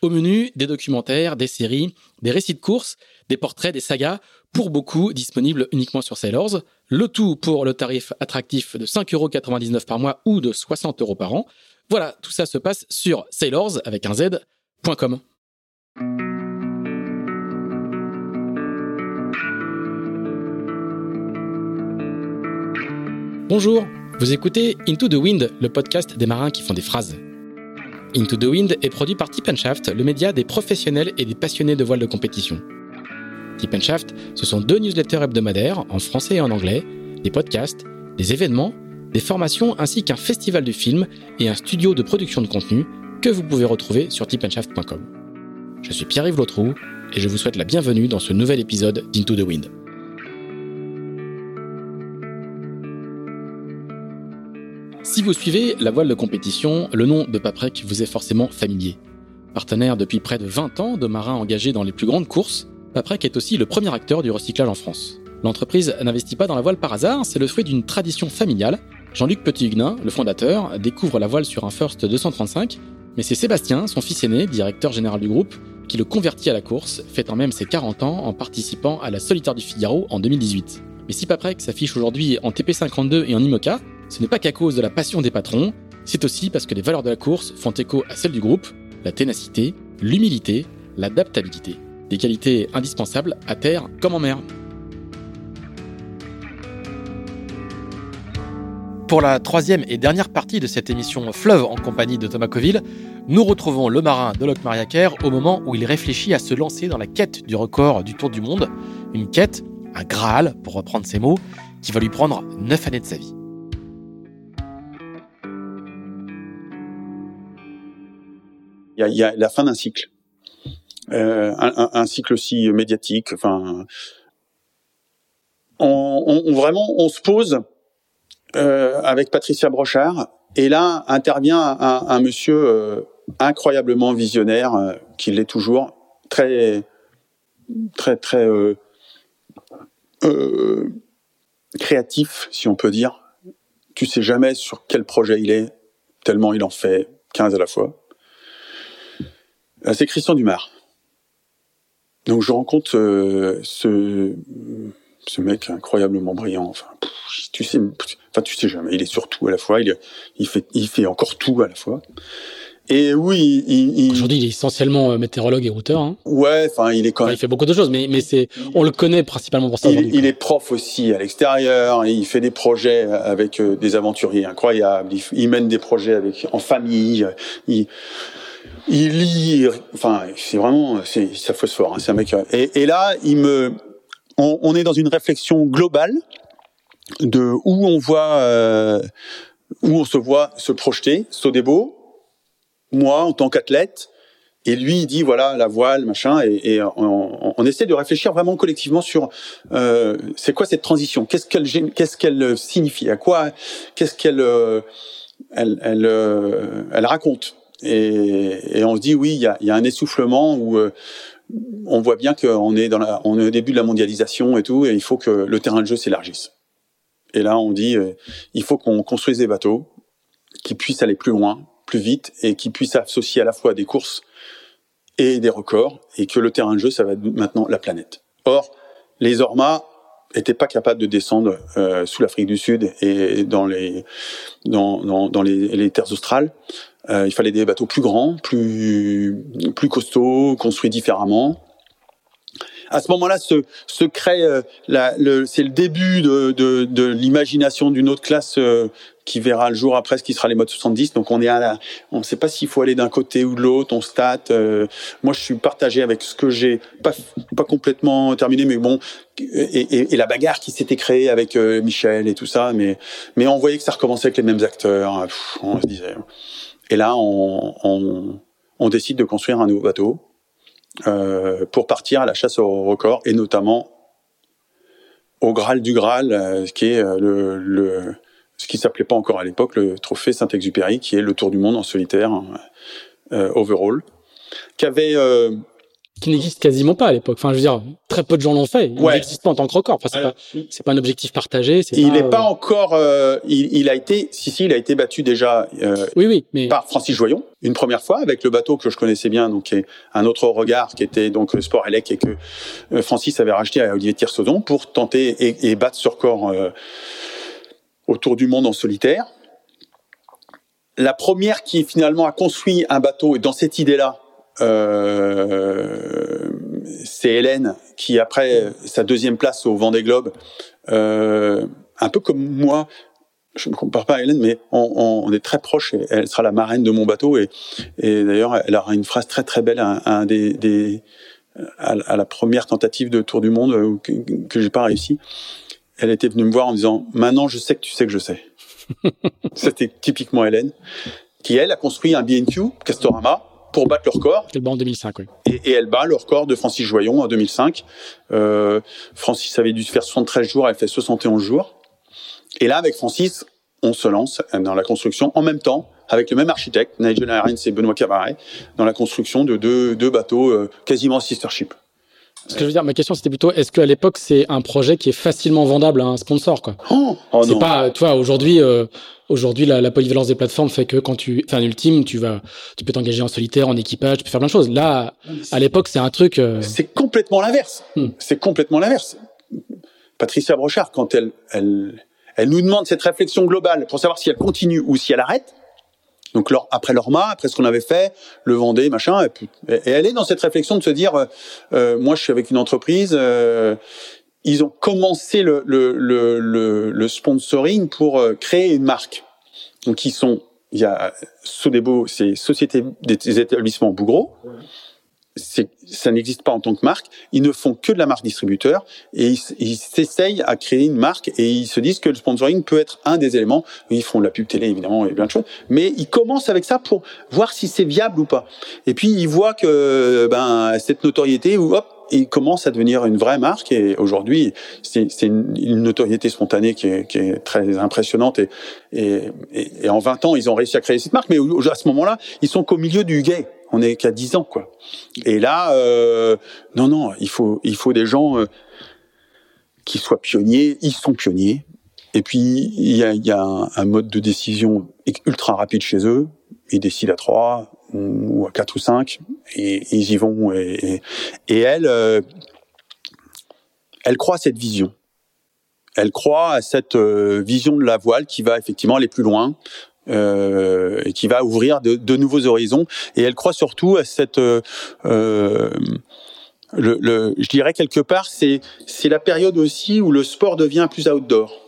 Au menu, des documentaires, des séries, des récits de courses, des portraits, des sagas, pour beaucoup disponibles uniquement sur Sailors. Le tout pour le tarif attractif de 5,99€ par mois ou de 60 euros par an. Voilà, tout ça se passe sur sailors avec un z.com. Bonjour, vous écoutez Into the Wind, le podcast des marins qui font des phrases. Into the Wind est produit par Tip le média des professionnels et des passionnés de voile de compétition. Tip ce sont deux newsletters hebdomadaires en français et en anglais, des podcasts, des événements, des formations ainsi qu'un festival de films et un studio de production de contenu que vous pouvez retrouver sur tipandshaft.com. Je suis Pierre-Yves Lotrou et je vous souhaite la bienvenue dans ce nouvel épisode d'Into the Wind. Si vous suivez la voile de compétition, le nom de Paprec vous est forcément familier. Partenaire depuis près de 20 ans de marins engagés dans les plus grandes courses, Paprec est aussi le premier acteur du recyclage en France. L'entreprise n'investit pas dans la voile par hasard, c'est le fruit d'une tradition familiale. Jean-Luc Petit-Huguenin, le fondateur, découvre la voile sur un First 235, mais c'est Sébastien, son fils aîné, directeur général du groupe, qui le convertit à la course, fêtant même ses 40 ans en participant à la Solitaire du Figaro en 2018. Mais si Paprec s'affiche aujourd'hui en TP52 et en IMOCA, ce n'est pas qu'à cause de la passion des patrons, c'est aussi parce que les valeurs de la course font écho à celles du groupe, la ténacité, l'humilité, l'adaptabilité. Des qualités indispensables à terre comme en mer. Pour la troisième et dernière partie de cette émission Fleuve en compagnie de Thomas Coville, nous retrouvons le marin de Locke Mariaker au moment où il réfléchit à se lancer dans la quête du record du Tour du Monde. Une quête, un Graal, pour reprendre ses mots, qui va lui prendre neuf années de sa vie. Il y a, la fin d'un cycle, euh, un, cycle aussi médiatique. Enfin, on, vraiment, on se pose euh, avec Patricia Brochard, et là intervient un, monsieur euh, incroyablement visionnaire, qui l'est toujours, très, très, très créatif, si on peut dire. Tu sais jamais sur quel projet il est, tellement il en fait 15 à la fois. Euh, c'est Christian Dumas. Donc je rencontre euh, ce ce mec incroyablement brillant. Enfin, tu sais, enfin tu sais jamais. Il est sur tout à la fois. Il, il fait il fait encore tout à la fois. Et oui, il, aujourd'hui il est essentiellement euh, météorologue et routeur. Hein. Ouais, enfin il est quand même. il fait beaucoup de choses, mais mais c'est on le connaît principalement pour ça. Il, il est prof aussi à l'extérieur. Il fait des projets avec des aventuriers incroyables. Il, il, mène des projets avec en famille. Il il lit, enfin, c'est vraiment, c'est, ça phosphore, hein, c'est un mec. Et, et, là, il me, on, on, est dans une réflexion globale de où on voit, euh, où on se voit se projeter. Sodebo, moi en tant qu'athlète, et lui il dit voilà la voile, machin, et, et on, on, essaie de réfléchir vraiment collectivement sur euh, c'est quoi cette transition, qu'est-ce qu'elle, qu'est-ce qu'elle signifie, à quoi, qu'est-ce qu'elle, euh, elle, elle, euh, elle raconte? Et, et, on se dit oui, il y a, y a, un essoufflement où euh, on voit bien qu'on est dans la, on est au début de la mondialisation et tout, et il faut que le terrain de jeu s'élargisse. Et là, on dit, euh, il faut qu'on construise des bateaux qui puissent aller plus loin, plus vite, et qui puissent associer à la fois des courses et des records, et que le terrain de jeu, ça va être maintenant la planète. Or, les Ormas étaient pas capables de descendre euh, sous l'Afrique du Sud et dans les dans, dans, dans les terres australes. Euh, il fallait des bateaux plus grands, plus plus costauds, construits différemment. À ce moment-là, se, se crée euh, c'est le début de, de, de l'imagination d'une autre classe euh, qui verra le jour après, ce qui sera les modes 70. Donc on est à la, on ne sait pas s'il faut aller d'un côté ou de l'autre. On state. Euh, moi, je suis partagé avec ce que j'ai pas pas complètement terminé, mais bon, et, et, et la bagarre qui s'était créée avec Michel et tout ça. Mais mais on voyait que ça recommençait avec les mêmes acteurs. on se disait. Et là, on, décide de construire un nouveau bateau euh, pour partir à la chasse au record et notamment au Graal du Graal, qui est le, le ce qui s'appelait pas encore à l'époque le trophée Saint-Exupéry, qui est le Tour du monde en solitaire overall, qui avait qui n'existe quasiment pas à l'époque. Enfin, je veux dire, très peu de gens l'ont fait. Il n'existe pas en tant que record. Enfin, c'est pas, c'est pas un objectif partagé. Il n'est pas, euh, encore. Euh, il, il, a été, si si, il a été battu déjà. Euh, oui, oui, mais par Francis Joyon une première fois avec le bateau que je connaissais bien, donc qui un autre regard qui était donc le Sport Elec et que euh, Francis avait racheté à Olivier Tirsaudon pour tenter et, et battre ce record autour du monde en solitaire. La première qui finalement a construit un bateau dans cette idée-là euh, c'est Hélène qui, après sa deuxième place au Vendée Globe, euh, un peu comme moi, je ne me compare pas à Hélène, mais on, est très proches. Et elle sera la marraine de mon bateau. Et, d'ailleurs, elle aura une phrase très très belle à, la première tentative de tour du monde euh, que, que j'ai pas réussi. Elle était venue me voir en disant "Maintenant, je sais que tu sais que je sais." C'était typiquement Hélène, qui elle a construit un B&Q Castorama pour battre le record. Elle bat en 2005, oui. Et, et, elle bat le record de Francis Joyon en 2005. Euh, Francis avait dû faire 73 jours, elle fait 71 jours. Et là, avec Francis, on se lance dans la construction en même temps, avec le même architecte, Nigel Ahrens et Benoît Cavaret, dans la construction de deux, deux bateaux euh, quasiment sister ship. Ce que je veux dire, ma question c'était plutôt, est-ce qu'à l'époque c'est un projet qui est facilement vendable à un sponsor, quoi Oh, oh c'est pas, tu vois, aujourd'hui, euh, Aujourd'hui, la, la, polyvalence des plateformes fait que quand tu, enfin, ultime, tu vas, tu peux t'engager en solitaire, en équipage, tu peux faire plein de choses. Là, à l'époque, c'est un truc. Euh, c'est complètement l'inverse. Hmm. C'est complètement l'inverse. Patricia Brochard, quand elle, elle, elle nous demande cette réflexion globale pour savoir si elle continue ou si elle arrête. Donc leur, après l'Orma, après ce qu'on avait fait, le Vendée, machin, et, puis, et, elle est dans cette réflexion de se dire, euh, euh moi je suis avec une entreprise, euh, ils ont commencé le, le, le, le sponsoring pour euh, créer une marque. Donc, ils sont, il y a Sodebo, c'est Société des établissements Bougro. Ça n'existe pas en tant que marque. Ils ne font que de la marque distributeur et ils, s'essayent à créer une marque et ils se disent que le sponsoring peut être un des éléments. Ils font de la pub télé évidemment et plein de choses, mais ils commencent avec ça pour voir si c'est viable ou pas. Et puis ils voient que ben cette notoriété ou hop il commence à devenir une vraie marque et aujourd'hui c'est une, une, notoriété spontanée qui est, qui est très impressionnante et, et, et, en 20 ans ils ont réussi à créer cette marque mais à ce moment-là ils sont qu'au milieu du gay on est qu'à 10 ans quoi et là euh, non non il faut il faut des gens euh, qui soient pionniers ils sont pionniers et puis il y a, y a un, un mode de décision ultra rapide chez eux ils décident à trois ou à quatre ou cinq, et, ils y vont. Et, et, elle, euh, elle croit à cette vision. Elle croit à cette euh, vision de la voile qui va effectivement aller plus loin. Euh, et qui va ouvrir de, de, nouveaux horizons. Et elle croit surtout à cette, euh, le, le, je dirais quelque part, c'est c'est la période aussi où le sport devient plus outdoor.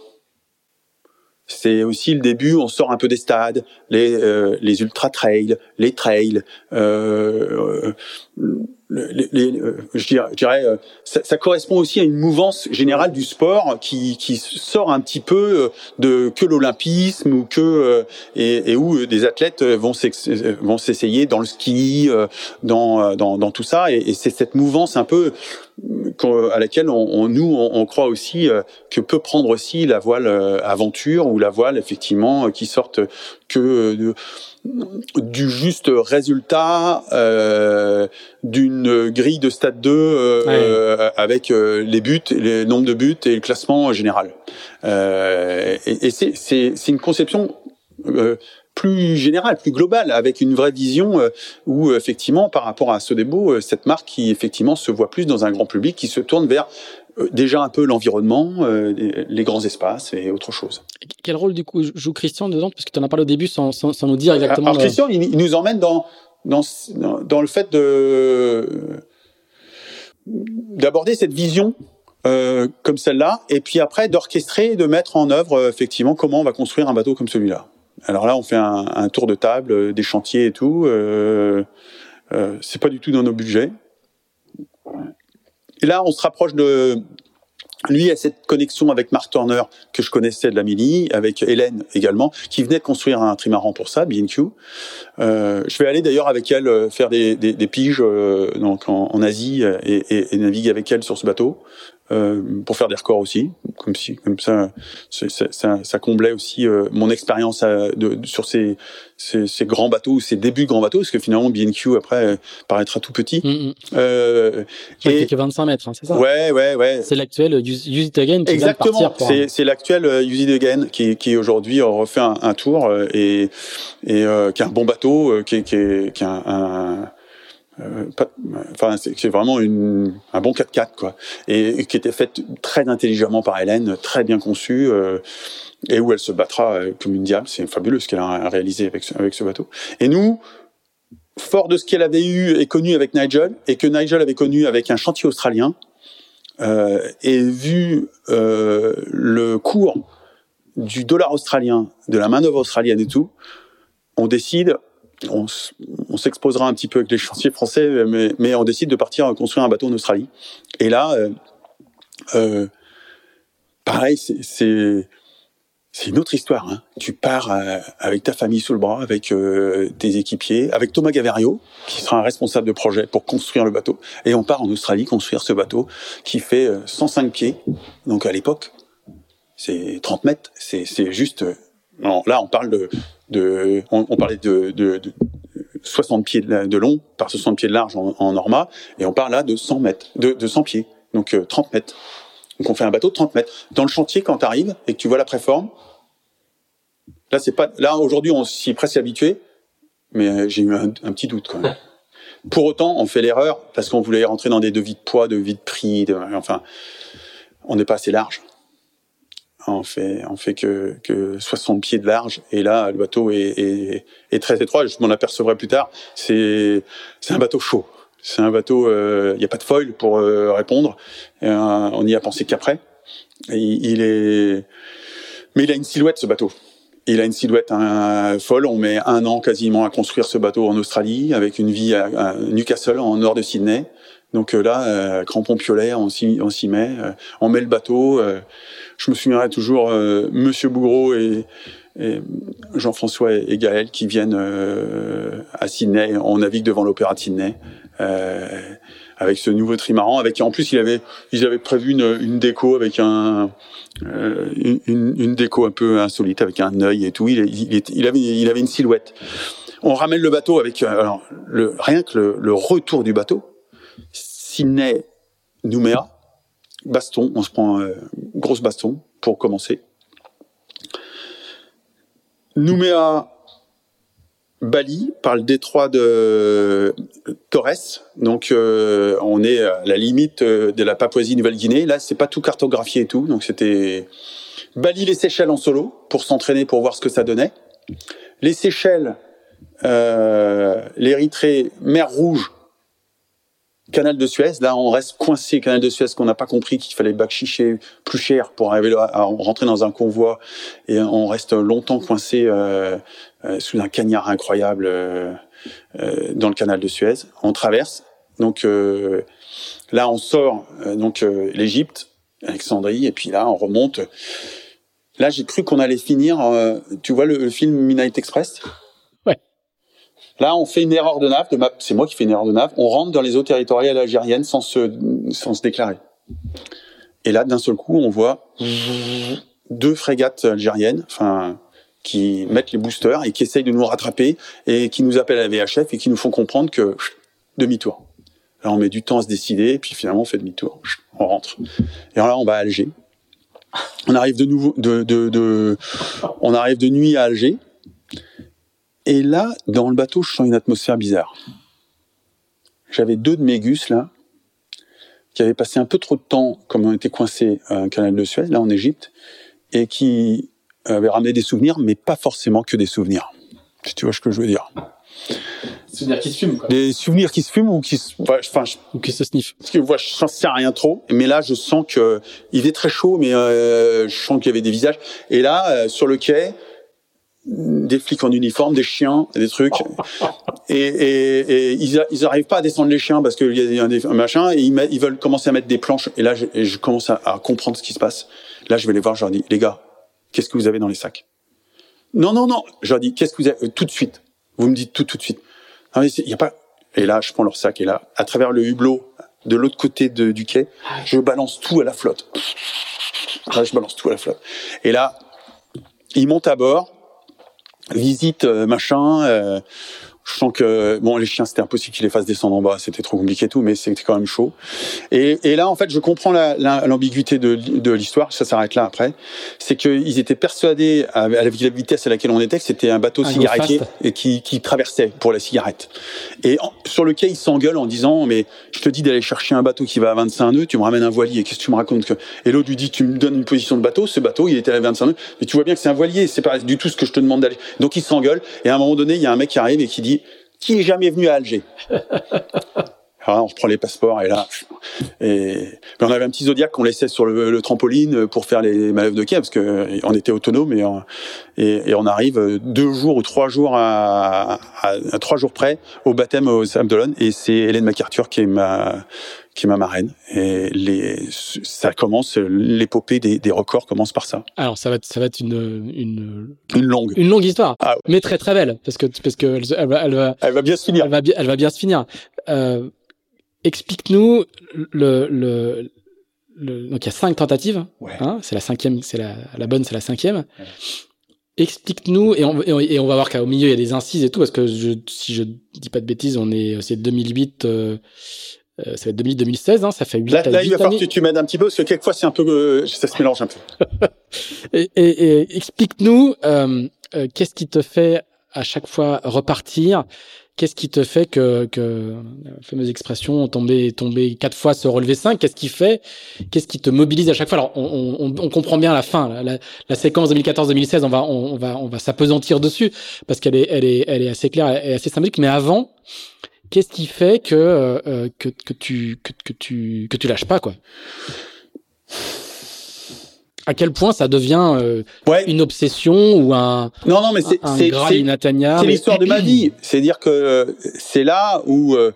C'est aussi le début, on sort un peu des stades, les, euh, les ultra trails, les trails, euh, les, les, euh, je dirais, je dirais euh, ça, ça, correspond aussi à une mouvance générale du sport qui, qui sort un petit peu de que l'olympisme ou que et, et, où des athlètes vont vont s'essayer dans le ski, dans, dans, dans tout ça, et c'est cette mouvance un peu à laquelle on, on nous on, croit aussi que peut prendre aussi la voile aventure ou la voile effectivement qui sortent que de, du juste résultat euh, d'une grille de stade 2 euh, avec euh, les buts, les nombres de buts et le classement général. Euh, et, et c'est une conception euh, plus générale, plus globale, avec une vraie vision euh, où effectivement, par rapport à Sodebo, cette marque qui effectivement se voit plus dans un grand public, qui se tourne vers euh, déjà un peu l'environnement, euh, les grands espaces et autre chose. Quel rôle du coup joue Christian dedans? Parce que tu en as parlé au début sans, sans, sans nous dire exactement. Alors, Christian, il, nous emmène dans, dans, dans le fait de d'aborder cette vision euh, comme celle-là, et puis après d'orchestrer, de mettre en œuvre euh, effectivement comment on va construire un bateau comme celui-là. Alors là, on fait un, un, tour de table, des chantiers et tout. Euh, euh, c'est pas du tout dans nos budgets. Et là, on se rapproche de lui a cette connexion avec Mark Turner que je connaissais de la Mini, avec Hélène également, qui venait de construire un trimaran pour ça, B&Q. Euh, je vais aller d'ailleurs avec elle euh, faire des, des, des piges euh, donc en, Asie et, et, et, naviguer avec elle sur ce bateau. Euh, pour faire des records aussi, comme si comme ça ça, ça, comblait aussi euh, mon expérience de, sur ces, ces, ces grands bateaux, ces débuts de grands bateaux, parce que finalement B&Q après paraîtra tout petit. Mm euh, et que 25 mètres, hein, c'est ça? Ouais, ouais, ouais. C'est l'actuel Use It Again qui Exactement. C'est c'est l'actuel Use It Again qui qui aujourd'hui refait un, un tour et et qui est un bon bateau, qui qui est, qui est un, un euh, enfin, c'est vraiment une, un bon 4x4 quoi, et, qui était faite très intelligemment par Hélène, très bien conçue, euh, et où elle se battra euh, comme une diable. C'est fabuleux ce qu'elle a réalisé avec ce, avec ce bateau. Et nous, fort de ce qu'elle avait eu et connu avec Nigel, et que Nigel avait connu avec un chantier australien, euh, et vu euh, le cours du dollar australien, de la main d'œuvre australienne et tout, on décide, on, s'exposera un petit peu avec les chantiers français, mais, on décide de partir construire un bateau en Australie. Et là, euh, euh pareil, c'est une autre histoire. Hein. Tu pars euh, avec ta famille sous le bras, avec tes équipiers, avec Thomas Gaverio, qui sera un responsable de projet pour construire le bateau. Et on part en Australie construire ce bateau qui fait 105 pieds. Donc à l'époque, c'est 30 mètres. C'est juste... Là, on parle de, de, on, parlait de, de, de, 60 pieds de long par 60 pieds de large en, en Norma, et on parle là de 100 mètres, de, de 100 pieds, donc 30 euh, mètres. Donc on fait un bateau de 30 mètres. Dans le chantier, quand tu arrives et que tu vois la préforme, là c'est pas, là aujourd'hui on s'y est presque habitué, mais euh, j'ai eu un, petit doute quand même. Pour autant, on fait l'erreur parce qu'on voulait rentrer dans des devis de poids, devis de prix, de, enfin, on n'est pas assez large on fait on fait que que 60 pieds de large. Et là le bateau est, est, est très étroit. Je m'en apercevrai plus tard. C'est c'est un bateau chaud. C'est un bateau il euh, n'y a pas de foil pour euh, répondre. Euh, on n'y a pensé qu'après. Il, est mais il a une silhouette ce bateau. Il a une silhouette un, folle on met un an quasiment à construire ce bateau en Australie avec une vie à, à Newcastle en nord de Sydney donc là crampon piolet on s'y met on met le bateau je me souviendrai toujours euh, Monsieur Bougreau et, Jean-François et Gaël qui viennent euh, à Sydney. On navigue devant l'opéra de Sydney. Euh, avec ce nouveau trimaran, avec en plus il avait ils avaient prévu une, une déco avec un une, une, déco un peu insolite avec un œil et tout. Il, il, il, avait il avait une silhouette. On ramène le bateau avec alors le rien que le, le retour du bateau, Sydney Nouméa, baston, on se prend euh, grosse baston pour commencer. Nouméa Bali par le détroit de Torres. Donc euh, on est à la limite euh, de la Papouasie-Nouvelle-Guinée. Là, c'est pas tout cartographié et tout, donc c'était Bali les Seychelles en solo pour s'entraîner pour voir ce que ça donnait. Les Seychelles, euh, l'Érythrée, mer Rouge Canal de Suez, là on reste coincé, Canal de Suez qu'on n'a pas compris qu'il fallait chicher plus cher pour arriver à rentrer dans un convoi. Et on reste longtemps coincé euh, euh, sous un cagnard incroyable euh, dans le Canal de Suez. On traverse, donc là on sort donc l'Égypte, Alexandrie. Et puis là on remonte. Là j'ai cru qu'on allait finir, tu vois le film Midnight Express? Là, on fait une erreur de nav, c'est moi qui fais une erreur de nav, on rentre dans les eaux territoriales algériennes sans se, déclarer. Et là, d'un seul coup, on voit deux frégates algériennes, enfin, qui mettent les boosters et qui essayent de nous rattraper et qui nous appellent à la VHF et qui nous font comprendre que demi-tour. Là, on met du temps à se décider, et puis finalement, on fait demi-tour. On rentre. Et là, on va à Alger. On arrive de nuit à Alger. Et là, dans le bateau, je sens une atmosphère bizarre. J'avais deux de mes gus, là, qui avaient passé un peu trop de temps, comme on était coincés à un canal de Suez, là, en Égypte, et qui avaient ramené des souvenirs, mais pas forcément que des souvenirs. Si tu vois ce que je veux dire. Des souvenirs qui se fument, quoi. Des souvenirs qui se fument ou qui se, enfin, ou qui se sniffent. Parce que, moi, je sais rien trop. Mais là, je sens que, il est très chaud, mais euh, je sens qu'il y avait des visages. Et là, euh, sur le quai, des flics en uniforme, des chiens, des trucs. Et, et, et ils, ils arrivent pas à descendre les chiens parce qu'il y a un, un machin et ils, ils, veulent commencer à mettre des planches. Et là, je, je commence à, à, comprendre ce qui se passe. Là, je vais les voir, je leur dis, les gars, qu'est-ce que vous avez dans les sacs? Non, non, non. Je leur dis, qu'est-ce que vous avez Tout de suite. Vous me dites tout, tout de suite. Non, mais il y a pas. Et là, je prends leur sac et là, à travers le hublot de l'autre côté de, du quai. Je balance tout à la flotte. je balance tout à la flotte. Et là, il monte à bord, visite euh, machin. Je sens que bon, les chiens, c'était impossible qu'ils les fassent descendre en bas, c'était trop compliqué et tout, mais c'était quand même chaud. Et, et, là, en fait, je comprends l'ambiguïté de, de l'histoire. Ça s'arrête là après. C'est qu'ils étaient persuadés à, la vitesse à laquelle on était que c'était un bateau cigarettier et qui, qui, traversait pour la cigarette. Et sur le quai, ils s'engueulent en disant mais je te dis d'aller chercher un bateau qui va à 25 nœuds, tu me ramènes un voilier. Qu'est-ce que tu me racontes que? Et l'autre lui dit tu me donnes une position de bateau. Ce bateau, il était à 25 nœuds, mais tu vois bien que c'est un voilier. C'est pas du tout ce que je te demande d'aller. Donc ils s'engueulent. Et à un moment donné, il y a un mec qui arrive et qui dit qui est jamais venu à Alger? on reprend les passeports et là, et on avait un petit Zodiac qu'on laissait sur le, trampoline pour faire les manœuvres de quai parce que on était autonome et, et, et, on arrive deux jours ou trois jours à, à, trois jours près au baptême au Sam et c'est Hélène MacArthur qui est ma qui est ma marraine. Et les, ça commence, l'épopée des, des, records commence par ça. Alors ça va être, ça va être une, une, une longue, une longue histoire, ah mais très très belle parce que parce que elle, va, elle va, elle va bien se finir. Elle va elle va bien se finir. Euh, Explique-nous le, le, le, donc il y a cinq tentatives. Ouais. Hein, c'est la cinquième, c'est la, la bonne, c'est la cinquième. Ouais. Explique-nous et on, et on va voir qu'au milieu il y a des incises et tout parce que je, si je dis pas de bêtises, on est c'est 2008. Euh, euh, ça va être 2016, hein, ça fait 8 Là, là il va falloir que tu m'aides un petit peu, parce que quelquefois, c'est un peu, euh, ça se mélange un peu. et, et, et explique-nous, euh, euh, qu'est-ce qui te fait à chaque fois repartir Qu'est-ce qui te fait que, que la fameuse expression tomber, tomber quatre fois, se relever cinq Qu'est-ce qui fait Qu'est-ce qui te mobilise à chaque fois? Alors, on, on, on comprend bien la fin, la, séquence 2014-2016. On va, on, va, on va s'apesantir dessus parce qu'elle est, elle est, elle est assez claire et assez symbolique. Mais avant, Qu'est-ce qui fait que, euh, que, que, tu, que, que, tu, que tu lâches pas, quoi? À quel point ça devient euh, ouais. une obsession ou un non non mais c'est c'est c'est l'histoire de ma vie. C'est dire que c'est là où euh,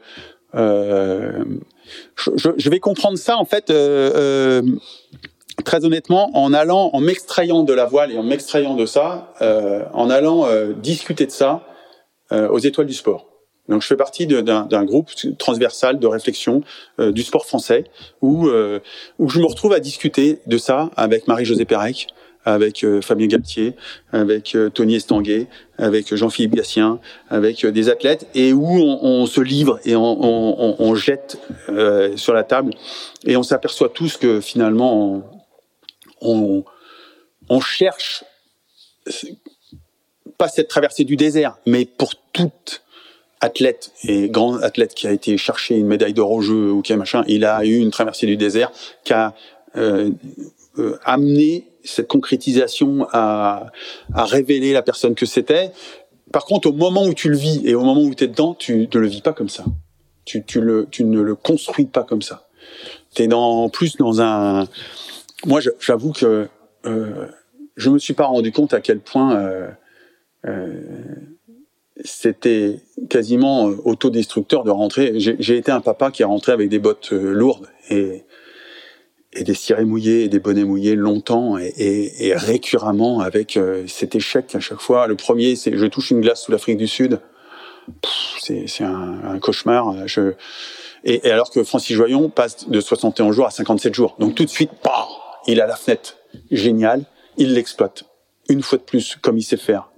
euh, je, je, vais comprendre ça en fait euh, très honnêtement en allant en m'extrayant de la voile et en m'extrayant de ça en allant discuter de ça aux étoiles du sport donc je fais partie d'un groupe transversal de réflexion euh, du sport français où euh, où je me retrouve à discuter de ça avec Marie-Josée Pérec, avec euh, Fabien Galtier, avec Tony Estanguet, avec Jean-Philippe Gatien, avec des athlètes et où on, on se livre et on, on, on jette sur la table et on s'aperçoit tous que finalement on, on cherche pas cette traversée du désert, mais pour toute athlète et grand athlète qui a été chercher une médaille d'or au jeu ou qui a machin, il a eu une traversée du désert qui a euh, euh, amené cette concrétisation à, révéler la personne que c'était. Par contre, au moment où tu le vis et au moment où tu es dedans, tu ne le vis pas comme ça. Tu, ne le construis pas comme ça. Tu es dans, plus dans un... Moi, j'avoue que euh, je me suis pas rendu compte à quel point... Euh, c'était quasiment euh, autodestructeur de rentrer. J'ai été un papa qui est rentré avec des bottes euh, lourdes et, et des cirés mouillés et des bonnets mouillés longtemps et, et, et récurremment avec euh, cet échec à chaque fois. Le premier, c'est je touche une glace sous l'Afrique du Sud. C'est un, un, cauchemar. Je, et, et, alors que Francis Joyon passe de 61 jours à 57 jours. Donc tout de suite, bah, il a la fenêtre. Génial. Il l'exploite. Une fois de plus, comme il sait faire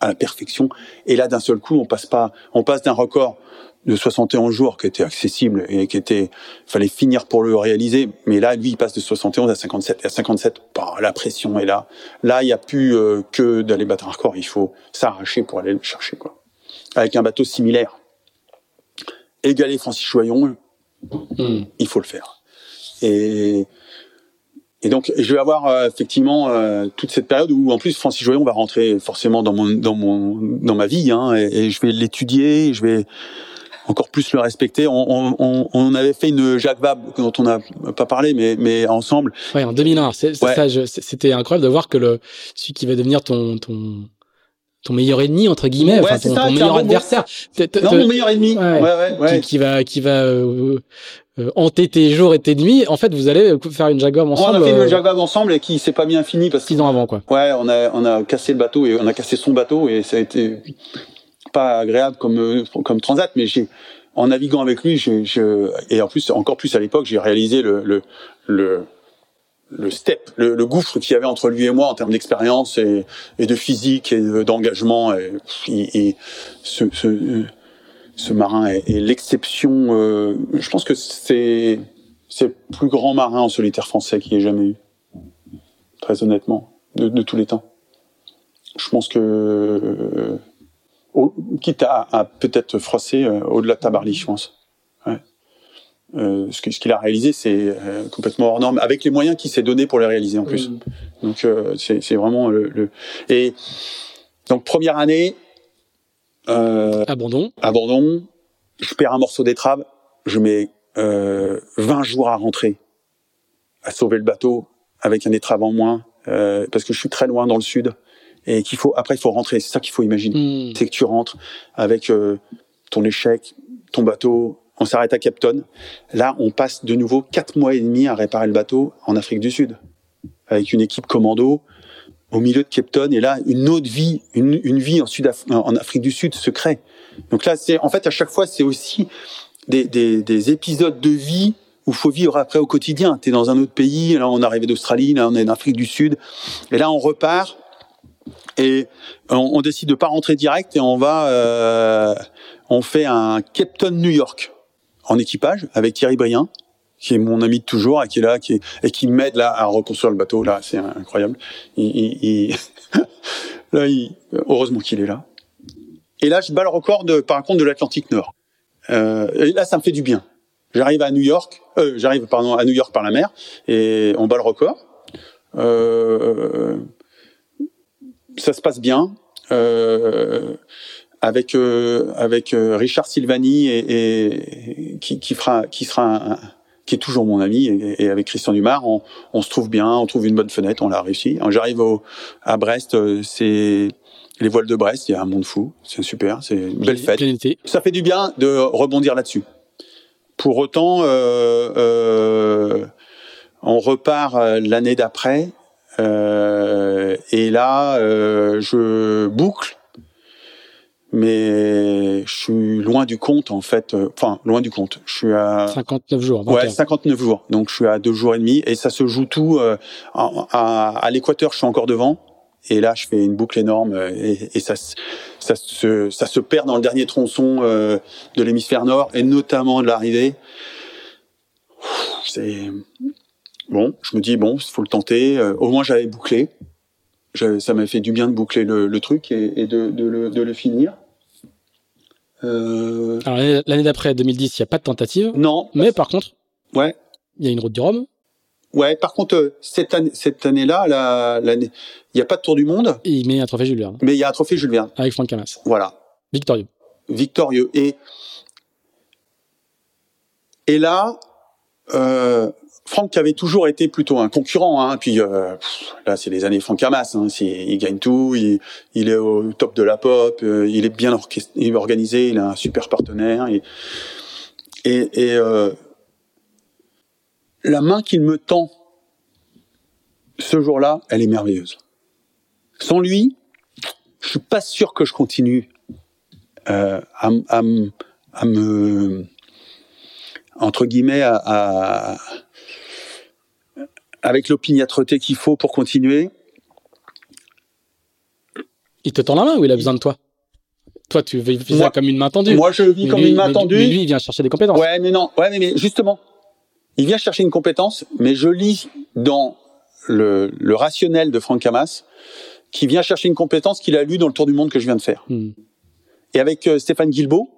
à la perfection. Et là, d'un seul coup, on passe pas, on passe d'un record de 61 jours qui était accessible et qui était, fallait finir pour le réaliser. Mais là, lui, il passe de 71 à 57. Et à 57, bah, la pression est là. Là, il n'y a plus euh, que d'aller battre un record. Il faut s'arracher pour aller le chercher, quoi. Avec un bateau similaire. Égaler Francis Choyon, hmm. il faut le faire. Et et donc, je vais avoir euh, effectivement euh, toute cette période où, en plus, Francis Joyon va rentrer forcément dans mon dans mon dans ma vie, hein, et, et, je vais l'étudier, je vais encore plus le respecter. On, on, on avait fait une Jacques Vabre dont on n'a pas parlé, mais mais ensemble. Ouais, en 2001. C'est ouais. ça. C'était incroyable de voir que le celui qui va devenir ton ton ton meilleur ennemi entre guillemets, ouais, enfin, ton, ça, ton meilleur adversaire. Non, mon meilleur ennemi. Ouais, ouais, ouais. Qui, qui va qui va euh, euh, hanter tes jours et tes nuits. En fait, vous allez faire une Jaguar ensemble. On a fait une euh, Jaguar ensemble et qui s'est pas bien fini parce six ans avant quoi. Ouais, on a on a cassé le bateau et on a cassé son bateau et ça a été pas agréable comme comme transat, mais j'ai en naviguant avec lui, je, et en plus, encore plus à l'époque, j'ai réalisé le, le, le, le step, le, le gouffre qu'il y avait entre lui et moi en termes d'expérience et, et, de physique et d'engagement. Et, et, ce, ce, ce, marin est, est l'exception. Euh, je pense que c'est c'est le plus grand marin en solitaire français qu'il ait jamais eu. Très honnêtement, de, de tous les temps. Je pense que euh, quitte à, à peut-être froisser euh, au-delà de Tabarly, je pense. Ouais. Euh, ce qu'il a réalisé, c'est euh, complètement hors norme, avec les moyens qu'il s'est donné pour les réaliser en plus. Oui. Donc euh, c'est vraiment le, le, Et donc première année. Abandon. Abandon. Je perds un morceau d'étrave. Je mets 20 jours à rentrer, à sauver le bateau avec un étrave en moins, parce que je suis très loin dans le sud et qu'il faut après il faut rentrer. C'est ça qu'il faut imaginer. Mmh. C'est que tu rentres avec euh, ton échec, ton bateau. On s'arrête à Capton. Là, on passe de nouveau quatre mois et demi à réparer le bateau en Afrique du Sud avec une équipe commando au milieu de Capton. Et là, une autre vie, une, une vie en, Sud en Afrique du Sud se crée. Donc là, c'est en fait à chaque fois, c'est aussi des, des, des épisodes de vie où faut vivre après au quotidien. Tu es dans un autre pays, là on est arrivé d'Australie, là on est en Afrique du Sud, et là on repart et on, on, décide de pas rentrer direct et on va, euh, on fait un Captain New York en équipage avec Thierry Brien, qui est mon ami de toujours et qui est là, qui est, et qui m'aide là à reconstruire le bateau. Là, c'est incroyable. Il, il, il là, heureusement qu'il est là. Et là, je bats le record de, par contre, de l'Atlantique Nord. Euh, et là, ça me fait du bien. J'arrive à New York, euh, j'arrive pardon à New York par la mer et on bat le record. Euh, ça se passe bien. Euh, avec euh, avec euh, Richard Silvani et, et qui, qui, fera qui sera un, qui est toujours mon ami et, et avec Christian Dumas on, on, se trouve bien on trouve une bonne fenêtre on l'a réussi. J'arrive à Brest euh, c'est les voiles de Brest il y a un monde fou c'est super c'est une belle fête. ça fait du bien de rebondir là-dessus. Pour autant euh, on repart l'année d'après euh, et là, euh, je boucle, mais je suis loin du compte en fait. Euh, enfin, loin du compte. Je suis à 59 jours. 21. Ouais, 59 jours. Donc je suis à deux jours et demi et ça se joue tout euh, à, à, à l'équateur. Je suis encore devant. Et là, je fais une boucle énorme et, et ça, ça, se, ça se perd dans le dernier tronçon euh, de l'hémisphère nord et notamment de l'arrivée. C'est Bon, je me dis bon, il faut le tenter. Euh, au moins j'avais bouclé. Ça m'a fait du bien de boucler le, le truc et, et de, de, le, de, le, finir. Euh... Alors l'année d'après, 2010, il n'y a pas de tentative. Non. Mais par contre, ouais, il y a une route du Rhum. Ouais, par contre, euh, cette année, cette année-là, l'année, il n'y a pas de Tour du Monde. Et il met un trophée Jules Verne. Mais il y a un trophée Jules Verne. Avec Franck Camas. Voilà. Victorieux. Victorieux. Et et là, euh, Franck avait toujours été plutôt un concurrent, hein, puis euh, là c'est les années Franck Hamas, hein, il gagne tout, il, il, est au top de la pop, euh, il est bien il organisé, il a un super partenaire et et, et euh, la main qu'il me tend ce jour-là, elle est merveilleuse. Sans lui, je suis pas sûr que je continue euh, à, à, à me entre guillemets à, à avec l'opiniâtreté qu'il faut pour continuer. Il te tend la main ou il a besoin de toi? Toi, tu vis ça comme une main tendue. Moi, je vis mais comme lui, une main tendue. Mais lui, il vient chercher des compétences. Ouais, mais non. Ouais, mais, mais justement, il vient chercher une compétence, mais je lis dans le, le rationnel de Franck Hamas qui vient chercher une compétence qu'il a lue dans le Tour du Monde que je viens de faire. Hmm. Et avec euh, Stéphane Guilbeault,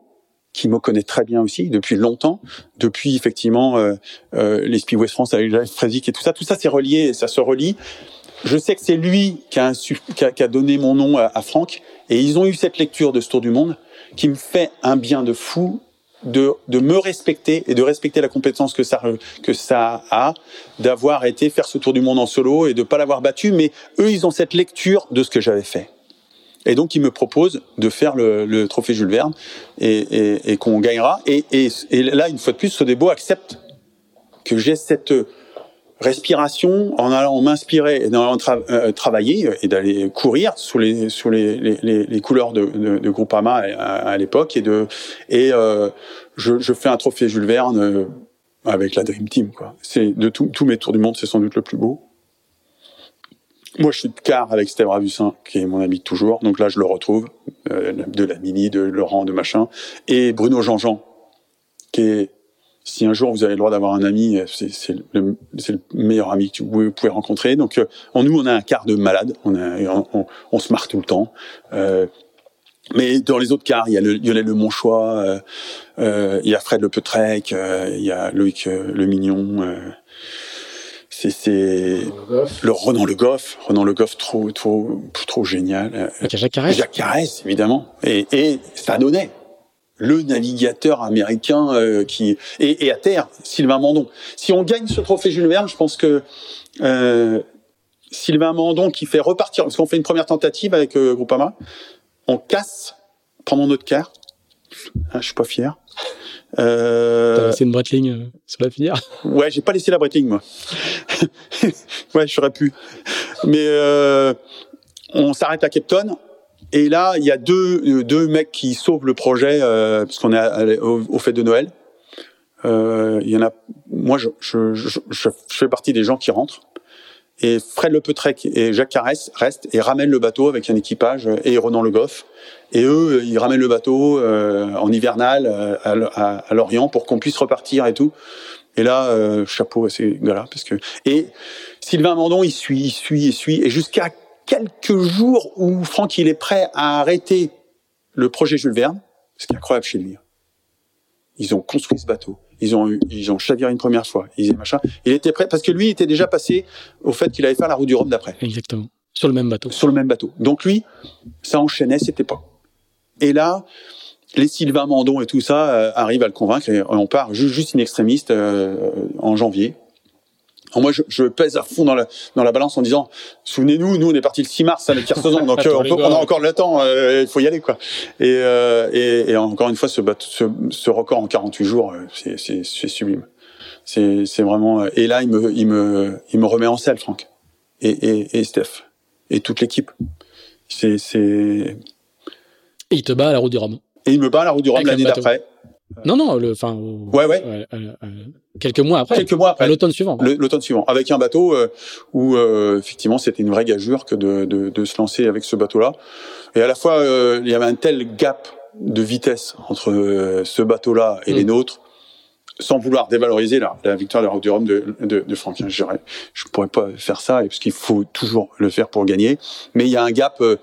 qui me connaît très bien aussi depuis longtemps, depuis effectivement euh, euh, les West France avec Jeff Fresick et tout ça, tout ça c'est relié, ça se relie. Je sais que c'est lui qui a, qui, a, qui a, donné mon nom à, à Franck, et ils ont eu cette lecture de ce Tour du Monde qui me fait un bien de fou de, de me respecter et de respecter la compétence que ça, que ça a, d'avoir été faire ce Tour du Monde en solo et de pas l'avoir battu, mais eux ils ont cette lecture de ce que j'avais fait. Et donc, il me propose de faire le, le trophée Jules Verne et, et, et qu'on gagnera. Et, et, là, une fois de plus, Sodebo accepte que j'ai cette respiration en allant m'inspirer et en tra euh, travailler et d'aller courir sous les sous les, les, les couleurs de, de, de Groupama à, à l'époque et de et euh, je, je fais un trophée Jules Verne euh, avec la Dream Team. Quoi. C'est de tous mes tours du monde, c'est sans doute le plus beau. Moi, je suis de quart avec Steve Ravussin, qui est mon ami de toujours. Donc là, je le retrouve, euh, de la Mini, de Laurent, de machin. Et Bruno Jean-Jean, qui est, si un jour vous avez le droit d'avoir un ami, c'est c'est le, meilleur ami que vous pouvez rencontrer. Donc, euh, en nous, on a un quart de malade. On, se marre tout le temps. Euh, mais dans les autres quarts, il y a le Lionel Le Monchois, euh, euh, il y a Fred Le Petrec, euh, il y a Loïc euh, Le Mignon. C'est c'est le Renan Le Goff, Renan Le Goff trop trop trop génial. Avec Jacques Carrès. Jacques Carès, évidemment, et, et Stan Honnet, le navigateur américain euh, qui et, et à terre, Sylvain Mandon. Si on gagne ce trophée Jules Verne, je pense que euh, Sylvain Mandon qui fait repartir, parce qu'on fait une première tentative avec euh, Groupama, on casse pendant notre quart. Ah, je suis pas fier. T'as Euh, laissé une Breitling euh, sur la filière. Ouais, j'ai pas laissé la Breitling, moi. ouais, j'aurais pu. Mais euh, on s'arrête à Capton. Et là, il y a deux, deux mecs qui sauvent le projet, euh, parce qu'on est à- à- au, au fête de Noël. Euh, Il y en a. Moi, je, je, je, je- fais partie des gens qui rentrent. Et Fred Le Petrec et Jacques Carès restent et ramènent le bateau avec un équipage et Ronan Le Goff. Et eux, ils ramènent le bateau euh, en hivernal euh, à, à, à Lorient pour qu'on puisse repartir et tout. Et là, euh, chapeau à ces gars-là, parce que et Sylvain Mandon, il suit, il suit, il suit, et jusqu'à quelques jours où Franck il est prêt à arrêter le projet Jules Verne, ce qui est incroyable chez lui. Ils ont construit ce bateau, ils ont eu, ils ont chaviré une première fois, ils machin. Il était prêt parce que lui il était déjà passé au fait qu'il allait faire la route du Rhum d'après Exactement. Sur le même bateau. sur le même bateau. Donc lui, ça enchaînait, c'était pas. Et là, les Sylvain Mandon et tout ça euh, arrivent à le convaincre et on part juste, juste in extremis euh, en janvier. Alors moi, je, je pèse à fond dans la, dans la balance en disant, souvenez-nous, nous, on est parti le 6 mars avec Kersozon, donc euh, on, peut, on a encore le temps, euh, il faut y aller, quoi. Et, euh, et, et encore une fois, ce, ce, ce record en 48 jours, c'est, c'est, c'est sublime. C'est, c'est vraiment. Et là, il me, il me, il me remet en selle, Franck, et, et, et Steph, et toute l'équipe. C'est, c'est. Et il te bat à la route du Rhum. Et il me bat à la route du Rhum l'année d'après. Non, non, le, enfin, Ouais, ouais. euh, euh, euh, quelques mois après. Quelques mois À après. l'automne suivant. L'automne suivant, avec un bateau euh, où euh, effectivement c'était une vraie gageure que de, de, de se lancer avec ce bateau-là. Et à la fois euh, il y avait un tel gap de vitesse entre ce bateau-là et Mm. les nôtres, sans vouloir dévaloriser la, la victoire de la Route du Rhum de, de, de Franck. Je je pourrais pas faire ça, parce qu'il faut toujours le faire pour gagner. Mais il y a un gap euh,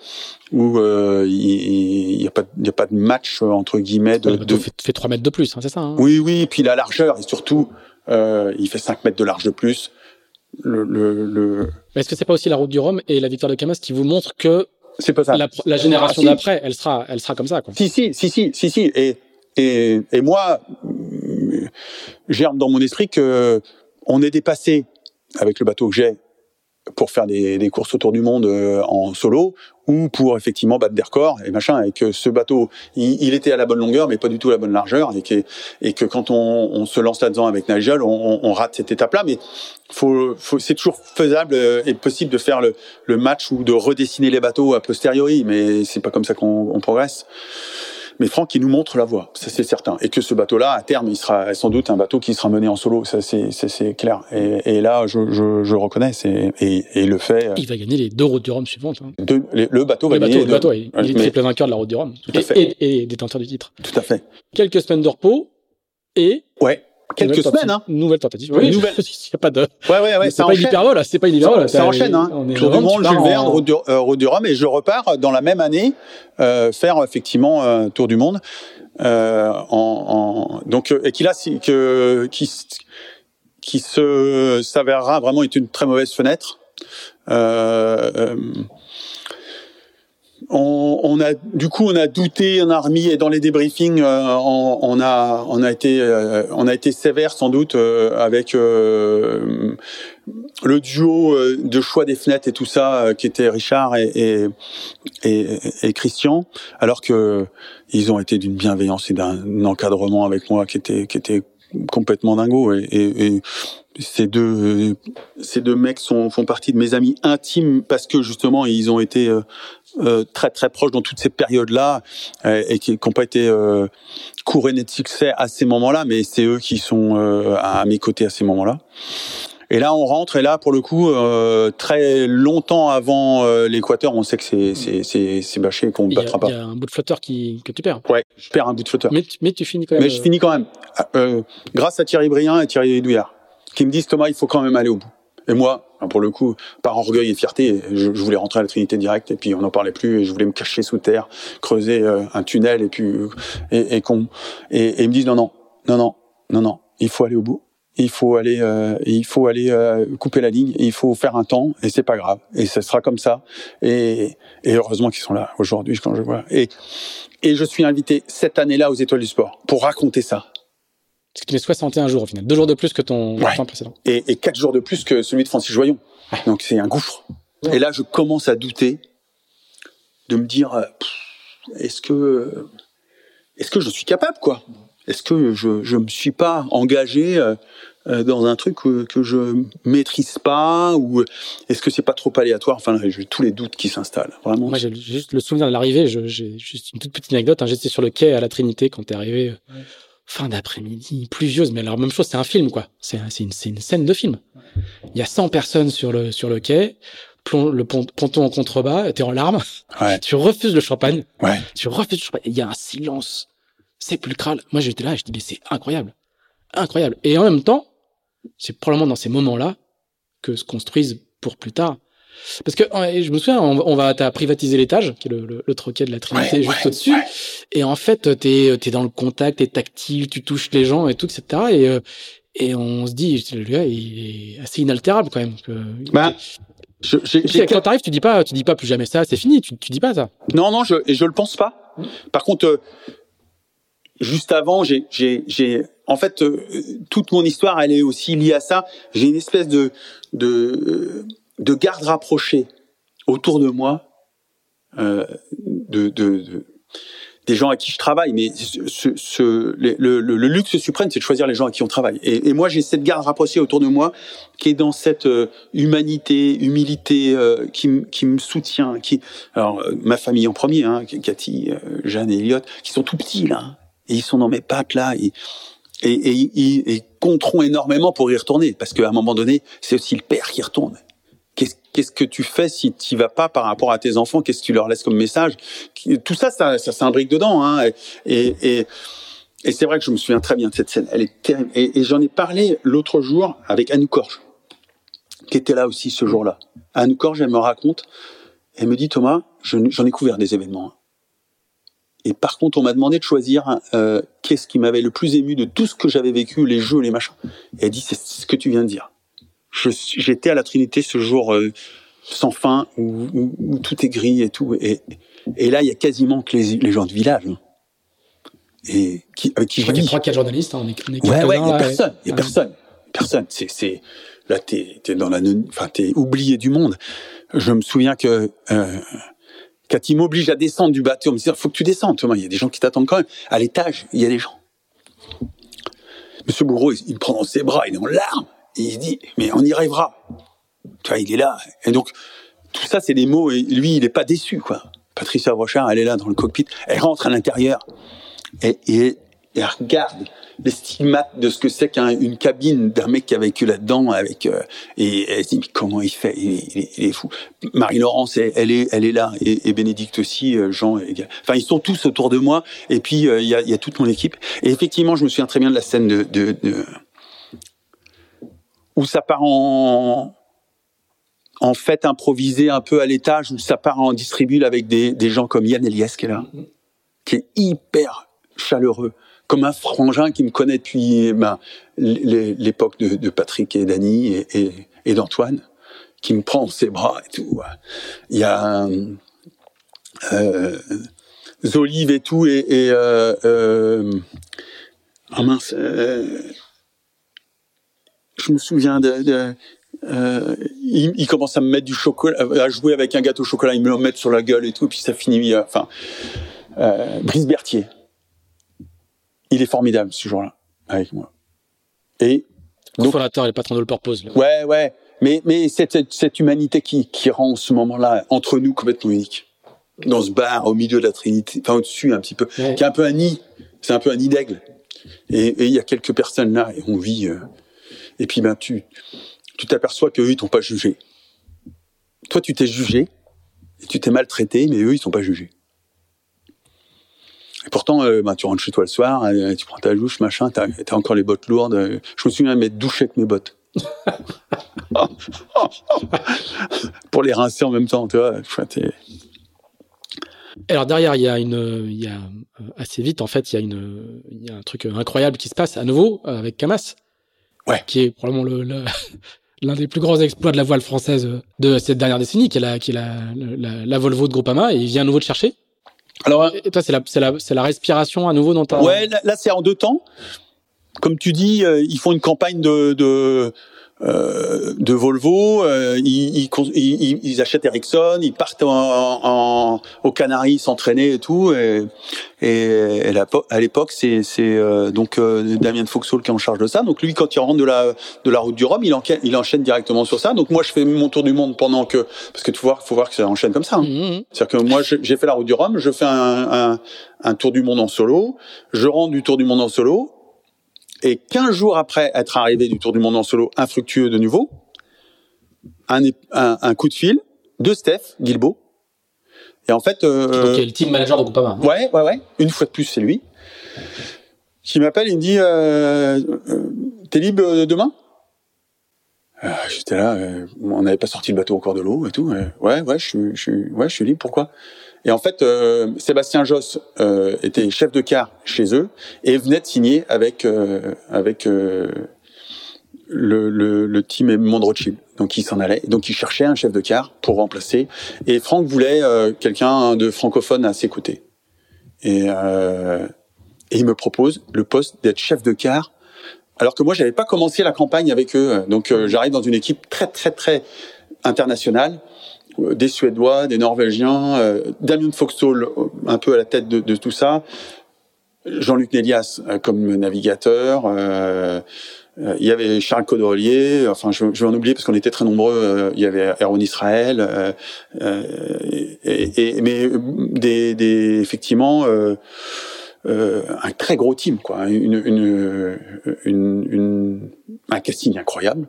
où euh, il n'y a a pas de match euh, entre guillemets de, bateau de fait, fait 3 mètres de plus, hein, c'est ça hein oui, oui, et puis la largeur, et surtout, euh, il fait 5 mètres de large de plus. Le, le, le... Mais Est-ce que c'est pas aussi la route du Rhum et la victoire de Camas qui vous montrent que C'est pas ça. la, la génération Ah, si. d'après, elle sera, elle sera comme ça, quoi. Si, si, si, si, si, si. Et, et, et moi, germe dans mon esprit que on est dépassé avec le bateau que j'ai pour faire des, des courses autour du monde euh, en solo ou pour effectivement battre des records et machin et que ce bateau il, il était à la bonne longueur mais pas du tout à la bonne largeur et que et que quand on, on se lance là-dedans avec Nigel on, on- rate cette étape-là. Mais faut, faut c'est toujours faisable euh, et possible de faire le, le match ou de redessiner les bateaux a posteriori mais c'est pas comme ça qu'on on progresse mais Franck, il nous montre la voie, ça c'est certain. Et que ce bateau-là, à terme, il sera sans doute un bateau qui sera mené en solo, ça c'est clair. Et, et là, je, je, je reconnais, et, le fait. euh, Il va gagner les deux routes du Rhum suivantes. hein. de- les- le bateau va Le bateau, gagner. le bateau, il, est triple vainqueur de la route du Rhum. à Et, fait. et, et détenteur du titre. Tout à fait. Quelques semaines de repos et. Ouais. Quelques semaines, hein. Nouvelle tentative. Oui, nouvelle. Il n'y a pas de. Ouais, ouais, ouais. c'est pas une hyperbole, c'est pas une hyperbole. Ça, enchaîne, hein. On est Tour du monde, Jules Verne, route du, euh, route du Rhum, et je repars dans la même année euh, faire effectivement un tour du monde. Euh, en, en- donc euh, et qui là, que qui qui se s'avérera vraiment être une très mauvaise fenêtre. Euh, euh, on, on a du coup on a douté, on a remis et dans les débriefings euh, on, a on a été euh, on a été sévère sans doute euh, avec euh, le duo euh, de choix des fenêtres et tout ça euh, qui était Richard et, et, et, et Christian alors que ils ont été d'une bienveillance et d'un encadrement avec moi qui était qui était complètement dingo. Et, et, et, ces deux ces deux mecs sont font partie de mes amis intimes parce que justement ils ont été euh, euh très très proches dans toutes ces périodes là et qui n'ont pas été euh, couronnés de succès à ces moments-là, mais c'est eux qui sont euh, à mes côtés à ces moments-là. Et là, on rentre, et là, pour le coup, euh, très longtemps avant euh, l'Équateur, on sait que c'est c'est c'est c'est bâché qu'on ne battra pas. Il y a un bout de flotteur qui que tu perds. Ouais, je perds un bout de flotteur. Mais tu, mais tu finis quand même. Mais je finis quand même, euh, grâce à Thierry Briand et Thierry Douillard, qui me disent Thomas, il faut quand même aller au bout. Et moi, pour le coup, par orgueil et fierté, je, voulais rentrer à la Trinité direct, et puis on n'en parlait plus, et je voulais me cacher sous terre, creuser euh, un tunnel, et puis et, et, qu'on et, et ils me disent non non non non non non, il faut aller au bout il faut aller, euh, il faut aller euh, couper la ligne, il faut faire un temps, et c'est pas grave, et ce sera comme ça. Et, et heureusement qu'ils sont là aujourd'hui quand je vois. Et, et je suis invité cette année-là aux Étoiles du Sport pour raconter ça. Ce qui met 61 jours au final, deux jours de plus que ton Ouais. temps précédent. Et, et quatre jours de plus que celui de Francis Joyon. Donc c'est un gouffre. Ouais. Et là, je commence à douter de me dire, euh, est-ce que, est-ce que je suis capable, quoi? Est-ce que je je me suis pas engagé euh, euh, dans un truc que, que je maîtrise pas ou est-ce que c'est pas trop aléatoire? Enfin, j'ai tous les doutes qui s'installent, vraiment. Moi, j'ai juste le souvenir de l'arrivée. J'ai juste une toute petite anecdote. hein. J'étais sur le quai à la Trinité quand t'es arrivé. Fin d'après-midi, pluvieuse, mais alors même chose, c'est un film quoi. C'est un- c'est une, c'est une scène de film. Il y a 100 personnes sur le sur le quai, le pont- ponton en contrebas, t'es en larmes, Ouais. tu refuses le champagne, Ouais. tu refuses le champagne. Il y a un silence sépulcral. Moi j'étais là, je dis mais c'est incroyable, incroyable. Et en même temps, c'est probablement dans ces moments-là que se construisent pour plus tard. Parce que je me souviens, on, va- on va t'as privatisé l'étage, qui est le, le, le troquet de la Trinité Ouais, juste ouais, au-dessus. ouais. Et en fait, t'es es dans le contact, t'es tactile, tu touches les gens et tout, etc. Et euh, et on se dit, le gars, il est assez inaltérable quand même. Ben, je- quand t'arrives, tu dis pas, tu dis pas plus jamais ça, c'est fini. Tu, tu dis pas ça. Non, non, je, je le pense pas. Par contre, euh, juste avant, j'ai, j'ai, j'ai, en fait, euh, toute mon histoire, elle est aussi liée à ça. J'ai une espèce de, de, euh, de garde rapprochée autour de moi, euh, de, de, de- des gens à qui je travaille. Mais ce, ce- le, le- le luxe suprême, c'est de choisir les gens à qui on travaille. Et, et moi, j'ai cette garde rapprochée autour de moi qui est dans cette euh, humanité, humilité, euh, qui, qui me soutient, qui, alors, euh, ma famille en premier, hein, Cathy, euh, Jeanne et Elliot, qui sont tout petits, là. Et ils sont dans mes pattes, là. Et, et, et, ils- ils compteront énormément pour y retourner. Parce qu'à un moment donné, c'est aussi le père qui retourne. Qu'est-ce que tu fais si tu vas pas par rapport à tes enfants? Qu'est-ce que tu leur laisses comme message? Tout ça, ça, ça s'imbrique dedans. Hein. Et, c'est vrai que je me souviens très bien de cette scène. Elle est terrible. Et, j'en ai parlé l'autre jour avec Anne Corge, qui était là aussi ce jour-là. Anne Corge, elle me raconte, elle me dit Thomas, je- j'en ai couvert des événements. hein. Et par contre, on m'a demandé de choisir euh, qu'est-ce qui m'avait le plus ému de tout ce que j'avais vécu, les jeux, les machins. Et elle dit c'est ce que tu viens de dire. J'étais à la Trinité ce jour euh, sans fin où, où- où tout est gris et tout. Et, et là, il y a quasiment que les, les gens de village. hein. Et qui, avec qui Je je crois qu'il y a trois, quatre journalistes. hein, on est, on est Ouais, ouais, il y a personne, il y a Ouais. personne, personne. C'est, c'est, là, t'es, t'es dans la, enfin, t'es oublié du monde. Je me souviens que, euh, quand il m'oblige à descendre du bateau, on me dit, faut que tu descendes, il y a des gens qui t'attendent quand même. À l'étage, il y a des gens. Monsieur Bourreau, il, il me prend dans ses bras, il est en larmes, il dit, mais on y arrivera. Tu vois, il est là. Et donc, tout ça, c'est des mots, et lui, il est pas déçu, quoi. Patricia Brochard, elle est là dans le cockpit, elle rentre à l'intérieur, et, elle regarde les stigmates de ce que c'est qu'une cabine d'un mec qui a vécu là-dedans avec euh, et elle se dit mais comment il fait? Il est, fou Marie Laurence elle, est elle est là et, Bénédicte aussi euh, Jean enfin ils sont tous autour de moi et puis euh, il y, a, y a toute mon équipe et effectivement je me souviens très bien de la scène de, de, de où ça part en en fait improvisé un peu à l'étage où ça part en distribule avec des, des gens comme Yann Eliès qui est là qui est hyper chaleureux, comme un frangin qui me connaît depuis ben, l'époque de, Patrick et Dany et, et, d'Antoine, qui me prend ses bras et tout. Il y a euh, Zolive et tout, et, et ah mince, euh, je me souviens de, de euh, il, il commence à me mettre du chocolat, à jouer avec un gâteau au chocolat, il me le met sur la gueule et tout, puis ça finit, euh, enfin, euh, Brice Berthier. Il est formidable ce jour-là avec moi. Et donc, fondateur et patron de le Purpose. Ouais, ouais. Mais, mais cette, cette humanité qui, qui rend ce moment-là entre nous complètement unique. Dans ce bar au milieu de la Trinité, enfin au-dessus un petit peu, qui est un peu un nid. C'est un peu un nid d'aigle. Et il y a quelques personnes là et on vit. Euh, et puis ben tu tu t'aperçois qu'eux ils t'ont pas jugé. Toi tu t'es jugé tu t'es maltraité, mais eux ils t'ont pas jugé. Et pourtant, euh, ben, tu rentres chez toi le soir, euh, tu prends ta douche, machin, t'as as encore les bottes lourdes. Je me souviens m'être douché avec mes bottes. Pour les rincer en même temps, tu vois. Alors derrière, il y a une, il y a euh, assez vite en fait, il y a une, il y a un truc incroyable qui se passe à nouveau avec Camas, ouais. qui est probablement le, l'un des plus grands exploits de la voile française de cette dernière décennie, qui est la, qui est la, la, Volvo de Groupama, et il vient à nouveau de chercher. Alors, et toi, c'est la, c'est la, c'est la respiration à nouveau dans ta. Ouais, là, c'est en deux temps. Comme tu dis, euh, ils font une campagne de, de euh, de Volvo, euh, ils, ils, ils, achètent Ericsson, ils partent en, en, aux Canaries s'entraîner et tout. Et, et, à l'époque, c'est euh, donc euh, Damien Foxhall qui est en charge de ça. Donc lui, quand il rentre de la de la route du Rhum, il, enchaîne, il enchaîne directement sur ça. Donc moi, je fais mon tour du monde pendant que parce que tu vois, faut voir que ça enchaîne comme ça. Hein. Mmh, mmh. C'est-à-dire que moi, j'ai fait la route du Rhum, je fais un, un, un tour du monde en solo, je rentre du tour du monde en solo, et 15 jours après être arrivé du Tour du Monde en solo infructueux de nouveau, un, un, coup de fil de Steph Guilbeault. Et en fait... Euh, Donc, le team manager de Groupama. Ouais, ouais, ouais. Une fois de plus, c'est lui. Qui m'appelle, il me dit, euh, euh t'es libre euh, demain? Ah, J'étais là, on n'avait pas sorti le bateau encore de l'eau et tout. ouais, ouais, je suis, je suis, ouais, je suis libre. Pourquoi? Et en fait, euh, Sébastien Josse euh, était chef de car chez eux et venait de signer avec euh, avec euh, le, le, le, team Mondrochill. Donc il s'en allait. Donc il cherchait un chef de car pour remplacer. Et Franck voulait euh, quelqu'un de francophone à ses côtés. Et, et il me propose le poste d'être chef de car alors que moi j'avais pas commencé la campagne avec eux. Donc j'arrive dans une équipe très très très internationale euh, des Suédois, des Norvégiens, euh, Damien Foxhall euh, un peu à la tête de, de tout ça, Jean-Luc Nélias comme navigateur, il y avait Charles Caudrelier, enfin je, je vais en oublier parce qu'on était très nombreux, il y avait Aaron Israël, et, et, mais des, des effectivement un très gros team quoi, une, une, une, une, un casting incroyable.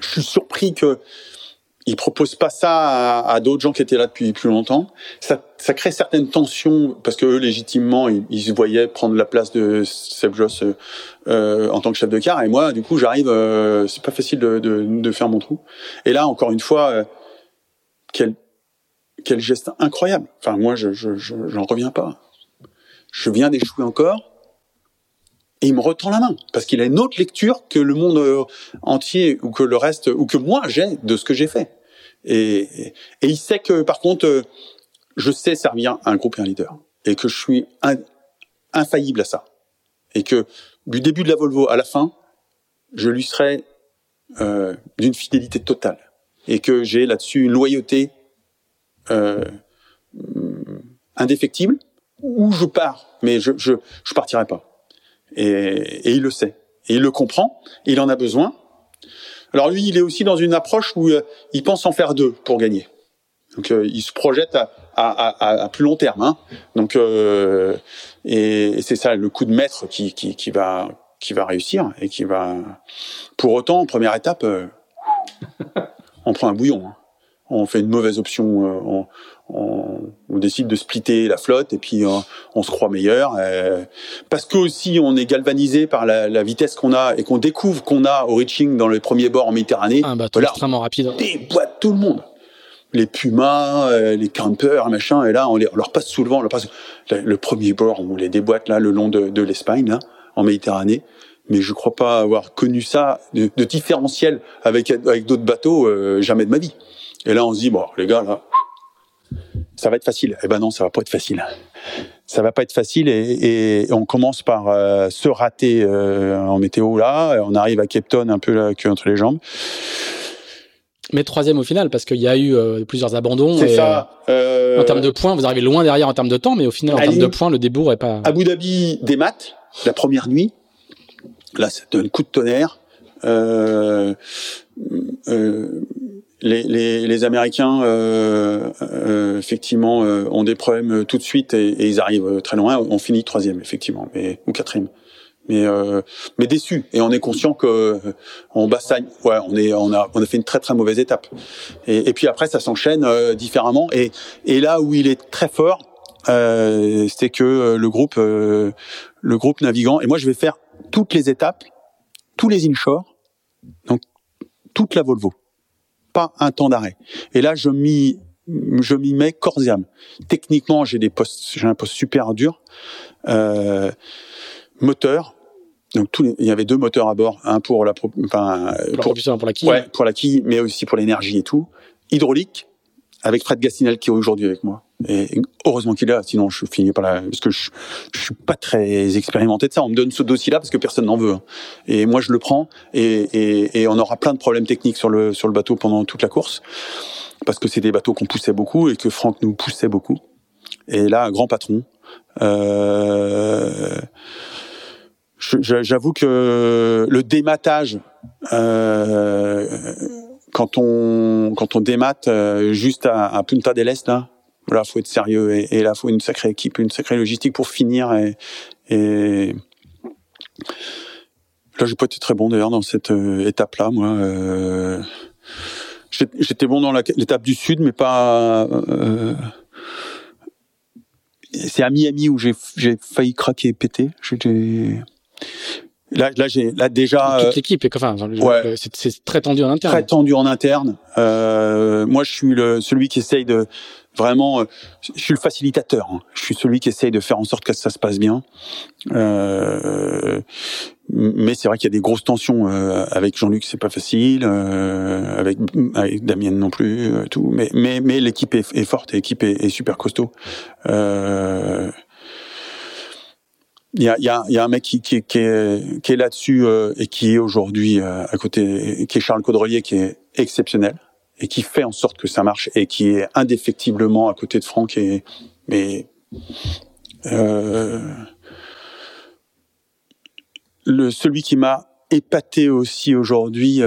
Je suis surpris que il propose pas ça à, d'autres gens qui étaient là depuis plus longtemps. Ça, ça crée certaines tensions parce que eux, légitimement, ils, se voyaient prendre la place de Seb Joss euh, en tant que chef de car. Et moi, du coup, j'arrive. Euh, c'est pas facile de, de, de, faire mon trou. Et là, encore une fois, euh, quel quel geste incroyable. Enfin, moi, je j'en je, reviens pas. Je viens d'échouer encore. Et il me retend la main parce qu'il a une autre lecture que le monde euh, entier ou que le reste ou que moi j'ai de ce que j'ai fait. Et, et il sait que, par contre, euh, je sais servir un groupe et un leader. Et que je suis infaillible à ça. Et que du début de la Volvo à la fin, je lui serai euh, d'une fidélité totale. Et que j'ai là-dessus une loyauté euh, indéfectible. Où je pars, mais je, je, je partirai pas. Et, et il le sait. Et il le comprend. Et il en a besoin. Alors lui, il est aussi dans une approche où euh, il pense en faire deux pour gagner. Donc euh, il se projette à, à, à, à plus long terme. Hein. Donc euh, et, et c'est ça le coup de maître qui, qui, qui, va qui va réussir et qui va. Pour autant, en première étape, on prend un bouillon. Hein. On fait une mauvaise option. On, on, on, décide de splitter la flotte et puis on, on se croit meilleur euh, parce que aussi on est galvanisé par la, la vitesse qu'on a et qu'on découvre qu'on a au reaching dans les premiers bords en Méditerranée. Un bateau extrêmement rapide. Déboîte tout le monde. Les pumas, euh, les campers, machin, et là on, les, on leur passe sous le vent. leur passe le, premier bord on les déboîte là le long de, de l'Espagne là en Méditerranée. Mais je crois pas avoir connu ça de, de différentiel avec avec d'autres bateaux euh, jamais de ma vie. Et là on se dit bon les gars là ça va être facile. Eh ben non, ça va pas être facile. Ça va pas être facile et, et on commence par euh, se rater euh, en météo là. On arrive à Cape un peu la queue entre les jambes. Mais troisième au final, parce qu'il y a eu euh, plusieurs abandons. C'est ça. en termes de points, vous arrivez loin derrière en termes de temps, mais au final, en termes de points, le débours est pas. Abu Dhabi des maths, la première nuit. Là, c'est un coup de tonnerre. Euh, euh, les, les, les, Américains, euh, euh, effectivement, euh, ont des problèmes tout de suite et, et, ils arrivent très loin. On finit troisième, effectivement, mais ou quatrième. Mais mais déçu et on est conscient que on bassagne. Ouais, on est on a on a fait une très très mauvaise étape. Et, et puis après, ça s'enchaîne différemment. Et et là où il est très fort, c'est que le groupe le groupe navigant et moi je vais faire toutes les étapes, tous les inshore, donc toute la Volvo pas un temps d'arrêt. Et là, je m'y je m'y mets corps et âme. Techniquement, j'ai des postes, j'ai un poste super dur. Euh, moteur. Donc tous il y avait deux moteurs à bord, un pour la, enfin, pour, pour, pour la quille. Ouais, pour la quille, mais aussi pour l'énergie et tout. Hydraulique avec Fred Gastinel qui est aujourd'hui avec moi. Et heureusement qu'il est là, sinon je finis pas là, parce que je, suis pas très expérimenté de ça. On me donne ce dossier-là parce que personne n'en veut. Hein. Et moi je le prends et, et, et, on aura plein de problèmes techniques sur le sur le bateau pendant toute la course parce que c'est des bateaux qu'on poussait beaucoup et que Franck nous poussait beaucoup. Et là, un grand patron. Euh, J'avoue que le dématage. Euh, quand on quand on démate euh, juste à, à Punta del Este là, là faut être sérieux et, et là faut une sacrée équipe, une sacrée logistique pour finir et, et là j'ai pas été très bon d'ailleurs dans cette euh, étape là moi. Euh, J'étais bon dans l'étape du sud mais pas. Euh, c'est à Miami où j'ai failli craquer et péter. J'ai Là, là, j'ai là déjà. Toute euh, l'équipe est enfin, ouais. c'est très tendu en interne. Très tendu en interne. Euh, moi, je suis le celui qui essaye de vraiment. Euh, je suis le facilitateur. Hein. Je suis celui qui essaye de faire en sorte que ça se passe bien. Euh, mais c'est vrai qu'il y a des grosses tensions euh, avec Jean-Luc, c'est pas facile. avec, avec Damien non plus, tout. Mais mais mais l'équipe est, est, forte, l'équipe est, est super costaud. Euh, il y a, y, a, y a, un mec qui, qui, qui est, qui est là-dessus euh, et qui est aujourd'hui euh, à côté, qui est Charles Caudrelier, qui est exceptionnel et qui fait en sorte que ça marche et qui est indéfectiblement à côté de Franck. Et, mais euh, le celui qui m'a épaté aussi aujourd'hui.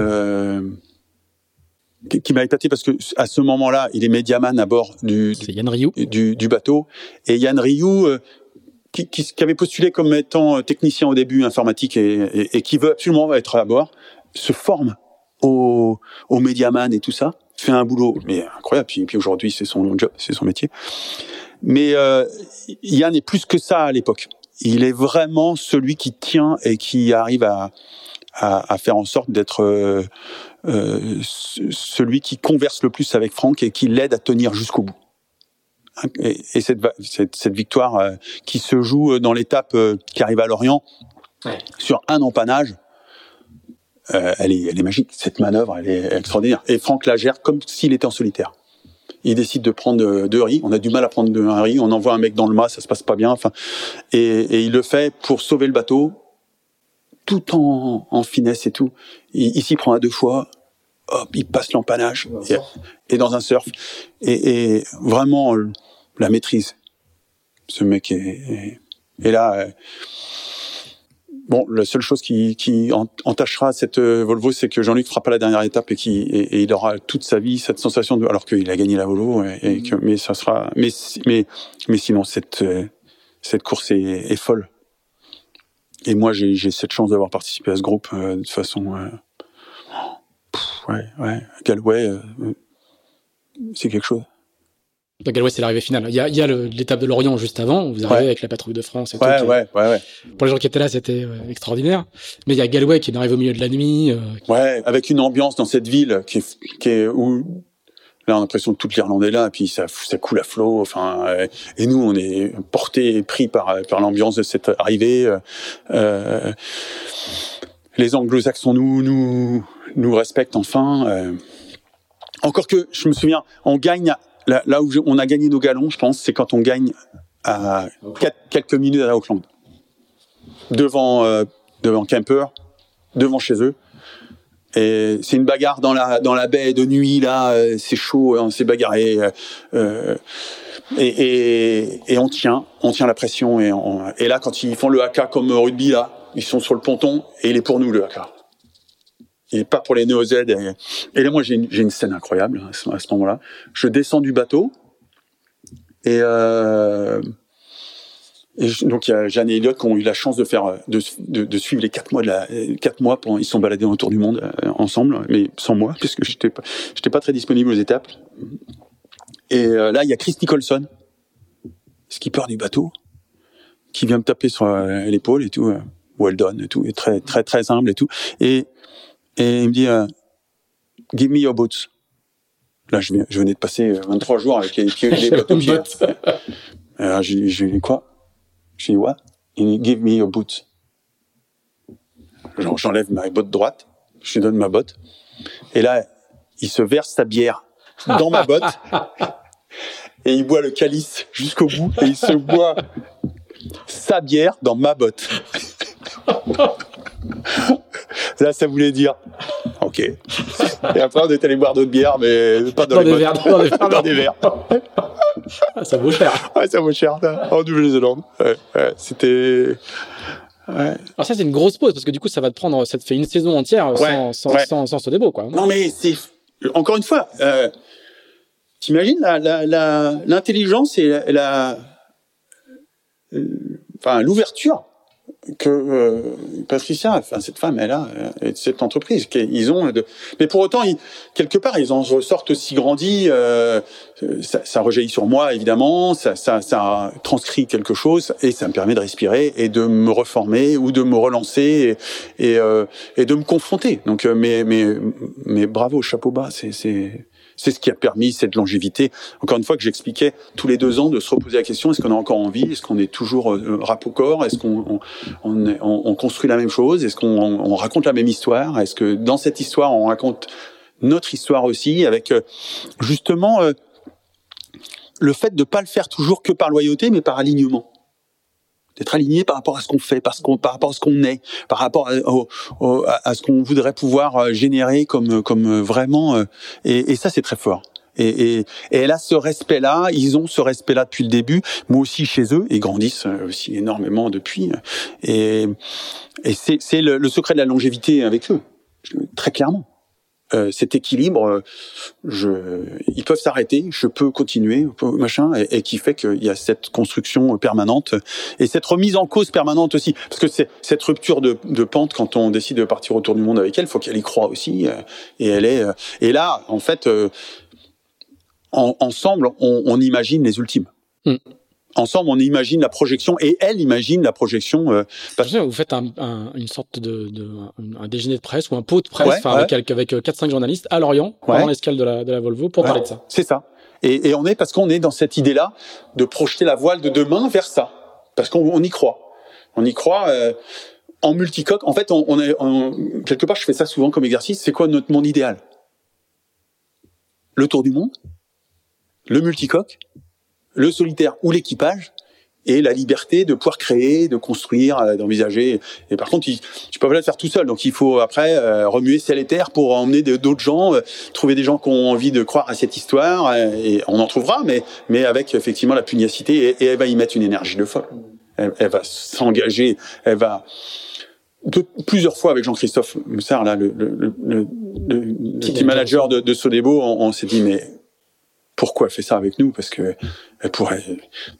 Qui m'a épaté parce que à ce moment-là, il est médiaman à bord du, du, du, bateau et Yann Rioux, qui, qui, qui, avait postulé comme étant euh, technicien au début informatique et, et, et, qui veut absolument être à bord, se forme au, au Mediaman et tout ça, fait un boulot mais incroyable. Puis, puis aujourd'hui, c'est son job, c'est son métier. Mais euh, Yann est plus que ça à l'époque. Il est vraiment celui qui tient et qui arrive à, à, à faire en sorte d'être euh, euh, celui qui converse le plus avec Franck et qui l'aide à tenir jusqu'au bout et, et cette, cette, cette, victoire euh, qui se joue dans l'étape euh, qui arrive à Lorient ouais. sur un empannage, euh, elle, est, elle est magique. Cette manœuvre, elle est extraordinaire. Et Franck la gère comme s'il était en solitaire. Il décide de prendre deux riz. On a du mal à prendre deux riz. On envoie un mec dans le mât, ça se passe pas bien. Enfin, et, et il le fait pour sauver le bateau, tout en, en finesse et tout. Il, il s'y prend à deux fois hop, il passe l'empannage et, et, dans un surf. Et, et, vraiment la maîtrise. Ce mec est, et là. Euh, bon, la seule chose qui, qui entachera cette euh, Volvo, c'est que Jean-Luc fera pas la dernière étape et qui et, il aura toute sa vie cette sensation de alors qu'il a gagné la Volvo et, que mais ça sera mais mais mais sinon cette euh, cette course est, est folle. Et moi j'ai cette chance d'avoir participé à ce groupe de façon ouais, ouais. Galway, euh, c'est quelque chose. Donc Galway, c'est l'arrivée finale. Il y a, y a l'étape de Lorient juste avant, vous arrivez ouais. avec la patrouille de France. Et ouais, tout, ouais, ouais, ouais. Pour les gens qui étaient là, c'était euh, extraordinaire. Mais il y a Galway qui arrive au milieu de la nuit. Euh, ouais, avec une ambiance dans cette ville qui est, qui est où là on a l'impression que toute l'Irlande est là, et puis ça, ça coule à flot. Enfin, et nous on est porté et pris par par l'ambiance de cette arrivée. Euh, les Anglo-Saxons nous nous nous respectent enfin. Euh. Encore que, je me souviens, on gagne là, où on a gagné nos galons, je pense, c'est quand on gagne à quelques minutes à Auckland, devant euh, devant Kemper, devant chez eux. Et c'est une bagarre dans la dans la baie de nuit là, euh, c'est chaud, on s'est bagarré. Euh, et, et, et, on tient, on tient la pression et, on, et là quand ils font le haka comme rugby là, ils sont sur le ponton et il est pour nous le haka. Est pas pour les néo-Z. Et, et, là, moi, j'ai une, une, scène incroyable à ce, moment-là. Je descends du bateau et, euh, et donc il y a Jeanne et Elliot qui ont eu la chance de faire de, de, de suivre les quatre mois de la quatre mois pendant ils sont baladés autour du monde euh, ensemble, mais sans moi puisque j'étais pas j'étais pas très disponible aux étapes. Et euh, là, il y a Chris Nicholson, skipper du bateau, qui vient me taper sur euh, l'épaule et tout, euh, well done et tout, et très très très humble et tout, et et il me dit euh, give me your boots. Là, je, je venais de passer 23 jours avec les les bateaux pieds. Alors, je, je lui dis quoi? Je lui dis what Il dit give me your boots. Genre, j'enlève ma botte droite, je lui donne ma botte, et là, il se verse sa bière dans ma botte et il boit le calice jusqu'au bout et il se boit sa bière dans ma botte. Là, ça voulait dire, ok. Et après, on est allé boire d'autres bières, mais pas dans, dans les des verres, dans des dans des verres. Ah, ça vaut cher. Ouais, ça vaut cher, en Nouvelle-Zélande. Ouais, ouais, c'était... Ouais. Alors ça, c'est une grosse pause, parce que du coup, ça va te prendre, ça te fait une saison entière sans, sans, sans, sans ce débo, quoi. Non, mais c'est... Encore une fois, euh, t'imagines la, la, la, l'intelligence et la... la euh, enfin, l'ouverture que euh, Patricia, enfin cette femme, elle a, euh, et cette entreprise, qu'ils ont. De... Mais pour autant, ils, quelque part, ils en ressortent aussi grandis. Euh, ça, ça rejaillit sur moi, évidemment. Ça, ça, ça transcrit quelque chose et ça me permet de respirer et de me reformer ou de me relancer et, et, euh, et de me confronter. Donc, euh, mais, mais, mais bravo, chapeau bas. C'est, c'est ce qui a permis cette longévité. Encore une fois que j'expliquais tous les deux ans de se reposer la question est-ce qu'on a encore envie? Est-ce qu'on est toujours euh, rap au corps? Est-ce qu'on on, on, on- on construit la même chose? Est-ce qu'on on raconte la même histoire? Est-ce que dans cette histoire on raconte notre histoire aussi avec euh, justement euh, le fait de pas le faire toujours que par loyauté mais par alignement? D'être aligné par rapport à ce qu'on fait, parce qu'on, par rapport à ce qu'on est, par rapport à, ce qu'on voudrait pouvoir euh, générer comme, comme euh, vraiment. euh, Et, et ça, c'est très fort. Et, et, et elle a ce respect-là, ils ont ce respect-là depuis le début, moi aussi chez eux, ils grandissent aussi énormément depuis. Et, et c'est, c'est le, secret de la longévité avec eux, très clairement. Euh, cet équilibre, euh, je, ils peuvent s'arrêter, je peux continuer, machin, et, qui fait qu'il y a cette construction permanente et cette remise en cause permanente aussi, parce que c'est cette rupture de, de pente quand on décide de partir autour du monde avec elle, faut qu'elle y croit aussi, euh, et elle est, euh, et là, en fait, en- ensemble, on, on imagine les ultimes. Mm. Ensemble, on imagine la projection, et elle imagine la projection. euh, vous faites un, un- une sorte de, de un, un déjeuner de presse ou un pot de presse, Ouais, enfin ouais. avec, avec 4-5 journalistes à Lorient, Ouais. pendant l'escale de la, de la Volvo, pour parler de ça. C'est ça. Et, et on est parce qu'on est dans cette idée-là de projeter la voile de demain vers ça, parce qu'on on y croit. On y croit euh, en multicoque. En fait, on, on est on- quelque part. Je fais ça souvent comme exercice. C'est quoi notre monde idéal? Le tour du monde, le multicoque, le solitaire ou l'équipage. Et la liberté de pouvoir créer, de construire, euh, d'envisager. Et par contre, tu peux pas le faire tout seul. Donc, il faut après euh, remuer ciel et terre pour emmener d'autres gens, euh, trouver des gens qui ont envie de croire à cette histoire. euh, et on en trouvera, mais mais avec effectivement la pugnacité. Et, et elle va y mettre une énergie de folle. Elle, elle va s'engager. Elle va de- plusieurs fois avec Jean-Christophe Moussard, là, le, le, le, le, team manager de, de Sodebo, on, on s'est dit mais pourquoi elle fait ça avec nous Parce que elle pourrait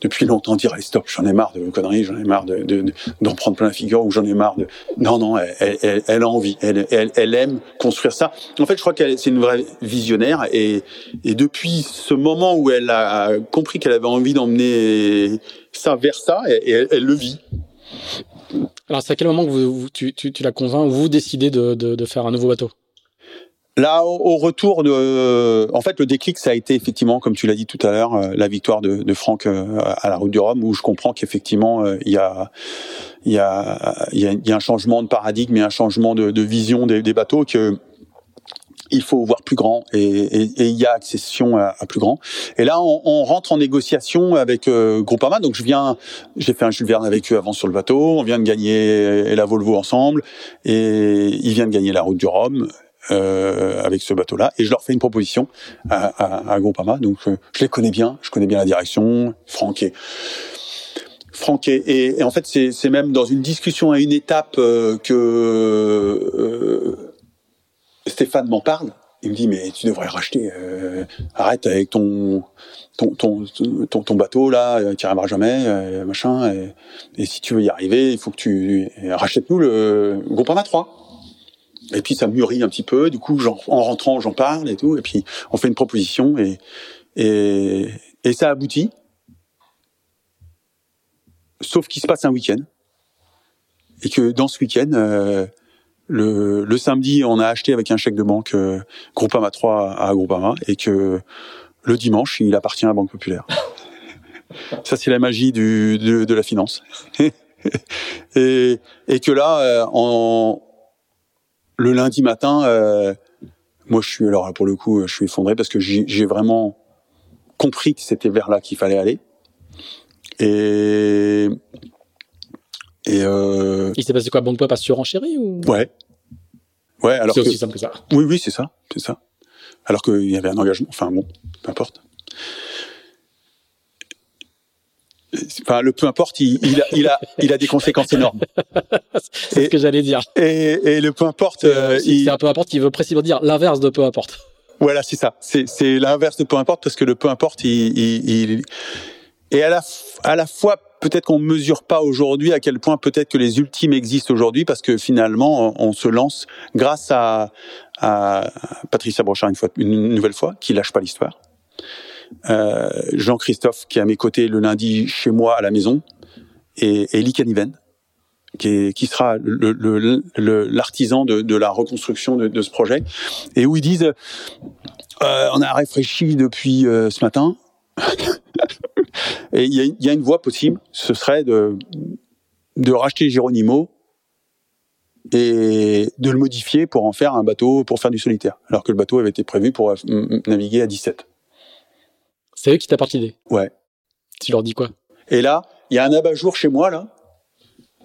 depuis longtemps dire allez stop, j'en ai marre de vos conneries, j'en ai marre de de- de- d'en prendre plein la figure ou j'en ai marre de non non, elle, elle, elle, a envie, elle, elle, elle aime construire ça. En fait, je crois qu'elle c'est une vraie visionnaire et et depuis ce moment où elle a compris qu'elle avait envie d'emmener ça vers ça, et, elle, elle le vit. Alors, c'est à quel moment que vous, vous- tu, tu, tu la convaincs ou vous décidez de, de, de faire un nouveau bateau? Là, au, retour de, en fait, le déclic, ça a été effectivement, comme tu l'as dit tout à l'heure, euh, la victoire de, de Franck euh, à la Route du Rhum, où je comprends qu'effectivement, euh, il y a, il y a, il y a, il y a un changement de paradigme et un changement de, de vision des, des bateaux que il faut voir plus grand et, et, et il y a accession à, à plus grand. Et là, on, on rentre en négociation avec euh, Groupama. Donc, je viens, j'ai fait un Jules Verne avec eux avant sur le bateau. On vient de gagner la Volvo ensemble et ils viennent de gagner la Route du Rhum euh, avec ce bateau-là. Et je leur fais une proposition à, à, à Groupama. Donc, euh, je les connais bien. Je connais bien la direction. Franck Franck et, et, en fait c'est même dans une discussion à une étape euh, que euh, Stéphane m'en parle. Il me dit mais tu devrais racheter. Euh, arrête avec ton ton, ton ton, ton bateau là, tu n'y arriveras jamais, machin. Et, et, si tu veux y arriver, il faut que tu rachètes nous le Groupama 3. Et puis ça mûrit un petit peu. Du coup, en rentrant, j'en parle et tout. Et puis on fait une proposition et et, et ça aboutit. Sauf qu'il se passe un week-end. Et que dans ce week-end, euh, le, le, samedi, on a acheté avec un chèque de banque euh, Groupama 3 à Groupama et que le dimanche, il appartient à Banque Populaire. Ça, c'est la magie du, de, de la finance. et, et, que là, euh, en, le lundi matin, euh, moi, je suis alors pour le coup, je suis effondré parce que j'ai vraiment compris que c'était vers là qu'il fallait aller. Et et euh... il s'est passé quoi Pop a surenchéri ou? Ouais. Ouais, alors c'est aussi simple que ça. Oui, oui, c'est ça, c'est ça. Alors qu'il y avait un engagement. Enfin bon, peu importe. Enfin, le peu importe, il, il, a, il, a, il a des conséquences énormes. c'est ce que j'allais dire. Et, et, le peu importe, euh, c'est un peu importe qui veut précisément dire l'inverse de peu importe. Voilà, c'est ça. C'est l'inverse de peu importe parce que le peu importe, il, il et à la, à la fois, peut-être qu'on mesure pas aujourd'hui à quel point peut-être que les ultimes existent aujourd'hui parce que finalement, on se lance grâce à, à Patricia Brochard une, fois, une nouvelle fois, qui lâche pas l'histoire. Euh, Jean-Christophe qui est à mes côtés le lundi chez moi à la maison et Eli Caniven qui, sera l'artisan de, la reconstruction de, ce projet. Et où ils disent euh, on a réfléchi depuis euh, ce matin Et il y a, une voie possible, ce serait de, de racheter Geronimo et de le modifier pour en faire un bateau pour faire du solitaire, alors que le bateau avait été prévu pour naviguer à 17. C'est eux qui t'apportent l'idée Ouais. Tu leur dis quoi? Et là, il y a un abat-jour chez moi, là,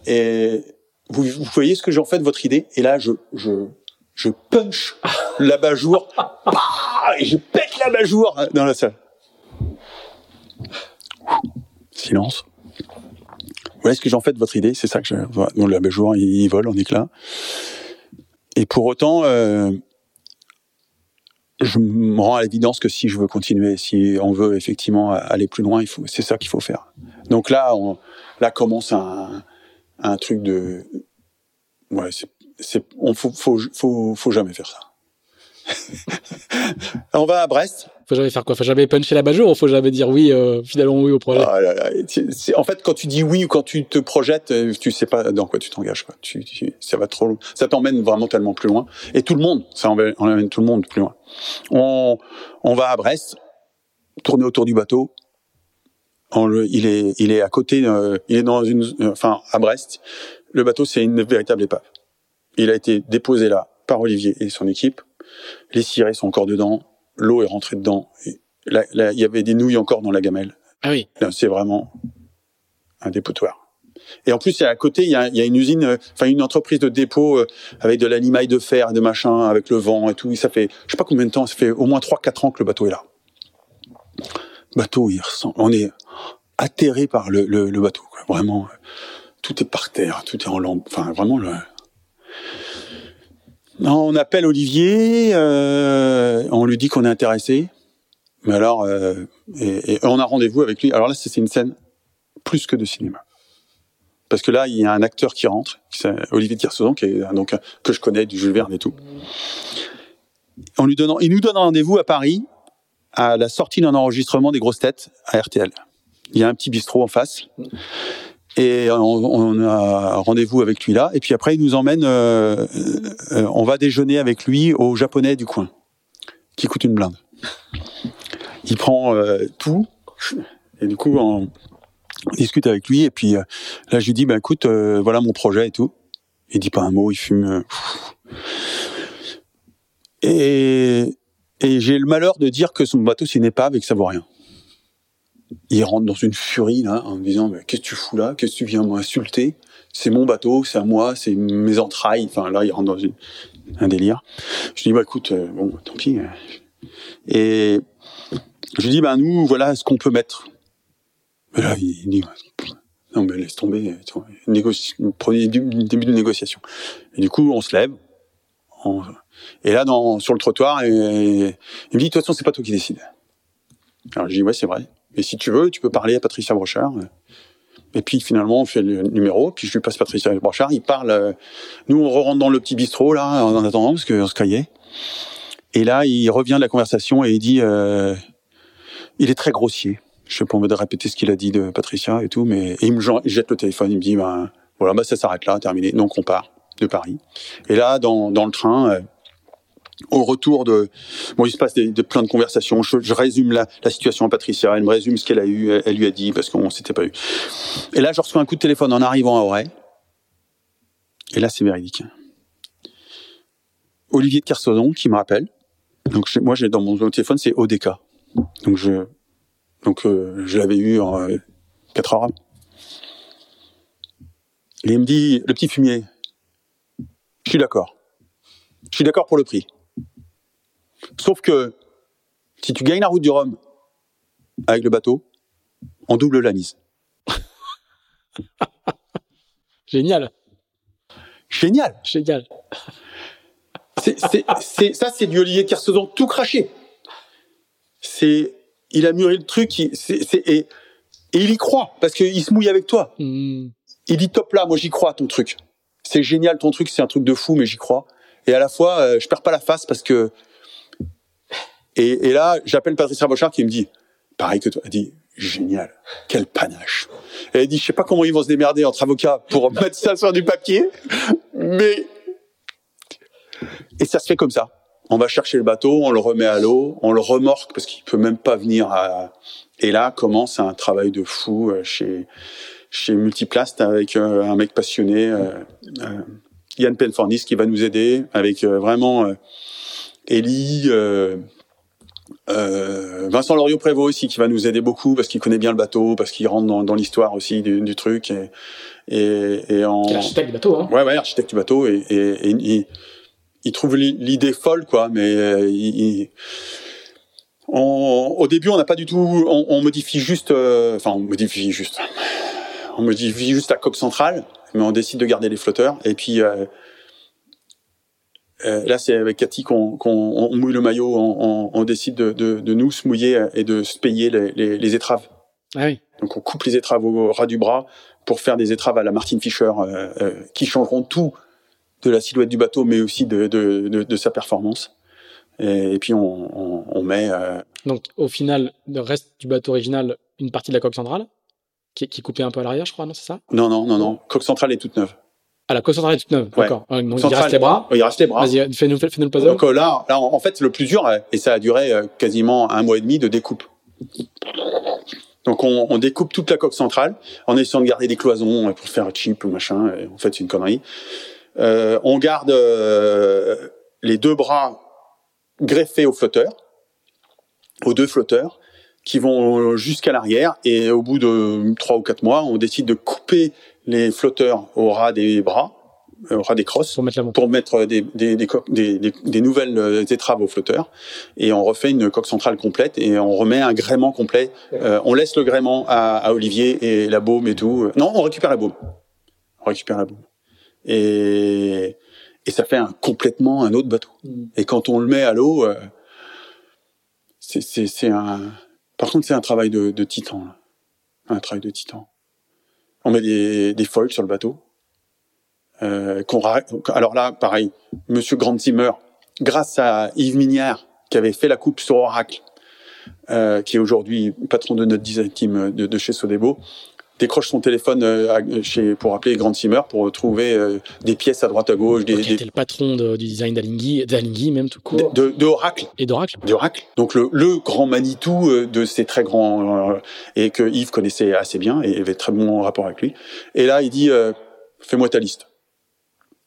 et vous, vous voyez ce que j'en fais de votre idée? Et là, je, je, je punch l'abat-jour, et je pète l'abat-jour dans la salle. Silence. Voilà ce que j'en fais de votre idée, c'est ça que je. Voilà, le jour, il, vole en éclat. Et pour autant, euh, je me rends à l'évidence que si je veux continuer, si on veut effectivement aller plus loin, c'est ça qu'il faut faire. Donc là, on, là commence un, un truc de, ouais, c'est, c'est, on faut, faut, faut, faut jamais faire ça. on va à Brest. Faut jamais faire quoi? Faut jamais puncher la bajour ou faut jamais dire oui, euh, finalement oui au projet? Ah là là, En fait, quand tu dis oui ou quand tu te projettes, euh, tu sais pas dans quoi tu t'engages. Tu, tu, ça va trop loin. Ça t'emmène vraiment tellement plus loin. Et tout le monde, ça emmène, tout le monde plus loin. On, on va à Brest, tourner autour du bateau. Il est, il est à côté. Euh, il est dans une, euh, enfin à Brest. Le bateau, c'est une véritable épave. Il a été déposé là par Olivier et son équipe les cirés sont encore dedans, l'eau est rentrée dedans. il y avait des nouilles encore dans la gamelle. Ah oui. C'est vraiment un dépotoir. Et en plus, à côté, il y a, y a, une usine, euh, enfin une entreprise de dépôt euh, avec de la limaille de fer, de machin, avec le vent et tout. Et ça fait, je sais pas combien de temps, ça fait au moins 3-4 ans que le bateau est là. Le bateau, il ressemble, on est atterré par le, le, le bateau. Quoi. Vraiment, tout est par terre, tout est en lampe. Enfin, vraiment, le, on appelle Olivier, euh, on lui dit qu'on est intéressé. Mais alors, euh, et, on a rendez-vous avec lui. Alors là, c'est une scène plus que de cinéma. Parce que là, il y a un acteur qui rentre, Olivier Tiercezon, qui est donc que je connais du Jules Verne et tout. On lui donne, il nous donne rendez-vous à Paris à la sortie d'un enregistrement des grosses têtes à RTL. Il y a un petit bistrot en face. Et on, on a rendez-vous avec lui là. Et puis après, il nous emmène. Euh, euh, on va déjeuner avec lui au japonais du coin, qui coûte une blinde. Il prend euh, tout. Et du coup, on, discute avec lui. Et puis là, je lui dis, ben écoute, voilà mon projet et tout. Il dit pas un mot. Il fume. et et j'ai le malheur de dire que son bateau, c'est une épave et que ça vaut rien il rentre dans une furie là en me disant mais qu'est-ce que tu fous là? Qu'est-ce que tu viens m'insulter? C'est mon bateau c'est à moi c'est mes entrailles enfin là il rentre dans un délire je lui dis bah écoute euh, bon tant pis et je lui dis bah nous voilà ce qu'on peut mettre et là il dit Non, mais laisse tomber. Négocie, premier début de négociation. Et du coup, on se lève. et là, sur le trottoir, il me dit, de toute façon, c'est pas toi qui décides. Alors, je dis, ouais, c'est vrai. Et si tu veux, tu peux parler à Patricia Brochard. Et puis finalement, on fait le numéro, puis je lui passe Patricia Brochard, il parle. Euh, nous, on rentre dans le petit bistrot là, en attendant, parce qu'on se caillait. Et là, il revient de la conversation et il dit, euh, il est très grossier. Je sais pas me répéter ce qu'il a dit de Patricia et tout, mais il me jette le téléphone, il me dit, ben voilà, bah ça s'arrête là, terminé. Donc on part de Paris. Et là, dans, dans le train, euh, au retour de bon il se passe des, de plein de conversations. Je, je résume la, la, situation à Patricia. Elle me résume ce qu'elle a eu elle, lui a dit parce qu'on s'était pas eu. Et là je reçois un coup de téléphone en arrivant à Auray. Et là c'est véridique. Olivier de Kersauzon qui me rappelle. Donc moi j'ai dans mon téléphone c'est ODK donc je donc euh, je l'avais eu en euh, 4 heures. Et il me dit le petit fumier je suis d'accord. Je suis d'accord pour le prix Sauf que si tu gagnes la route du Rhum avec le bateau, on double la mise. Génial. Génial. Génial. C'est, c'est, ça, c'est du Olivier Kersauzon tout craché. C'est, il a mûri le truc, il, et, et, il y croit parce qu'il se mouille avec toi. Mmh. Il dit top là, moi j'y crois ton truc. C'est génial ton truc, c'est un truc de fou, mais j'y crois. Et à la fois, euh, je perds pas la face parce que et, et là, j'appelle Patricia Bochard qui me dit, pareil que toi, elle dit, génial, quel panache. Et elle dit, je sais pas comment ils vont se démerder entre avocats pour mettre ça sur du papier, mais et ça se fait comme ça. On va chercher le bateau, on le remet à l'eau, on le remorque parce qu'il peut même pas venir à... Et là commence un travail de fou euh, chez chez Multiplast avec euh, un mec passionné, euh, euh, Yann Penfornis qui va nous aider avec vraiment Ellie, euh, Vincent Loriot Prévost aussi qui va nous aider beaucoup parce qu'il connaît bien le bateau, parce qu'il rentre dans, dans l'histoire aussi du, du, truc et et, et en architecte du bateau. Hein. Ouais ouais architecte du bateau et, et, et il, il, trouve l'idée folle quoi, mais euh, il, on, au début on n'a pas du tout, on, on modifie juste, euh, enfin on modifie juste, on modifie juste la coque centrale, mais on décide de garder les flotteurs et puis euh, là, c'est avec Cathy qu'on qu mouille le maillot, on, on décide de, de, de, nous se mouiller et de se payer les, les, les étraves. Ah oui. Donc on coupe les étraves au ras du bras pour faire des étraves à la Martin Fischer euh, euh, qui changeront tout de la silhouette du bateau, mais aussi de, de, de, de sa performance. Et, et puis on, on, on met. Euh... Donc au final, le reste du bateau original, une partie de la coque centrale qui, qui est coupée un peu à l'arrière, je crois, non, c'est ça? Non, non, non, non. Coque centrale est toute neuve. Ah, la coque centrale est toute neuve, Ouais. d'accord. Ah, donc, il reste les bras. Il reste les bras. Vas-y, fais-nous fais le puzzle. Donc euh, là, là, en fait, le plus dur, euh, et ça a duré euh, quasiment un mois et demi de découpe. Donc on, on découpe toute la coque centrale en essayant de garder des cloisons pour faire cheap ou machin. En fait, c'est une connerie. Euh, on garde euh, les deux bras greffés au flotteur, aux deux flotteurs, qui vont jusqu'à l'arrière. Et au bout de trois ou quatre mois, on décide de couper les flotteurs au ras des bras, euh, au ras des crosses pour mettre pour mettre des, des, des, des, des, des nouvelles euh, étraves au flotteur et on refait une coque centrale complète et on remet un gréement complet. Euh, on laisse le gréement à, à Olivier et la baume et tout. Non, on récupère la baume. On récupère la baume. Et, et ça fait un, complètement un autre bateau. Mm. Et quand on le met à l'eau, euh, c'est un... Par contre, c'est un travail de, de titan. Là. Un travail de titan. On met des, des foils sur le bateau. Euh, alors là, pareil, Monsieur Grand Zimmer, grâce à Yves Mignard, qui avait fait la coupe sur Oracle, euh, qui est aujourd'hui patron de notre design team de, de chez Sodebo, décroche son téléphone euh, chez, pour appeler Grand Zimmer pour trouver euh, des pièces à droite à gauche, des, était le patron de- du design d'Alinghi, d'Alinghi même tout court, de, de Oracle. et d'Oracle. d'Oracle. Donc le, le grand Manitou euh, de ces très grands euh, et que Yves connaissait assez bien et avait très bon rapport avec lui. Et là, il dit euh, fais-moi ta liste.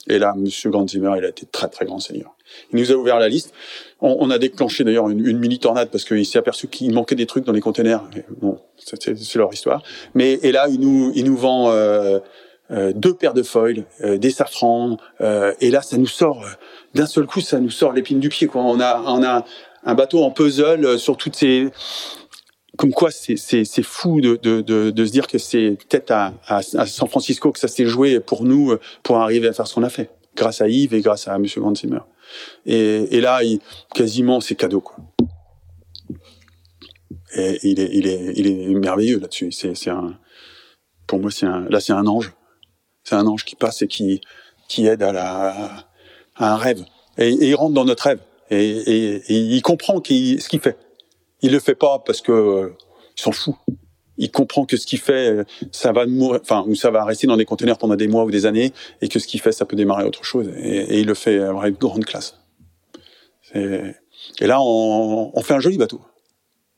Et là, Monsieur Grandzimer, il a été très très grand seigneur. Il nous a ouvert la liste. On, on a déclenché d'ailleurs une, une mini tornade parce qu'il s'est aperçu qu'il manquait des trucs dans les containers. Et Bon, c'est leur histoire. Mais et là, il nous il nous vend euh, euh, deux paires de foils, euh, des safrans. euh, et là, ça nous sort euh, d'un seul coup, ça nous sort l'épine du pied. Quoi. On a on a un bateau en puzzle euh, sur toutes ces comme quoi c'est fou de, de, de, de, se dire que c'est peut-être à, à, San Francisco que ça s'est joué pour nous pour arriver à faire ce qu'on a fait grâce à Yves et grâce à Monsieur Grandsimer et, et là il, quasiment c'est cadeau quoi. Et il est il est il est merveilleux là-dessus. Pour moi c'est là c'est un ange. C'est un ange qui passe et qui qui aide à la à un rêve. Et, et il rentre dans notre rêve. Et, et, et il comprend qu ce qu'il fait il le fait pas parce que euh, il s'en fout. Il comprend que ce qu'il fait, euh, ça va mourir, enfin, ou ça va rester dans des conteneurs pendant des mois ou des années, et que ce qu'il fait, ça peut démarrer autre chose. Et, il le fait avec grande classe. Et là, on, fait un joli bateau.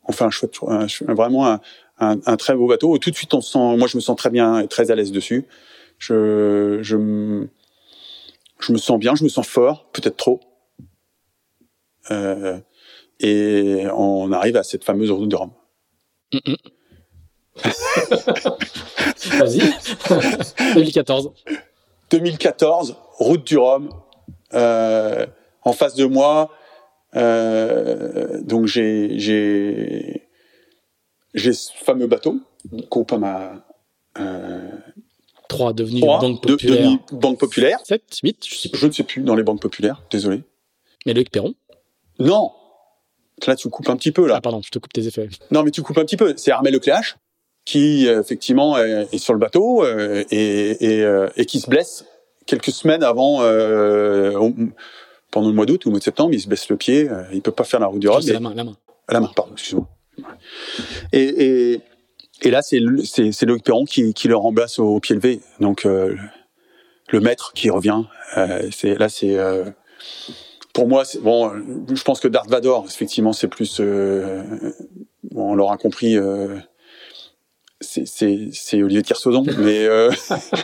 On fait un chouette, vraiment un, très beau bateau. Tout de suite, on sent, moi, je me sens très bien très à l'aise dessus. Je, je, je me sens bien, je me sens fort, peut-être trop. Euh, et on arrive à cette fameuse route de Rome. Mm -mm. Vas-y. 2014. 2014, route du Rhum. Euh, en face de moi, euh, donc j'ai j'ai j'ai ce fameux bateau, Groupama. Euh, 3 devenu 3, banque populaire. De, banque populaire. 7, 8, je sais plus. Je ne sais plus dans les banques populaires, désolé. Mais Loïc Perron? Non, là tu coupes un petit peu là. Ah pardon, je te coupe tes effets. Non mais tu coupes un petit peu. C'est Armel Lecléache qui effectivement est, est, sur le bateau euh, et, et, euh, et, qui se blesse quelques semaines avant euh, pendant le mois d'août ou le mois de septembre, il se blesse le pied, euh, il peut pas faire la route du Rhum. C'est la main, la main. La main, pardon, excuse-moi. Et, et, et là c'est Loïc Perron qui, qui le remplace au, au pied levé. Donc euh, le maître qui revient. c'est là c'est pour moi, bon, je pense que Darth Vador, effectivement, c'est plus, euh, bon, on l'aura compris, euh, c'est Olivier Kersauzon, mais euh,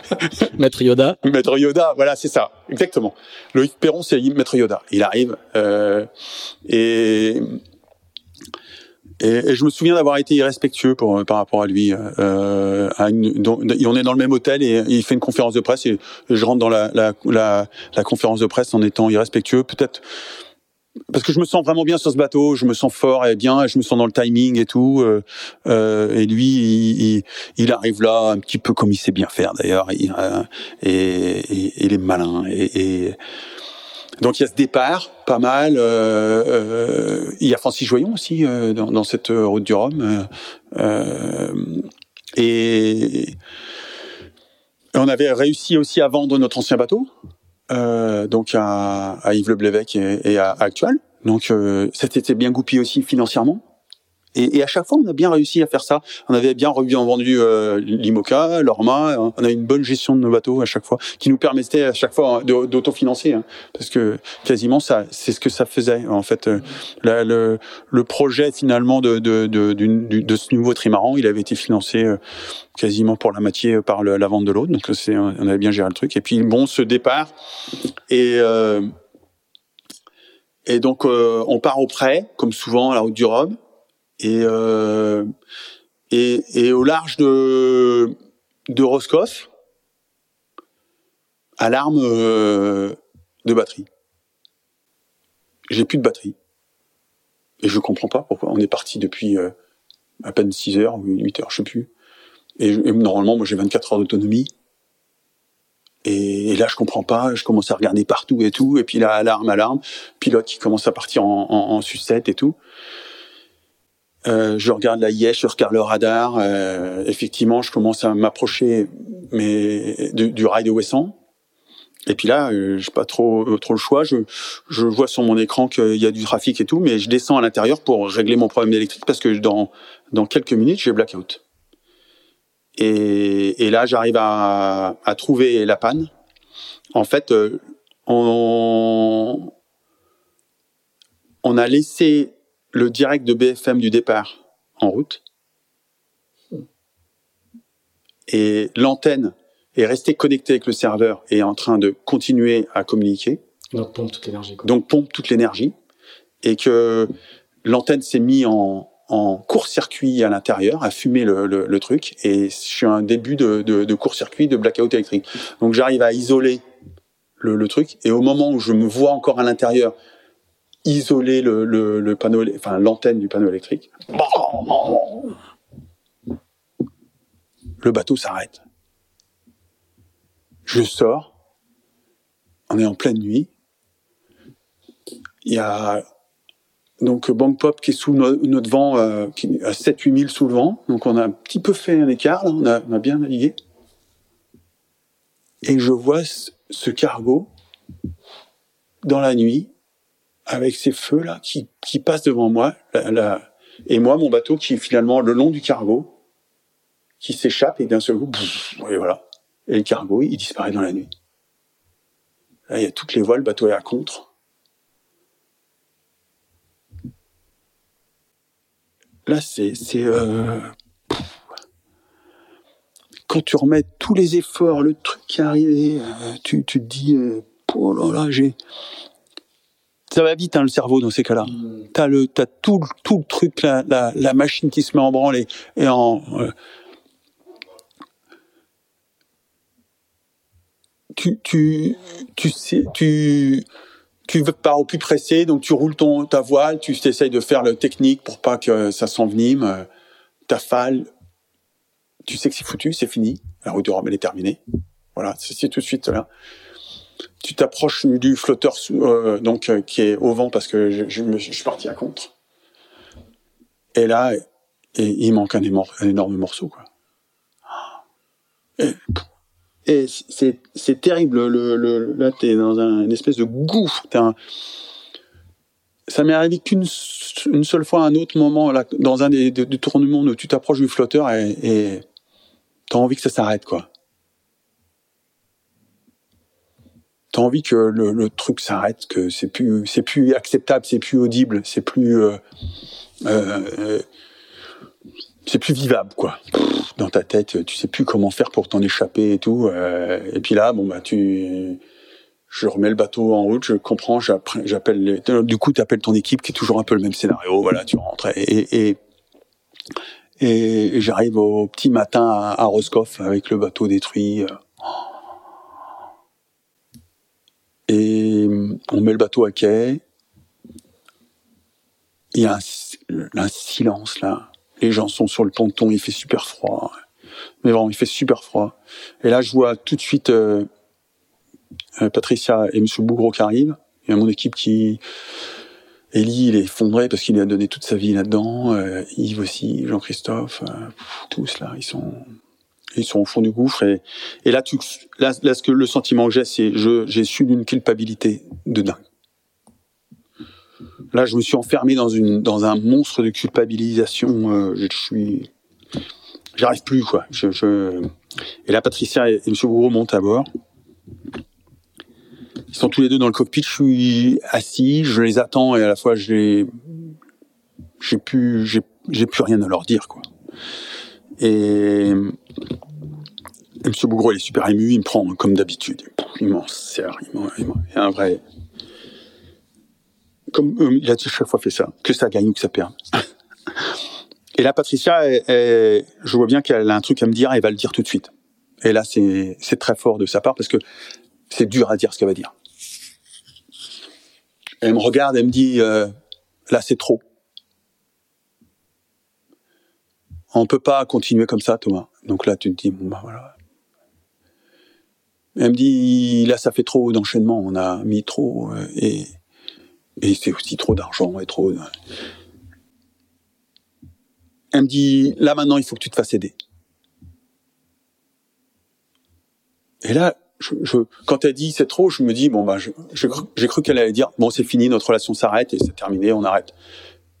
Maître Yoda. Maître Yoda, voilà, c'est ça, exactement. Loïc Perron, c'est Maître Yoda. Il arrive euh, et et, et, je me souviens d'avoir été irrespectueux pour, par rapport à lui. Euh, à une, dans, on est dans le même hôtel et il fait une conférence de presse et, je rentre dans la, la, la, la conférence de presse en étant irrespectueux. Peut-être parce que je me sens vraiment bien sur ce bateau, je me sens fort et bien, je me sens dans le timing et tout. Euh, euh, et lui, il, il, il, arrive là un petit peu comme il sait bien faire d'ailleurs. Euh, et, et, il est malin et, et donc il y a ce départ, pas mal. Euh, euh, il y a Francis Joyon aussi euh, dans, dans, cette route du Rhum. Euh, et on avait réussi aussi à vendre notre ancien bateau, euh, donc à, à, Yves Le Blévec et, à, à Actual. Donc ça s'était bien goupillé aussi financièrement. Et, et, à chaque fois, on a bien réussi à faire ça. On avait bien vendu euh, l'IMOCA, l'ORMA. On a une bonne gestion de nos bateaux à chaque fois, qui nous permettait à chaque fois d'autofinancer, hein, parce que quasiment ça, c'est ce que ça faisait en fait. Euh, le, le, projet finalement de, de, de, de, ce nouveau trimaran, il avait été financé euh, quasiment pour la moitié par la vente de l'autre. Donc c'est, on avait bien géré le truc. Et puis bon, ce départ et euh, et donc on part au prêt, comme souvent à la route du Rhum et, euh, et, et, au large de, de Roscoff, alarme euh, de batterie. J'ai plus de batterie. Et je comprends pas pourquoi. On est parti depuis euh, à peine 6 heures ou 8 heures, je sais plus. Et, normalement, moi j'ai 24 heures d'autonomie. Et, là, je comprends pas. Je commence à regarder partout et tout. Et puis là, alarme, alarme. Pilote qui commence à partir en, en sucette et tout. Euh, je regarde la IES, je regarde le radar. Euh, effectivement, je commence à m'approcher mais du, du, rail de Wesson. Et puis là, euh, j'ai pas trop trop le choix. Je, je vois sur mon écran qu'il y a du trafic et tout, mais je descends à l'intérieur pour régler mon problème électrique parce que dans dans quelques minutes, j'ai blackout. Et, et là, j'arrive à, à trouver la panne. En fait, euh, on on a laissé le direct de BFM du départ en route. Et l'antenne est restée connectée avec le serveur et est en train de continuer à communiquer. Donc pompe toute l'énergie. Donc pompe toute l'énergie. Et que l'antenne s'est mise en, en court-circuit à l'intérieur, à fumer le, le, le, truc. Et je suis un début de, de, de court-circuit, de blackout électrique. Donc j'arrive à isoler le, le, truc. Et au moment où je me vois encore à l'intérieur isoler le, panneau, enfin l'antenne du panneau électrique. Le bateau s'arrête. Je sors. On est en pleine nuit. Il y a donc Bank Pop qui est sous notre vent, euh, à 7-8 000 sous le vent. Donc on a un petit peu fait un écart, a, on a bien navigué. Et je vois ce, cargo dans la nuit avec ces feux là qui, qui passent devant moi. et moi, mon bateau qui est finalement le long du cargo, qui s'échappe et d'un seul coup, et voilà. Et le cargo, il disparaît dans la nuit. Là, il y a toutes les voiles, le bateau est à contre. Là, c'est, c'est, euh, quand tu remets tous les efforts, le truc qui est arrivé, euh, tu, tu te dis, euh, oh là là, j'ai, ça va vite hein, le cerveau dans ces cas-là. Mm. T'as le, t'as tout, tout le truc, la, la, machine qui se met en branle et, en, euh, tu, tu, tu sais, tu, tu pars au plus pressé, donc tu roules ton, ta voile, tu essayes de faire le technique pour pas que ça s'envenime, euh, ta fale, tu sais que c'est foutu, c'est fini, la route de Rome elle est terminée. Voilà, c'est tout de suite là. Tu t'approches du flotteur euh, donc euh, qui est au vent parce que je, suis parti à contre. Et là, et, il manque un, un énorme morceau quoi. Et, et c'est terrible. Le, le, là, t'es dans un, une espèce de gouffre. Ça m'est arrivé qu'une une seule fois, un autre moment, là, dans un des, tournements où tu t'approches du flotteur et, et t'as envie que ça s'arrête, quoi. T'as envie que le, truc s'arrête, que c'est plus, c'est plus acceptable, c'est plus audible, c'est plus, euh, euh, c'est plus vivable, quoi dans ta tête, tu sais plus comment faire pour t'en échapper et tout. Euh, et puis là, bon bah tu, je remets le bateau en route, je comprends, j'appelle, du coup tu appelles ton équipe qui est toujours un peu le même scénario. Voilà, tu rentres et et, j'arrive au petit matin à, à, Roscoff avec le bateau détruit. Et on met le bateau à quai. Il y a un, un silence là les gens sont sur le ponton, il fait super froid. Mais vraiment, il fait super froid. Et là, je vois tout de suite euh, euh Patricia et Monsieur Bougro qui arrivent. Il y a mon équipe qui... Elie, il est effondré parce qu'il a donné toute sa vie là-dedans. Euh, Yves aussi, Jean-Christophe, euh, tous là, ils sont... Ils sont au fond du gouffre et, là, tu, là, ce que le sentiment que j'ai, c'est je, j'ai su d'une culpabilité de dingue. Là, je me suis enfermé dans une dans un monstre de culpabilisation. Euh, je suis, j'arrive plus quoi. Je. Et là, Patricia et, Monsieur Bourreau montent à bord. Ils sont tous les deux dans le cockpit. Je suis assis, je les attends et à la fois j'ai j'ai plus j'ai plus rien à leur dire quoi. Et, et Monsieur Bougro, il est super ému, il me prend comme d'habitude. Il m'en sert, il m'en, il un vrai, comme euh, il a chaque fois fait ça, que ça gagne ou que ça perde. Et là, Patricia, je vois bien qu'elle a un truc à me dire, et elle va le dire tout de suite. Et là, c'est très fort de sa part parce que c'est dur à dire ce qu'elle va dire. Elle me regarde, elle me dit, euh, là, c'est trop. On peut pas continuer comme ça, Thomas. Donc là, tu te dis, bon, bah voilà. Elle me dit, là, ça fait trop d'enchaînement. On a mis trop. Euh, et et c'est aussi trop d'argent et trop. Elle me dit, là maintenant, il faut que tu te fasses aider. Et là, quand elle dit c'est trop, je me dis bon bah j'ai cru, qu'elle allait dire bon c'est fini, notre relation s'arrête et c'est terminé, on arrête.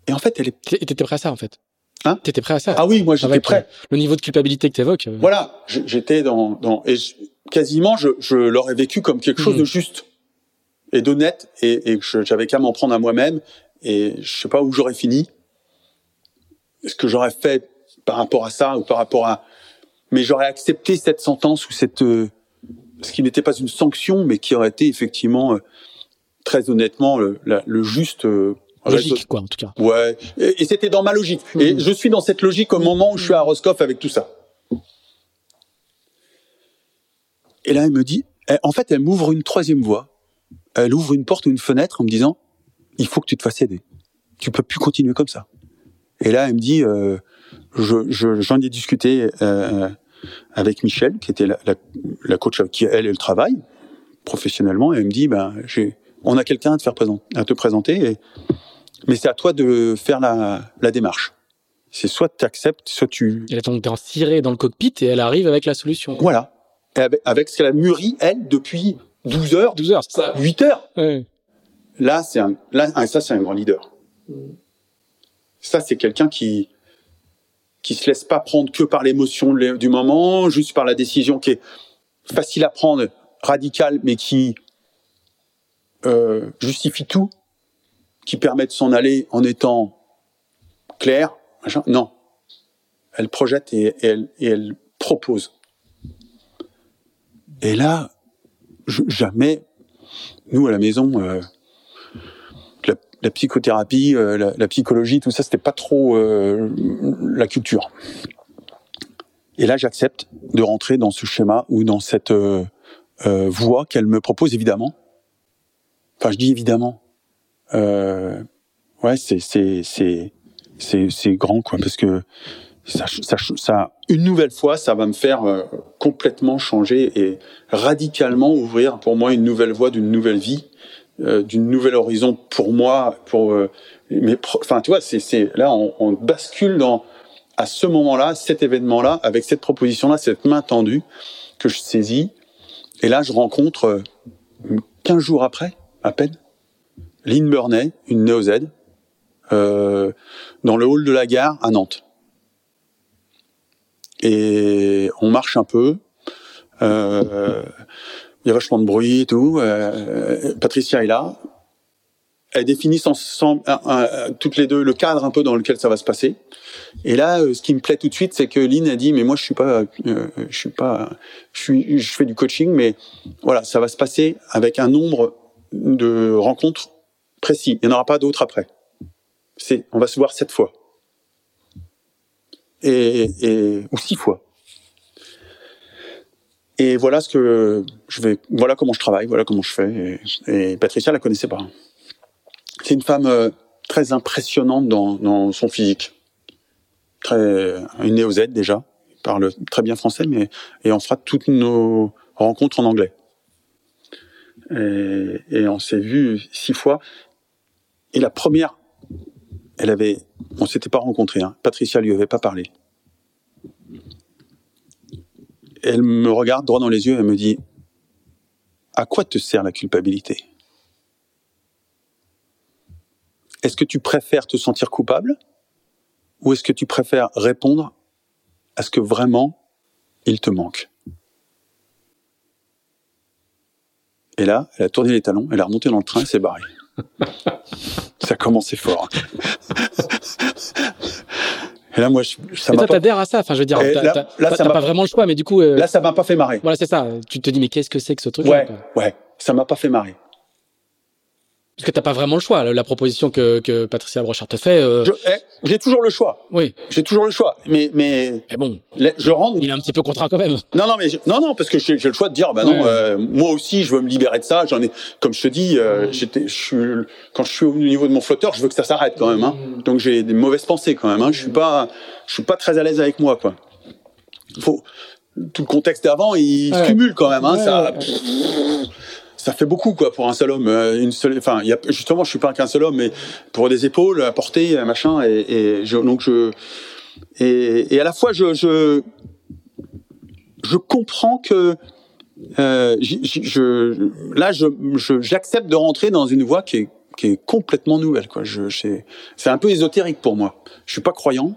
Et en fait, elle est. T'étais prêt à ça en fait? Hein T'étais prêt à ça. Ah oui, moi j'étais prêt. Le niveau de culpabilité que t'évoques. Euh. Voilà, j'étais dans, dans et quasiment je, je l'aurais vécu comme quelque chose hmm. de juste et d'honnête et, et j'avais qu'à m'en prendre à moi-même et je sais pas où j'aurais fini, ce que j'aurais fait par rapport à ça ou par rapport à, mais j'aurais accepté cette sentence ou cette, euh, ce qui n'était pas une sanction, mais qui aurait été effectivement euh, très honnêtement le, le juste. Logique, quoi, en tout cas. Ouais, et, c'était dans ma logique. Et mmh. je suis dans cette logique au moment où je suis à Roscoff avec tout ça. Et là, elle me dit, en fait, elle m'ouvre une troisième voie elle ouvre une porte ou une fenêtre en me disant il faut que tu te fasses aider. Tu peux plus continuer comme ça. Et là, elle me dit, euh, je, je, j'en ai discuté euh, avec Michel, qui était la, la, la coach qui elle, elle travaille professionnellement, et elle me dit, ben, j'ai, on a quelqu'un à te faire présenter, à te présenter, et, mais c'est à toi de faire la, la démarche. C'est soit tu acceptes, soit tu. Elle est donc cirée dans le cockpit et elle arrive avec la solution. Voilà. Et avec, avec ce qu'elle a mûri, elle, depuis 12 heures. 12 heures, c'est ça. 8 heures. Ouais. Là, c'est un, là, ah, ça, c'est un grand leader. Ça, c'est quelqu'un qui, qui se laisse pas prendre que par l'émotion du moment, juste par la décision qui est facile à prendre, radicale, mais qui euh, justifie tout, qui permet de s'en aller en étant clair. machin. Non, elle projette et, elle, propose. Et là, jamais, nous à la maison, euh, la, psychothérapie, euh, la, psychologie, tout ça, c'était pas trop euh, la culture. Et là, j'accepte de rentrer dans ce schéma ou dans cette voie qu'elle me propose, évidemment. Enfin, je dis évidemment. Euh, ouais, c'est c'est c'est c'est c'est grand quoi, parce que ça, ça, ça, une nouvelle fois, ça va me faire euh, complètement changer et radicalement ouvrir pour moi une nouvelle voie d'une nouvelle vie, euh, d'une nouvelle horizon pour moi, pour euh, mes, enfin tu vois, c'est c'est là on, on bascule dans à ce moment-là, cet événement-là, avec cette proposition-là, cette main tendue que je saisis, et là je rencontre euh, 15 jours après, à peine, Lynn Burney, une néo-Z, euh, dans le hall de la gare à Nantes. Et on marche un peu. Euh, il y a vachement de bruit et tout. Euh, Patricia est là. Elles définissent ensemble, toutes les deux le cadre un peu dans lequel ça va se passer. Et là, euh, ce qui me plaît tout de suite, c'est que Lynn a dit, mais moi je suis pas, euh, je suis pas, je suis, je fais du coaching, mais voilà, ça va se passer avec un nombre de rencontres précis. Il n'y en aura pas d'autres après. C'est, on va se voir sept fois. Et, et, ou six fois. Et voilà ce que je vais, voilà comment je travaille, voilà comment je fais. Et, et Patricia la connaissait pas. C'est une femme euh, très impressionnante dans, dans son physique. Très, une néo-Z déjà. Elle parle très bien français, mais, et on fera toutes nos rencontres en anglais. Et, et on s'est vu six fois. Et la première, elle avait, on s'était pas rencontrés. Hein. Patricia lui avait pas parlé. Elle me regarde droit dans les yeux et me dit À quoi te sert la culpabilité? Est-ce que tu préfères te sentir coupable ou est-ce que tu préfères répondre à ce que vraiment il te manque? Et là, elle a tourné les talons, elle a remonté dans le train et s'est barrée. Ça a commencé fort. Et là, moi, je, ça m'a toi, pas, t'adhères à ça? Enfin, je veux dire, là- ça m'a- pas vraiment le choix, mais du coup, euh, là, ça m'a pas fait marrer. voilà, c'est ça. Tu te dis, mais qu'est-ce que c'est que ce truc Ouais, ouais, ça m'a pas fait marrer. Parce que t'as pas vraiment le choix. La, la proposition que, que Patricia Brochard te fait, euh, eh, J'ai toujours le choix. oui. J'ai toujours le choix. Mais, mais Mais bon, je rentre. il est un petit peu contraint quand même. Non, non, mais je- non, non, parce que j'ai le choix de dire, bah non, Ouais. euh, moi aussi, je veux me libérer de ça. J'en ai, comme je te dis, euh, j'étais, je suis, quand je suis au niveau de mon flotteur, je veux que ça s'arrête quand même. Hein. Donc j'ai des mauvaises pensées quand même. Hein. Je suis pas, je suis pas très à l'aise avec moi, quoi. Faut tout le contexte d'avant, il se cumule quand même. Hein, Ouais, ça. Ça fait beaucoup quoi pour un seul homme. Euh, enfin, justement, je suis pas qu'un seul homme, mais pour des épaules à porter, machin, et, je, donc je, et, à la fois je, je, je comprends que euh, je, là, je, je- j'accepte de rentrer dans une voie qui est, qui est complètement nouvelle. Quoi. Je, c'est, c'est un peu ésotérique pour moi. Je suis pas croyant,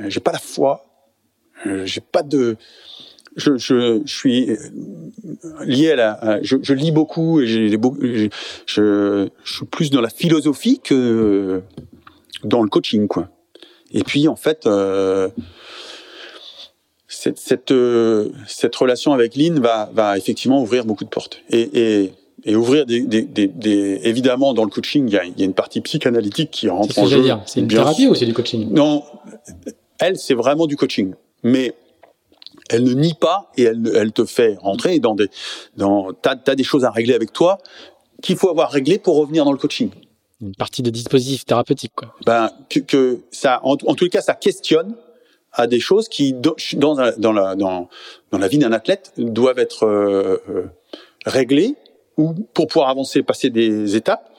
euh, j'ai pas la foi, j'ai pas de, je, je, je suis euh, lié à la, à- je, je lis beaucoup, et j'ai, je, je suis plus dans la philosophie que dans le coaching, quoi. Et puis en fait, euh, cette cette, euh, cette relation avec Lynn va va effectivement ouvrir beaucoup de portes et et, et ouvrir des, des, des, des- évidemment dans le coaching il y a, il y a une partie psychanalytique qui rentre en jeu. C'est une Bien thérapie sûr. ou c'est du coaching? Non, elle, c'est vraiment du coaching. Mais elle ne nie pas et elle, elle te fait rentrer dans des... Dans, t'as, t'as des choses à régler avec toi qu'il faut avoir réglé pour revenir dans le coaching. une partie de dispositif thérapeutique, quoi. Ben, que, que ça, en, en tous les cas, ça questionne à des choses qui, dans, dans, la, dans, la, dans, dans la vie d'un athlète, doivent être euh, euh, réglées ou pour pouvoir avancer, passer des étapes,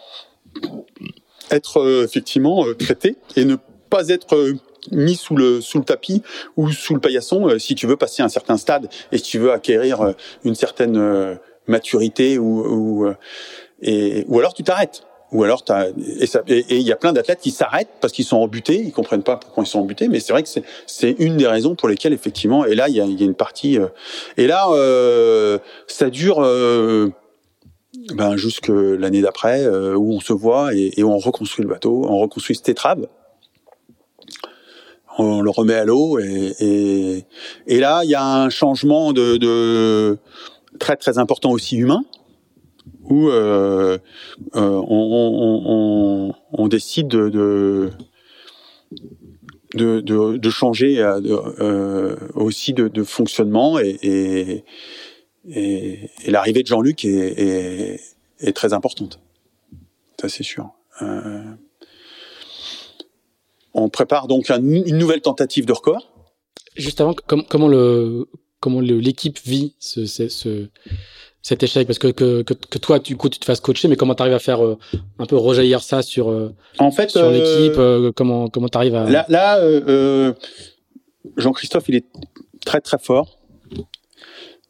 être euh, effectivement euh, traité et ne pas être euh, mis sous le sous le tapis ou sous le paillasson si tu veux passer un certain stade et si tu veux acquérir une certaine maturité ou ou, et, ou alors tu t'arrêtes. Ou alors t'as et ça et il y a plein d'athlètes qui s'arrêtent parce qu'ils sont embutés. Ils comprennent pas pourquoi ils sont embutés mais c'est vrai que c'est c'est une des raisons pour lesquelles effectivement et là il y a, il y a une partie et là euh, ça dure euh, ben jusque l'année d'après euh, où on se voit et, et, on reconstruit le bateau, on reconstruit ce tétrab, on le remet à l'eau et, et, et, là il y a un changement de, de, très très important aussi humain où euh, euh, on, on, on, on, décide de, de de, de, changer euh, euh aussi de, fonctionnement et, et, et, et l'arrivée de Jean-Luc est, est, est, très importante. Ça, c'est sûr. On prépare donc un, une nouvelle tentative de record. Juste avant, com comment le comment l'équipe vit ce, ce, ce, cet échec? Parce que, que, que, que, toi, du coup, tu te fasses coacher, mais comment tu arrives à faire euh, un peu rejaillir ça sur, euh, en fait, sur l'équipe euh, Comment comment tu arrives à... Là, là Jean-Christophe, il est très très fort.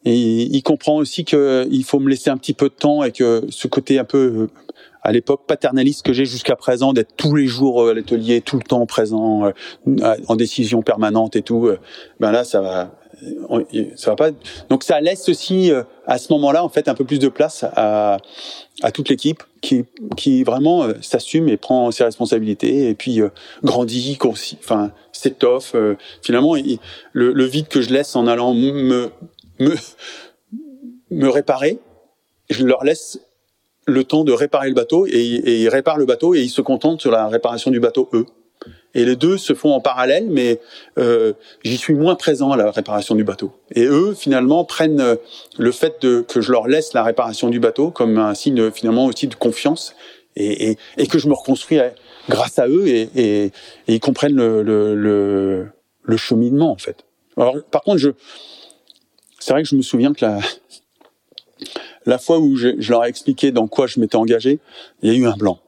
Et il comprend aussi qu'il faut me laisser un petit peu de temps et que ce côté un peu, à l'époque, paternaliste que j'ai jusqu'à présent, d'être tous les jours à l'atelier, tout le temps présent, en décision permanente et tout, ben là, ça va, ça va pas. Donc ça laisse aussi à ce moment-là, en fait, un peu plus de place à, à toute l'équipe qui, qui vraiment s'assume et prend ses responsabilités et puis euh, grandit, enfin s'étoffe. Euh, finalement, le, vide que je laisse en allant me me, me réparer, je leur laisse le temps de réparer le bateau et, et, ils réparent le bateau et ils se contentent sur la réparation du bateau eux. Et les deux se font en parallèle, mais euh, j'y suis moins présent à la réparation du bateau. Et eux, finalement, prennent euh, le fait de, que je leur laisse la réparation du bateau comme un signe finalement aussi de confiance et, et, et que je me reconstruis euh, grâce à eux et, et ils comprennent le, le, le, le, cheminement en fait. Alors, par contre, je c'est vrai que je me souviens que la, la fois où je, je, leur ai expliqué dans quoi je m'étais engagé, il y a eu un blanc.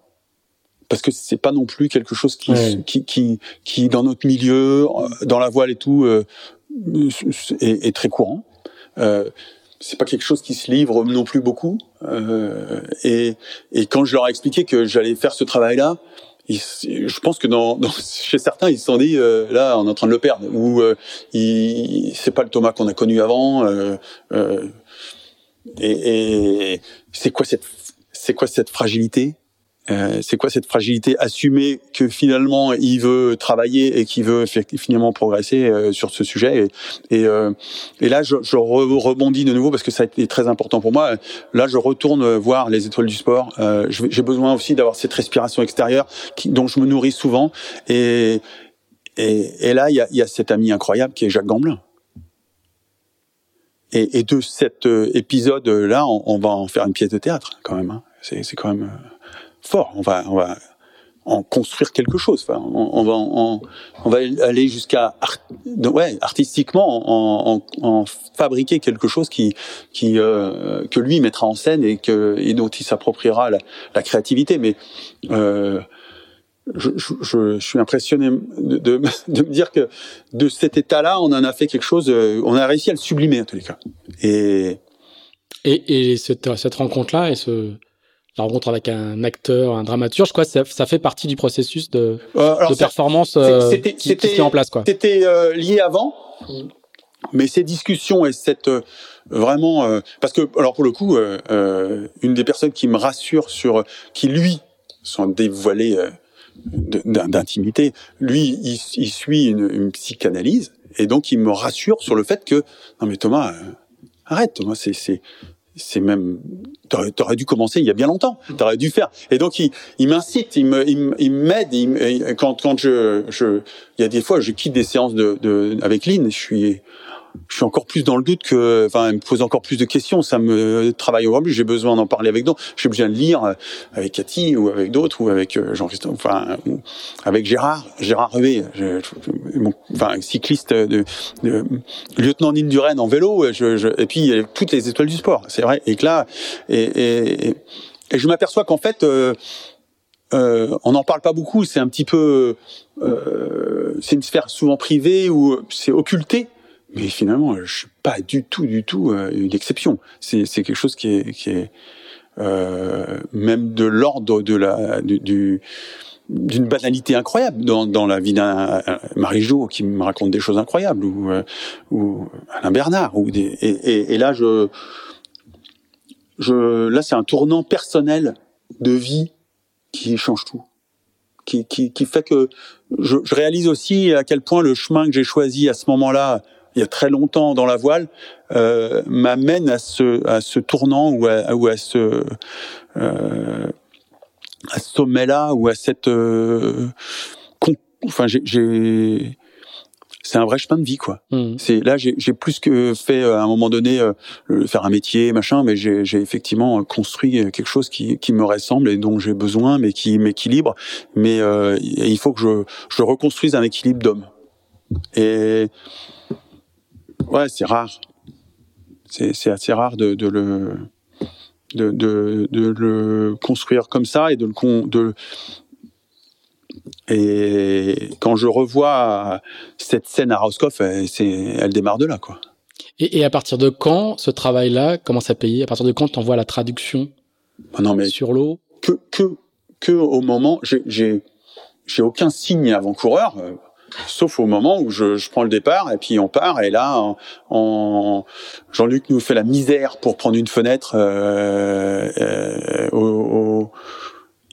Parce que c'est pas non plus quelque chose qui, ouais. qui, qui, qui, dans notre milieu, euh, dans la voile et tout, euh, est, est, très courant. Euh, c'est pas quelque chose qui se livre non plus beaucoup. Euh, et, et quand je leur ai expliqué que j'allais faire ce travail-là, je pense que dans, chez certains, ils se sont dit euh, là, on est en train de le perdre, ou euh, c'est pas le Thomas qu'on a connu avant. Euh, euh, et, et c'est quoi cette c'est quoi cette fragilité? Euh, c'est quoi cette fragilité Assumer que finalement il veut travailler et qu'il veut finalement progresser euh, sur ce sujet. Et, euh, et là, je, je, rebondis de nouveau parce que ça a été très important pour moi. Là, je retourne voir les étoiles du sport. Euh, J'ai besoin aussi d'avoir cette respiration extérieure qui, dont je me nourris souvent. Et, et, là, il y a, y a cet ami incroyable qui est Jacques Gamblin. Et, et de cet euh, épisode-là, on, on, va en faire une pièce de théâtre quand même. Hein. C'est quand même fort. On va, on va en construire quelque chose. Enfin, on, va, on, va aller jusqu'à, ouais, artistiquement, en, en, fabriquer quelque chose qui, qui, euh, que lui mettra en scène et que, et dont il s'appropriera la, la, créativité. Mais euh, je, je, je, suis impressionné de, de, de, me dire que de cet état-là, on en a fait quelque chose. Euh, on a réussi à le sublimer en tous les cas. Et et, et cette, cette rencontre-là et ce la rencontre avec un acteur, un dramaturge, quoi, ça, ça fait partie du processus de, euh, de performance euh, qui, met en place. quoi. C'était euh, lié avant, mais ces discussions et cette vraiment parce que alors pour le coup, une des personnes qui me rassure sur qui lui sont dévoilés d'intimité, lui il, il suit une, une, psychanalyse et donc il me rassure sur le fait que non mais Thomas arrête Thomas c'est c'est c'est même t'aurais, aurais dû commencer il y a bien longtemps. T'aurais dû faire. Et donc il, il m'incite il me il, m'aide il, quand quand je je il y a des fois je quitte des séances de, de avec Lynn je suis je suis encore plus dans le doute que, enfin, elle me pose encore plus de questions. Ça me travaille encore plus. J'ai besoin d'en parler avec d'autres. J'ai besoin de lire euh, avec Cathy ou avec d'autres ou avec euh, Jean-Christophe, enfin, ou avec Gérard, Gérard Revé, enfin, cycliste de, de lieutenant d'Induren en vélo. Je, je, et puis toutes les étoiles du sport. C'est vrai. Et que là, et, et, et je m'aperçois qu'en fait. Euh, euh, on n'en parle pas beaucoup. C'est un petit peu, euh, c'est une sphère souvent privée où c'est occulté mais finalement, je suis pas du tout, du tout euh, une exception. C'est quelque chose qui est, qui est euh, même de l'ordre de la du, d'une banalité incroyable dans, dans la vie d'un Marie-Jo qui me raconte des choses incroyables ou euh, ou Alain Bernard ou des et, et, et là je je là c'est un tournant personnel de vie qui change tout qui, qui, qui fait que je, je réalise aussi à quel point le chemin que j'ai choisi à ce moment-là il y a très longtemps dans la voile, euh, m'amène à ce, à ce tournant ou à, ou à ce, euh, à ce sommet-là ou à cette, euh, enfin, j'ai, c'est un vrai chemin de vie, quoi. Mmh. C'est là, j'ai plus que fait à un moment donné faire un métier, machin, mais j'ai effectivement construit quelque chose qui, qui me ressemble et dont j'ai besoin, mais qui m'équilibre. Mais il faut que je, je reconstruise un équilibre d'homme. Et ouais, c'est rare. C'est assez rare de, de le de, de, de, le construire comme ça et de le de et quand je revois cette scène à Roscoff, c'est elle démarre de là quoi. Et, et à partir de quand ce travail-là commence à payer? À partir de quand on voit la traduction ah non, mais sur l'eau? que, que que au moment j'ai j'ai aucun signe avant-coureur sauf au moment où je, je, prends le départ et puis on part et là Jean-Luc nous fait la misère pour prendre une fenêtre euh, euh, au,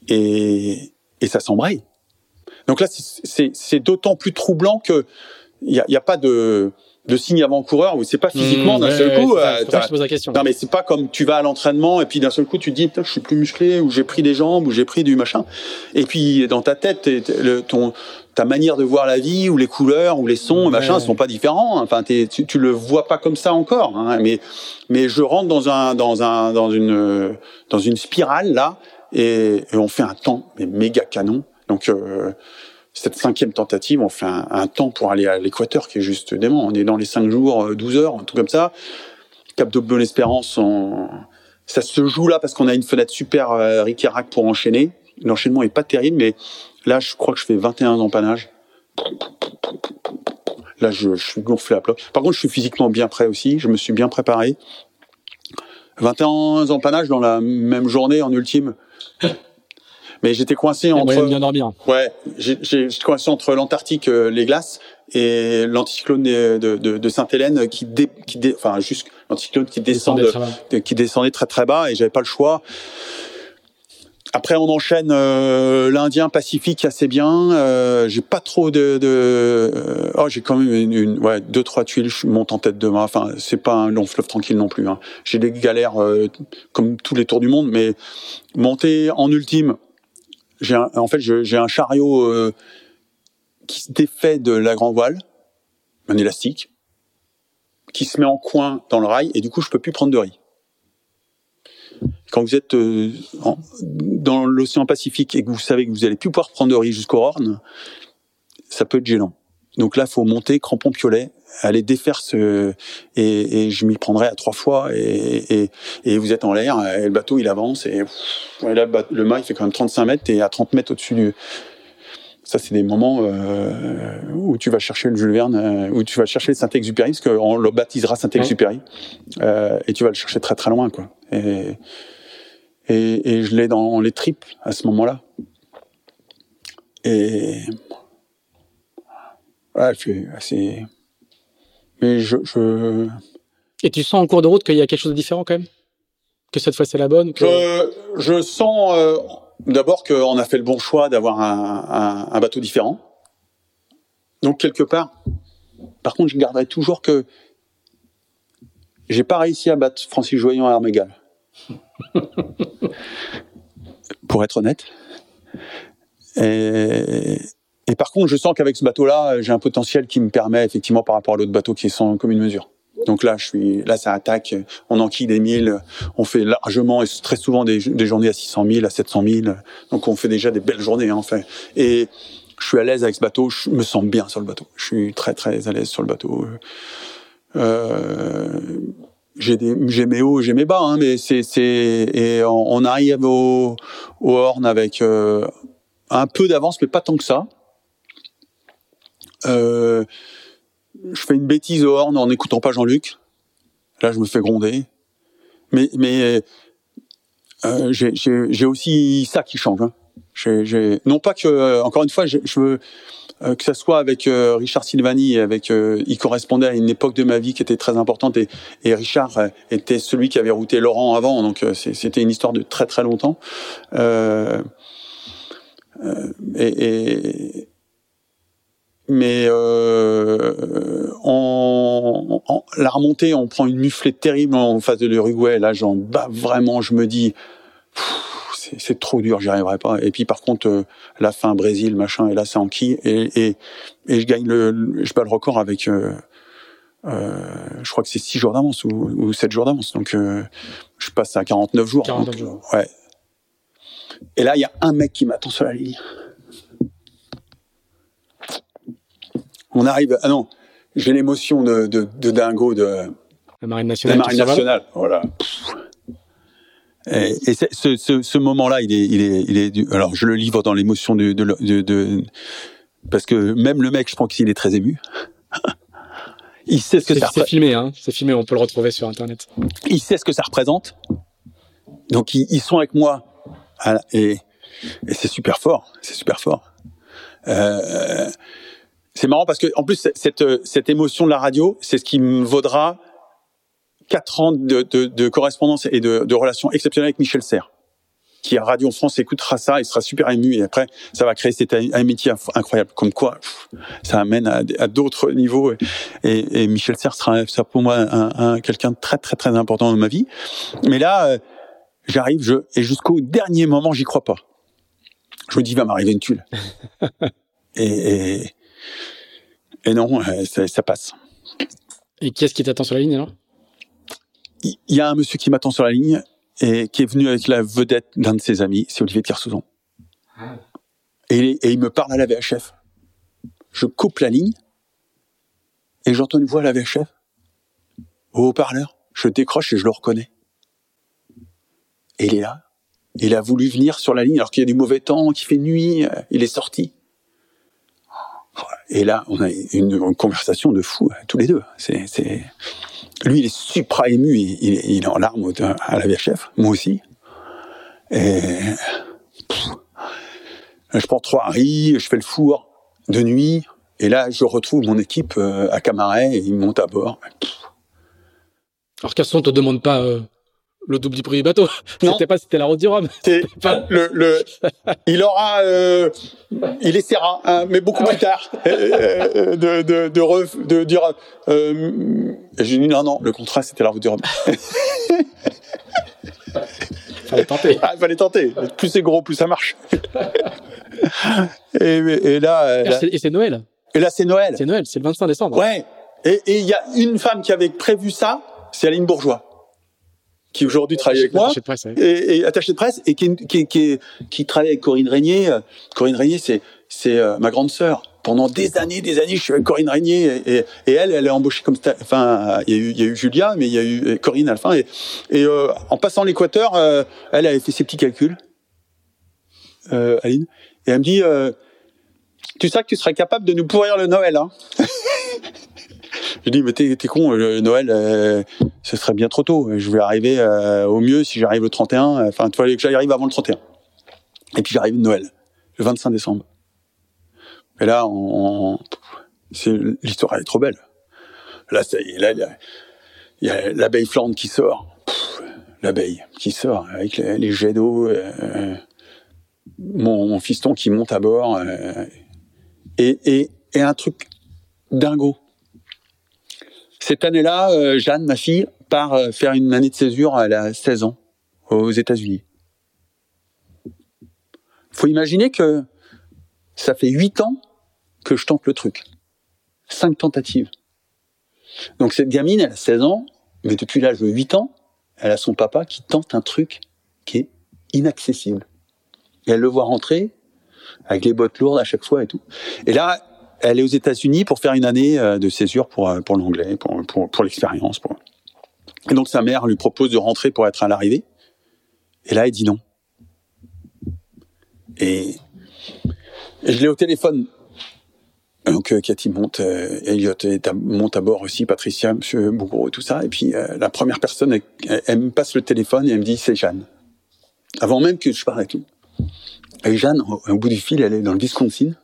et, et ça s'embraye. Donc là c'est d'autant plus troublant que il y a, a, pas de de signe avant-coureur où c'est pas physiquement mmh, d'un seul coup. Euh, je pose la question. Non, mais c'est pas comme tu vas à l'entraînement et puis d'un seul coup tu te dis je suis plus musclé ou j'ai pris des jambes ou j'ai pris du machin. Et puis dans ta tête, le, ton ta manière de voir la vie ou les couleurs ou les sons, ouais. machin, sont pas différents. Enfin, tu, tu le vois pas comme ça encore. Hein. Mais mais je rentre dans un dans un dans une dans une spirale là et, et on fait un temps mais méga canon. Donc euh, cette cinquième tentative, on fait un, temps pour aller à l'équateur qui est juste dément. On est dans les cinq jours, 12 euh, heures, un truc comme ça. Cap de Bonne Espérance, ça se joue là parce qu'on a une fenêtre super euh, pour enchaîner. L'enchaînement est pas terrible, mais là, je crois que je fais 21 empanages. Là, je, je suis gonflé à plat. Par contre, je suis physiquement bien prêt aussi. Je me suis bien préparé. 21 empanages dans la même journée en ultime. Mais j'étais coincé entre. bien dormir. Ouais, j'ai coincé entre l'Antarctique, euh, les glaces, et l'anticyclone de, de, de Sainte-Hélène qui, dé, qui dé, enfin juste l'anticyclone qui descend de, qui descendait très très bas et j'avais pas le choix. Après, on enchaîne euh, l'Indien Pacifique assez bien. Euh, j'ai pas trop de, de euh, oh, j'ai quand même une, une, ouais deux trois tuiles. Je monte en tête de main. Enfin, c'est pas un long fleuve tranquille non plus. Hein. J'ai des galères euh, comme tous les tours du monde, mais monter en ultime, j'ai en fait j'ai un chariot euh, qui se défait de la grand voile, un élastique, qui se met en coin dans le rail et du coup je peux plus prendre de riz. Quand vous êtes euh, dans l'océan Pacifique et que vous savez que vous allez plus pouvoir prendre de riz jusqu'au Horn, ça peut être gênant. Donc là, faut monter crampon piolet, aller défaire ce et, et je m'y prendrai à trois fois et, et, et vous êtes en l'air, et le bateau il avance et, là, le mât il fait quand même 35 mètres et à 30 mètres au-dessus du ça c'est des moments euh, où tu vas chercher le Jules Verne, euh, où tu vas chercher Saint-Exupéry parce qu'on le baptisera Saint-Exupéry euh, et tu vas le chercher très très loin quoi. Et et, et je l'ai dans les tripes à ce moment-là. Et Ouais, c'est assez. Mais je, je, Et tu sens en cours de route qu'il y a quelque chose de différent quand même? Que cette fois c'est la bonne que... je, je sens euh, d'abord qu'on a fait le bon choix d'avoir un, un, un, bateau différent. Donc quelque part, par contre, je garderai toujours que j'ai pas réussi à battre Francis Joyon à armes égales. Pour être honnête. Et, par contre, je sens qu'avec ce bateau-là, j'ai un potentiel qui me permet, effectivement, par rapport à l'autre bateau qui est sans commune mesure. Donc là, je suis, là, ça attaque. On enquille des milles. On fait largement et très souvent des, des journées à 600 000, à 700 000. Donc on fait déjà des belles journées, hein, en fait. Et je suis à l'aise avec ce bateau. Je me sens bien sur le bateau. Je suis très très à l'aise sur le bateau. Euh, j'ai des j'ai mes hauts, j'ai mes bas, hein, mais c'est c'est et on, arrive au au horn avec euh, un peu d'avance, mais pas tant que ça. Euh, je fais une bêtise au horn en n'écoutant pas Jean-Luc. Là, je me fais gronder. Mais, mais euh, j'ai aussi ça qui change. Hein. non pas que, encore une fois, je, veux euh, que ça soit avec euh, Richard Silvani, avec, il correspondait à une époque de ma vie qui était très importante et, et Richard était celui qui avait routé Laurent avant, donc c'était une histoire de très très longtemps. et, et mais euh, en, la remontée, on prend une muflée terrible en face de l'Uruguay. Là, j'en bats vraiment. Je me dis, c'est trop dur, j'y arriverai pas. Et puis par contre, euh, la fin Brésil, machin, et là c'est en qui? Et, et, et je gagne le, je bats le record avec, euh, euh, je crois que c'est 6 jours d'avance ou, ou 7 jours d'avance. Donc euh, je passe à 49 jours. 49 jours. Ouais. Et là, il y a un mec qui m'attend sur la ligne. on arrive. Ah non, j'ai l'émotion de, de, de, dingo de la marine nationale. La marine nationale, voilà. Et, et ce, ce, ce moment-là, il est, il est, il est. Alors, je le livre dans l'émotion de, de, de, de, parce que même le mec, je pense qu'il est très ému. il sait ce que ça. C'est filmé, hein. C'est filmé. On peut le retrouver sur Internet. Il sait ce que ça représente. Donc, ils, ils sont avec moi, et, et c'est super fort. C'est super fort. Euh, c'est marrant parce que en plus cette cette émotion de la radio, c'est ce qui me vaudra quatre ans de, de, de correspondance et de, de relations exceptionnelles avec Michel Serres qui à Radio France écoutera ça, il sera super ému et après ça va créer cette amitié incroyable. Comme quoi, ça amène à, à d'autres niveaux et, et, Michel Serres sera, sera pour moi un, un, quelqu'un de très très très important dans ma vie. Mais là, euh, j'arrive, je et jusqu'au dernier moment, j'y crois pas. Je me dis, il va m'arriver une tuile. et, et et non, euh, ça, ça passe. Et qui est-ce qui t'attend sur la ligne alors? Il y a un monsieur qui m'attend sur la ligne et qui est venu avec la vedette d'un de ses amis, c'est Olivier Kersauzon. Ah. Et, et, il me parle à la VHF. Je coupe la ligne et j'entends une voix à la VHF au haut-parleur. Je décroche et je le reconnais. Et il est là. Il a voulu venir sur la ligne alors qu'il y a du mauvais temps, qu'il fait nuit. Il est sorti. Et là, on a une, conversation de fou, hein, tous les deux. C'est. Lui, il est supra ému, il, est en larmes à la VHF, moi aussi. Et je prends trois riz, je fais le four de nuit, et là, je retrouve mon équipe euh, à Camaret, et ils montent à bord. Alors, Casson, on te demande pas euh, le double du prix du bateau. C'était pas c'était la route du Rhum. le, le, il aura, euh, il essaiera, hein, mais beaucoup plus tard, euh, euh, de, de, de, de dire. Euh, J'ai dit non, non, le contrat c'était la route du Rhum. fallait tenter. Ah, fallait tenter. Plus c'est gros, plus ça marche. et, et, là, et c'est Noël. Et là, c'est Noël. C'est Noël, c'est le 25 décembre. Ouais. Et il y a une femme qui avait prévu ça, c'est Aline Bourgeois qui aujourd'hui travaille avec moi, et, et, attaché de presse, et qui, qui, qui, qui travaille avec Corinne Régnier. Corinne Régnier, c'est c'est euh, ma grande sœur. Pendant des années, des années, je suis avec Corinne Régnier, et, et elle, elle est embauchée comme enfin, il y a eu, il y a eu Julia, mais il y a eu Corinne à la fin, et, et euh, en passant l'équateur, euh, elle avait fait ses petits calculs, euh, Aline, et elle me dit, tu sais que tu serais capable de nous pourrir le Noël, hein Je dis, mais t'es, con, le Noël, euh, ce serait bien trop tôt. Je vais arriver euh, au mieux si j'arrive le 31. Enfin, tu fallait que j'arrive avant le 31. Et puis j'arrive Noël, le 25 décembre. Et là, on, l'histoire elle est trop belle. Là, ça il y a, l'abeille Flandre qui sort. l'abeille qui sort avec les, jets d'eau. Euh, mon, mon, fiston qui monte à bord. et, et, et un truc dingo cette année-là, euh, Jeanne, ma fille, part euh, faire une année de césure, elle a 16 ans, aux États-Unis. Faut imaginer que ça fait 8 ans que je tente le truc. Cinq tentatives. Donc cette gamine, elle a 16 ans, mais depuis l'âge de 8 ans, elle a son papa qui tente un truc qui est inaccessible. Et elle le voit rentrer avec les bottes lourdes à chaque fois et tout. Et là, elle est aux États-Unis pour faire une année euh, de césure pour euh, pour l'anglais, pour pour, pour l'expérience. Pour... Et donc sa mère lui propose de rentrer pour être à l'arrivée. Et là, elle dit non. Et, je l'ai au téléphone donc euh, Cathy monte, Elliot monte à bord aussi, Patricia, Monsieur Bougreau tout ça. Et puis la première personne, elle, me passe le téléphone et elle me dit c'est Jeanne. Avant même que je parle avec lui. Et Jeanne, au, bout du fil, elle est dans le Wisconsin.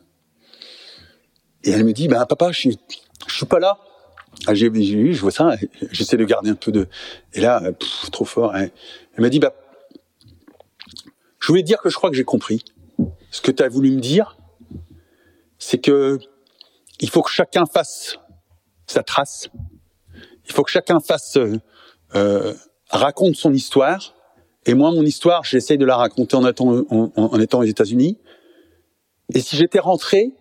Et elle me dit, bah papa, je suis, je suis pas là. Ah, j'ai vu, je vois ça, j'essaie de garder un peu de... Et là, trop fort. Elle, elle m'a dit, bah, je voulais dire que je crois que j'ai compris. Ce que tu as voulu me dire, c'est que il faut que chacun fasse sa trace. Il faut que chacun fasse, euh, euh, raconte son histoire. Et moi, mon histoire, j'essaye de la raconter en étant, en, étant aux États-Unis. Et si j'étais rentré,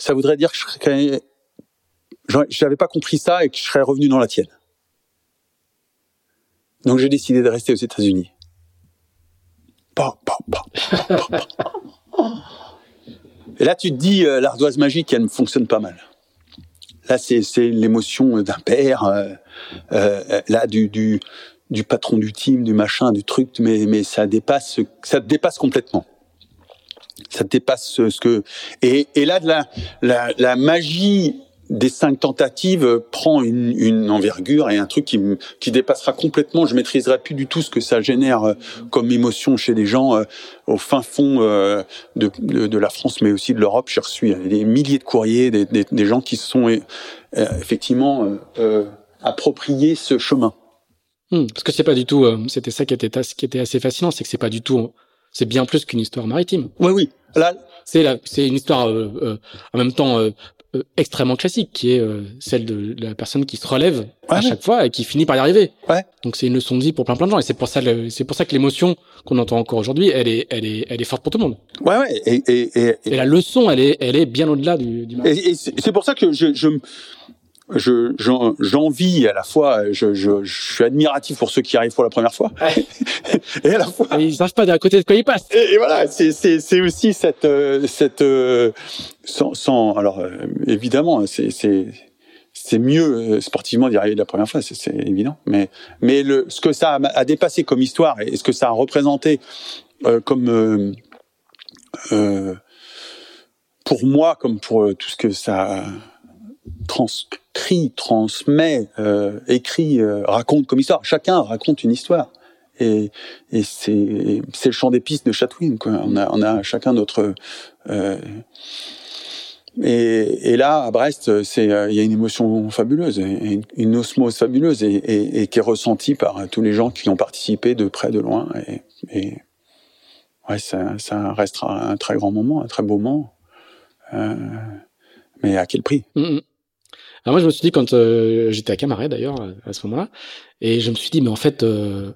ça voudrait dire que je j'avais pas compris ça et que je serais revenu dans la tienne. Donc j'ai décidé de rester aux États-Unis. Et là, tu te dis, euh, l'ardoise magique, elle fonctionne pas mal. Là, c'est l'émotion d'un père, euh, euh, là, du, patron du team, du machin, du truc, mais, mais ça dépasse, ça dépasse complètement. Ça dépasse ce que. Et, et là, la, la, la magie des cinq tentatives prend une, une, envergure et un truc qui, qui dépassera complètement. Je maîtriserai plus du tout ce que ça génère euh, comme émotion chez des gens euh, au fin fond euh, de, de, de, la France, mais aussi de l'Europe. J'ai reçu des milliers de courriers, des, des, gens qui se sont effectivement appropriés ce chemin. Hmm, parce que c'est pas du tout. C'était ça qui était, qui était assez fascinant, c'est que c'est pas du tout. C'est bien plus qu'une histoire maritime. Oui, oui. Là, c'est c'est une histoire en même temps euh, extrêmement classique, qui est euh, celle de, la personne qui se relève à chaque fois et qui finit par y arriver. Ouais. Donc c'est une leçon de vie pour plein plein de gens et c'est pour ça c'est pour ça que l'émotion qu'on entend encore aujourd'hui, elle est elle est elle est forte pour tout le monde. Ouais ouais et et, et, et la leçon elle est elle est bien au-delà du, du Et, c'est pour ça que je, je je j'envie à la fois je, je, je, suis admiratif pour ceux qui arrivent pour la première fois. Et à la fois ils savent pas à côté de quoi ils passent. Et, voilà c'est c'est c'est aussi cette euh, cette euh, sans, sans alors euh, évidemment c'est c'est c'est mieux sportivement d'y arriver de la première fois c'est c'est évident. Mais mais le ce que ça a, a, dépassé comme histoire et ce que ça a représenté comme pour moi comme pour tout ce que ça transcrit, transmet, euh, écrit, euh, raconte comme histoire. Chacun raconte une histoire. Et, et c'est, le champ des pistes de Chatwin. Quoi. On, a, on a chacun notre... Euh, et, et, là, à Brest, c'est il y a une émotion fabuleuse, une, osmose fabuleuse, et, et, et, qui est ressentie par tous les gens qui ont participé de près, de loin. Et, ouais, ça, ça restera un très grand moment, un très beau moment. Euh, mais à quel prix? Mm, mm. Alors moi, je me suis dit quand euh, j'étais à Camaret d'ailleurs à ce moment-là, et je me suis dit mais en fait, euh,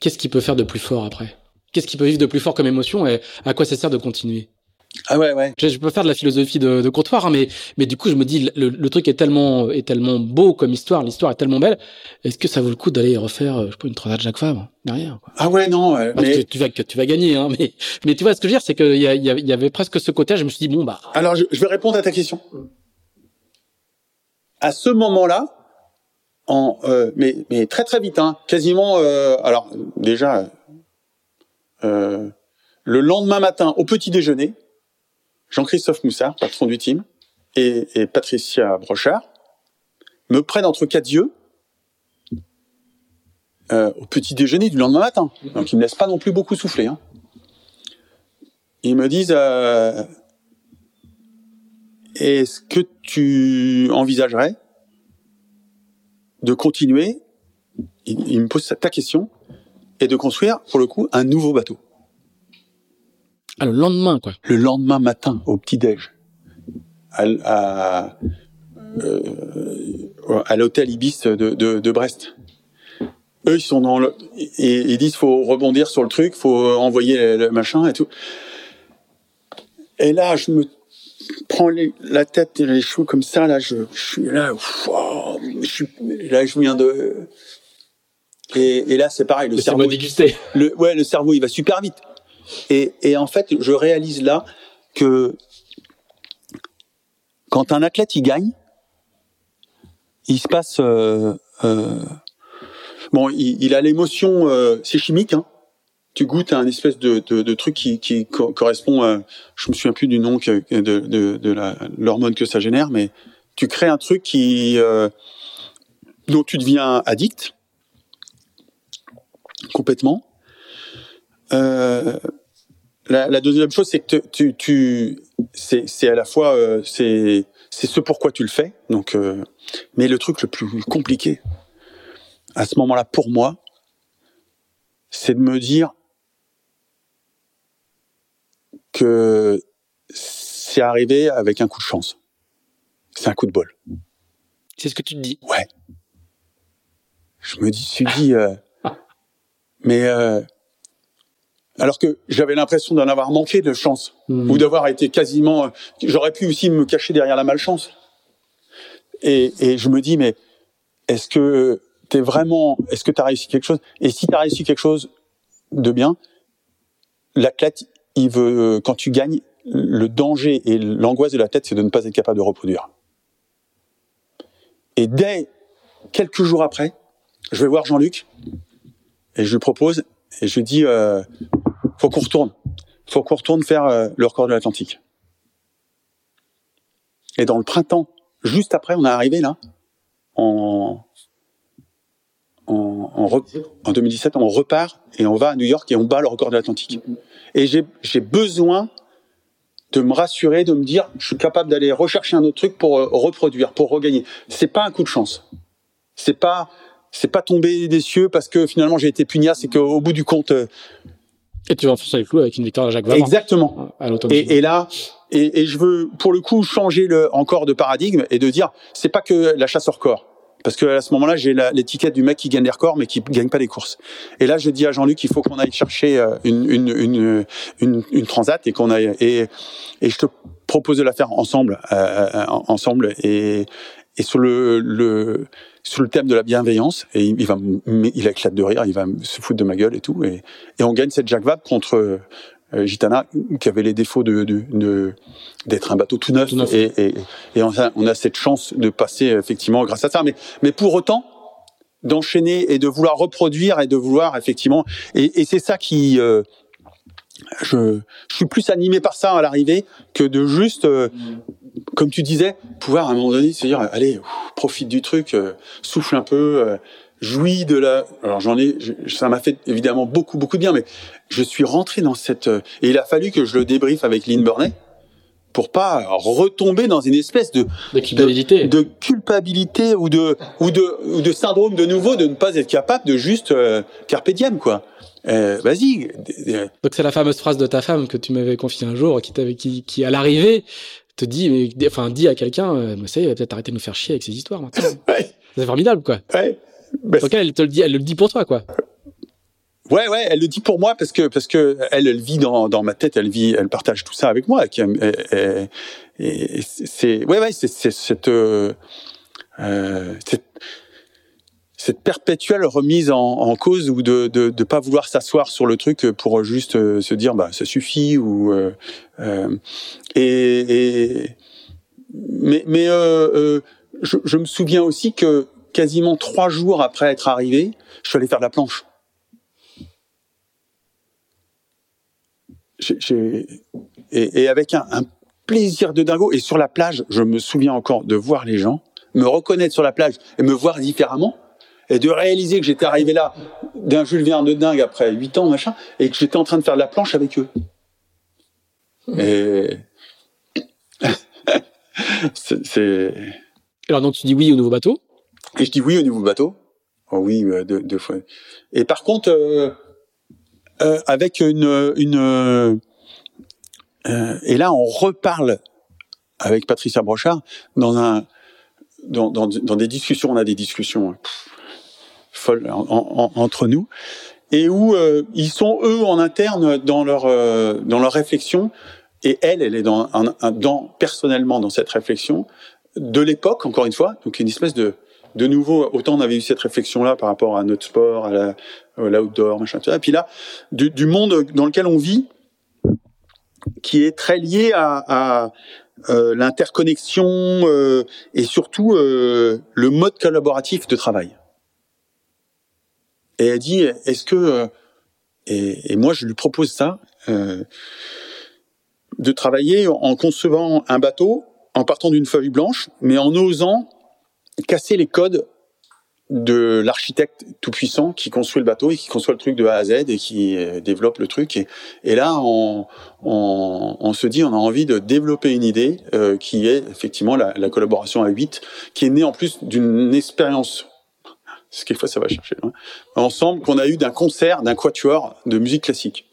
qu'est-ce qui peut faire de plus fort après? Qu'est-ce qui peut vivre de plus fort comme émotion et à quoi ça sert de continuer? Ah ouais ouais. Je, peux faire de la philosophie de, de comptoir, hein, mais mais du coup je me dis le, le, truc est tellement est tellement beau comme histoire, l'histoire est tellement belle. Est-ce que ça vaut le coup d'aller refaire je sais pas une transat Jacques Fabre derrière quoi? Ah ouais non. mais... tu vas que tu vas gagner hein, mais mais tu vois ce que je veux dire c'est qu'il y, y, y avait presque ce côté. Je me suis dit bon bah. Alors je, je vais répondre à ta question à ce moment-là, en euh, mais très très vite, hein, quasiment. Euh, alors déjà, euh, le lendemain matin, au petit déjeuner, Jean-Christophe Moussard, patron du team, et, Patricia Brochard me prennent entre quatre yeux au petit déjeuner du lendemain matin. Donc ils me laissent pas non plus beaucoup souffler. Hein. Ils me disent est-ce que tu envisagerais de continuer, il, me pose ta question, et de construire, pour le coup, un nouveau bateau? Ah, Le lendemain, quoi. Le lendemain matin, au petit-déj, à, à, euh, à l'hôtel Ibis de, de, de, Brest. Eux, ils sont dans le... Et, ils disent, faut rebondir sur le truc, faut envoyer le machin et tout. Et là, je me prends la tête et les cheveux comme ça, là, je, je suis là, je suis, là, je viens de, et, et là, c'est pareil. Le, cerveau dégusté. le, ouais, le cerveau, il va super vite. Et, et en fait, je réalise là que quand un athlète il gagne, il se passe, euh, euh, bon, il, il a l'émotion, euh, c'est chimique. Hein. Tu goûtes à un espèce de, truc qui, qui co- correspond, à, je me souviens plus du nom de, l'hormone que ça génère, mais tu crées un truc euh, dont tu deviens addict complètement. Euh, la, deuxième chose, c'est que tu, c'est, à la fois, euh, c'est, ce pourquoi tu le fais. Donc, euh, mais le truc le plus compliqué à ce moment-là pour moi, c'est de me dire que c'est arrivé avec un coup de chance. C'est un coup de bol. C'est ce que tu te dis. Ouais. Je me dis, suis dit, euh, mais euh, alors que j'avais l'impression d'en avoir manqué de chance Hmm. ou d'avoir été quasiment, euh, j'aurais pu aussi me cacher derrière la malchance. Et, et je me dis, mais est-ce que t'es vraiment, est-ce que t'as réussi quelque chose? Et si t'as réussi quelque chose de bien, l'athlète, veut, quand tu gagnes, le danger et l'angoisse de la tête, c'est de ne pas être capable de reproduire. Et dès quelques jours après, je vais voir Jean-Luc et je lui propose et je lui dis, euh, faut qu'on retourne, faut qu'on retourne faire euh, le record de l'Atlantique. Et dans le printemps, juste après, on est arrivé là, en en, en, re- en 2017, on repart et on va à New York et on bat le record de l'Atlantique. Et j'ai besoin de me rassurer, de me dire, je suis capable d'aller rechercher un autre truc pour euh, reproduire, pour regagner. C'est pas un coup de chance. C'est pas, c'est pas tomber des cieux parce que finalement j'ai été pugnace et qu'au bout du compte, euh, Et tu vas enfoncer les clous avec une victoire à Jacques Vabre. exactement. À. Et, et là, et, et je veux pour le coup changer le encore de paradigme et de dire, c'est pas que la chasse au record. Parce que à ce moment-là, j'ai l'étiquette du mec qui gagne des records, mais qui gagne pas des courses. Et là, je dis à Jean-Luc qu'il faut qu'on aille chercher euh, une, une, une, une, transat et qu'on aille. Et, et je te propose de la faire ensemble, euh, euh, ensemble. Et, et sur le, le sur le thème de la bienveillance, et il, va, il éclate de rire, il va se foutre de ma gueule et tout. Et, et on gagne cette Jacques Vabre contre Gitana, qui avait les défauts de de- de- d'être un bateau tout neuf. Tout neuf. Et, et, et on, a, on a cette chance de passer effectivement grâce à ça. Mais, mais pour autant, d'enchaîner et de vouloir reproduire et de vouloir effectivement. Et, et c'est ça qui. euh, je, je suis plus animé par ça à l'arrivée que de juste, euh, comme tu disais, pouvoir à un moment donné se dire, allez, ouf, profite du truc, euh, souffle un peu, jouis de la. Alors j'en ai, je- ça m'a fait évidemment beaucoup beaucoup de bien, mais je suis rentré dans cette. euh, et il a fallu que je le débriefe avec Lynn Burney pour pas retomber dans une espèce de de culpabilité. de culpabilité ou de ou de ou de syndrome de nouveau de ne pas être capable de juste euh, carpe diem quoi. Euh, Vas-y. euh, Donc c'est la fameuse phrase de ta femme que tu m'avais confiée un jour, qui, t'avait, qui, qui à l'arrivée te dit, enfin dit à quelqu'un, euh, ça y est, il va peut-être arrêter de nous faire chier avec ces histoires maintenant. Ouais. c'est formidable quoi. Ouais. Bah, Donc elle, elle te le dit, elle le dit pour toi quoi. Ouais, ouais, elle le dit pour moi parce que parce que elle, elle vit dans, dans ma tête, elle vit, elle partage tout ça avec moi. qui- Et, et- et c'est ouais, ouais, c'est cette euh, cette, cette perpétuelle remise en, en cause ou de, de de pas vouloir s'asseoir sur le truc pour juste euh, se dire bah ça suffit ou euh, euh, et, et mais mais euh, euh, je, je me souviens aussi que quasiment trois jours après être arrivé, je suis allé faire de la planche. et, et avec un, un plaisir de dingo. Et sur la plage, je me souviens encore de voir les gens, me reconnaître sur la plage et me voir différemment, et de réaliser que j'étais arrivé là d'un Jules Verne de dingue après huit ans, machin, et que j'étais en train de faire de la planche avec eux. Et c'est, c'est- Alors donc tu dis oui au nouveau bateau? Et je dis oui au nouveau bateau. Oh oui, euh, deux, deux fois. Et par contre, euh, euh, avec une, une euh, et là on reparle avec Patricia Brochard dans un dans, dans, dans des discussions, on a des discussions pff, folles en- en- entre nous et où euh, ils sont eux en interne dans leur euh, dans leur réflexion et elle, elle est dans, dans personnellement dans cette réflexion de l'époque encore une fois, donc une espèce de de nouveau, autant on avait eu cette réflexion-là par rapport à notre sport, à la, l'outdoor, machin, Et puis là, du, du, monde dans lequel on vit, qui est très lié à, à euh, l'interconnexion euh, et surtout euh, le mode collaboratif de travail. Et elle dit, est-ce que euh, et, et, moi je lui propose ça de travailler en concevant un bateau en partant d'une feuille blanche, mais en osant casser les codes de l'architecte tout puissant qui construit le bateau et qui conçoit le truc de A à Z et qui euh, développe le truc. Et, là on, on, on, se dit on a envie de développer une idée euh, qui est effectivement la, la, collaboration à 8 qui est née en plus d'une expérience ce quelquefois ça va chercher ensemble qu'on a eu d'un concert d'un quatuor de musique classique.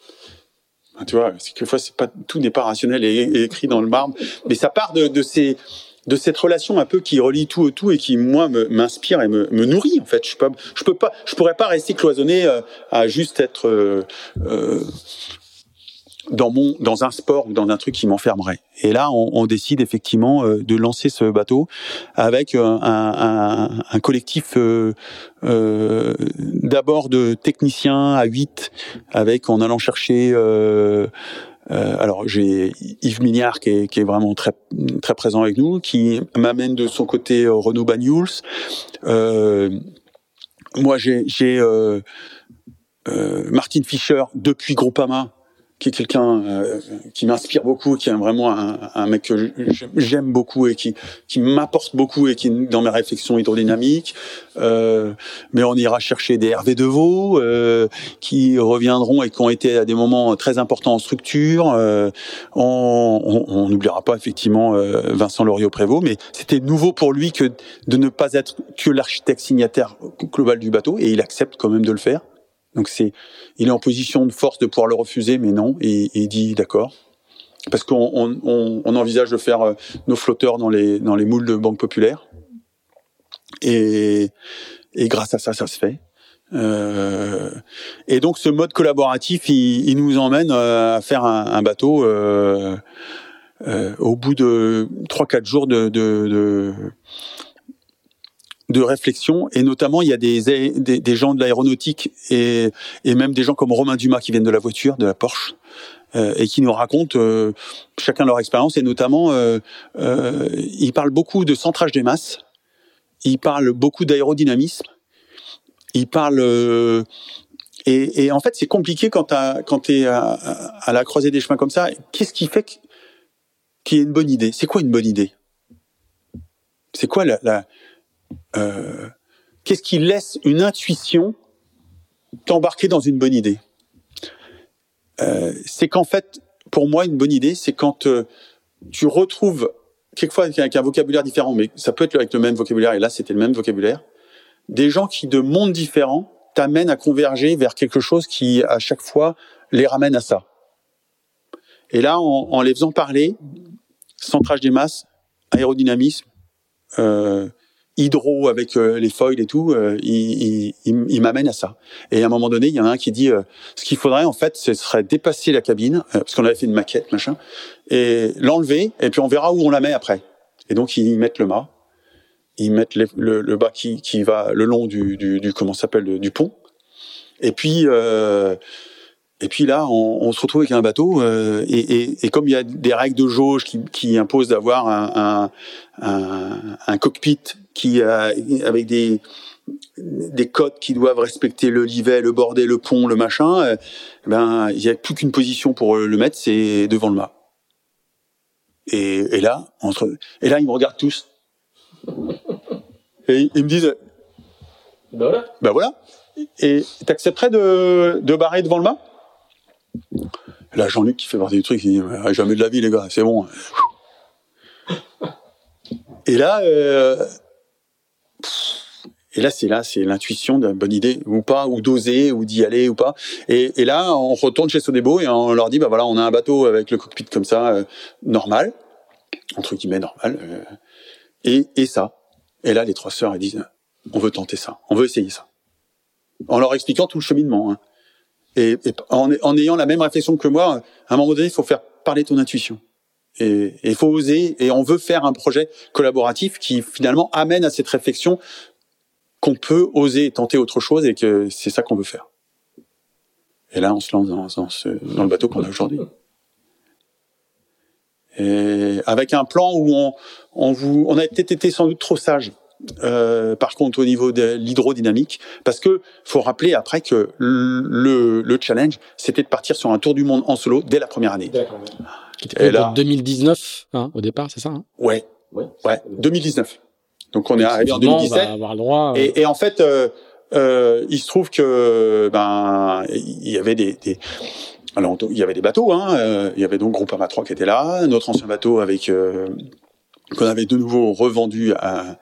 Tu vois quelquefois c'est pas tout n'est pas rationnel et, et, écrit dans le marbre mais ça part de, de ces de cette relation un peu qui relie tout au tout et qui moi m'inspire et me, me, nourrit en fait. Je peux, je peux pas, je pourrais pas rester cloisonné euh, à juste être euh, euh, dans mon dans un sport ou dans un truc qui m'enfermerait. Et là, on, décide effectivement euh, de lancer ce bateau avec un, un, collectif euh, d'abord de techniciens à 8, avec en allant chercher euh, alors j'ai Yves Mignard qui est, vraiment très très présent avec nous, qui m'amène de son côté euh, Renaud Banyuls. Euh, moi j'ai euh, euh, Martin Fischer depuis Groupama qui est quelqu'un euh, qui m'inspire beaucoup, qui est vraiment un, un mec que j'aime beaucoup et qui, qui m'apporte beaucoup et qui dans mes réflexions hydrodynamiques. Euh, mais on ira chercher des Hervé Deveau euh, qui reviendront et qui ont été à des moments très importants en structure. Euh, on n'oubliera pas effectivement euh, Vincent Loriot-Prévost, mais c'était nouveau pour lui que de ne pas être que l'architecte signataire global du bateau et il accepte quand même de le faire. Donc c'est, il est en position de force de pouvoir le refuser, mais non, et, il dit d'accord. Parce qu'on on, on, envisage de faire euh, nos flotteurs dans les, dans les moules de banque populaire. Et, et grâce à ça, ça se fait. Euh, et donc ce mode collaboratif, il, il nous emmène euh, à faire un, un bateau euh, euh, au bout de trois quatre jours de, de, de, de réflexion et notamment il y a des, des, gens de l'aéronautique et, et même des gens comme Romain Dumas qui viennent de la voiture, de la Porsche euh, et qui nous racontent euh, chacun leur expérience et notamment euh, euh, ils parlent beaucoup de centrage des masses, ils parlent beaucoup d'aérodynamisme, ils parlent et, et, en fait c'est compliqué quand, tu es à, à, la croisée des chemins comme ça. Qu'est-ce qui fait qu'il y ait une bonne idée? C'est quoi une bonne idée? C'est quoi la euh, qu'est-ce qui laisse une intuition t'embarquer dans une bonne idée? Euh, C'est qu'en fait, pour moi, une bonne idée, c'est quand euh, tu retrouves, quelquefois avec un vocabulaire différent, mais ça peut être avec le même vocabulaire, et là c'était le même vocabulaire, des gens qui, de mondes différents, t'amènent à converger vers quelque chose qui, à chaque fois, les ramène à ça. Et là, en, en les faisant parler, centrage des masses, aérodynamisme, euh, hydro avec euh, les foils et tout, euh, il, il, il m'amène à ça. Et à un moment donné, il y en a un qui dit, euh, ce qu'il faudrait en fait, ce serait dépasser la cabine, euh, parce qu'on avait fait une maquette, machin, et l'enlever, et puis on verra où on la met après. Et donc ils mettent le mât, ils mettent le, le, le, bas qui, qui va le long du, du, du comment s'appelle du pont, et puis et puis là, on, on, se retrouve avec un bateau, euh, et, et, et, comme il y a des règles de jauge qui, qui imposent d'avoir un, un, un, cockpit qui a, avec des des codes qui doivent respecter le livet, le bordé, le pont, le machin, euh, ben il y a plus qu'une position pour le mettre, c'est devant le mât. Et, et, là, entre et là ils me regardent tous et ils me disent ben voilà. Ben voilà. Et t'accepterais de, de barrer devant le mât? Là, Jean-Luc qui fait partie du truc, il dit ah, jamais de la vie, les gars, c'est bon. Et là, euh, et là, c'est là, c'est l'intuition d'une bonne idée ou pas, ou d'oser, ou d'y aller ou pas. Et, là, on retourne chez Sodebo et on leur dit, bah voilà, on a un bateau avec le cockpit comme ça, euh, normal, entre guillemets normal, euh, et, et ça. Et là, les trois sœurs, elles disent, on veut tenter ça, on veut essayer ça, en leur expliquant tout le cheminement. Hein. Et, et en, en, ayant la même réflexion que moi, à un moment donné, il faut faire parler ton intuition. Et il faut oser. Et on veut faire un projet collaboratif qui finalement amène à cette réflexion qu'on peut oser tenter autre chose et que c'est ça qu'on veut faire. Et là, on se lance dans, dans, ce, dans le bateau qu'on a aujourd'hui. Et avec un plan où on, on, vous, on a peut-être été sans doute trop sage. Euh, par contre, au niveau de l'hydrodynamique, parce que faut rappeler après que le, le challenge, c'était de partir sur un tour du monde en solo dès la première année. Qui était là, 2019 hein, au départ, c'est ça hein? Ouais. Ouais. Ouais. 2019. Donc on est arrivé en 2017. avoir le droit, euh... et, et, en fait, euh, euh, il se trouve que ben il y avait des, des alors il y avait des bateaux, hein, euh, il y avait donc Groupama 3 qui était là, notre ancien bateau avec euh, qu'on avait de nouveau revendu à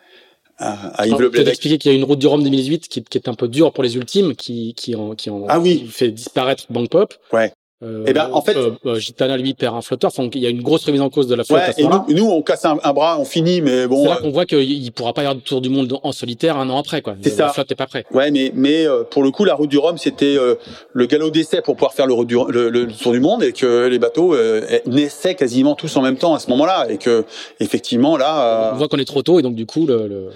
à, à Yves Le Peut expliquer qu'il y a une route du Rhum 2018 qui, qui, est un peu dure pour les ultimes, qui qui en, qui en ah oui. fait disparaître Bank Pop. Ouais. Euh, eh ben, en fait, euh, Gitana lui perd un flotteur. Enfin, il y a une grosse remise en cause de la flotte. Ouais, à ce et nous, nous, on casse un, un bras, on finit, mais bon. C'est là euh, qu'on voit qu'il pourra pas y avoir de tour du monde en solitaire un an après, quoi. C'est la ça. flotte n'est pas prête. Ouais, mais mais euh, pour le coup, la route du Rhum, c'était euh, le galop d'essai pour pouvoir faire le, route du- le, le tour du monde et que les bateaux euh, naissaient quasiment tous en même temps à ce moment-là et que effectivement là. On voit qu'on est trop tôt et donc du coup le, le...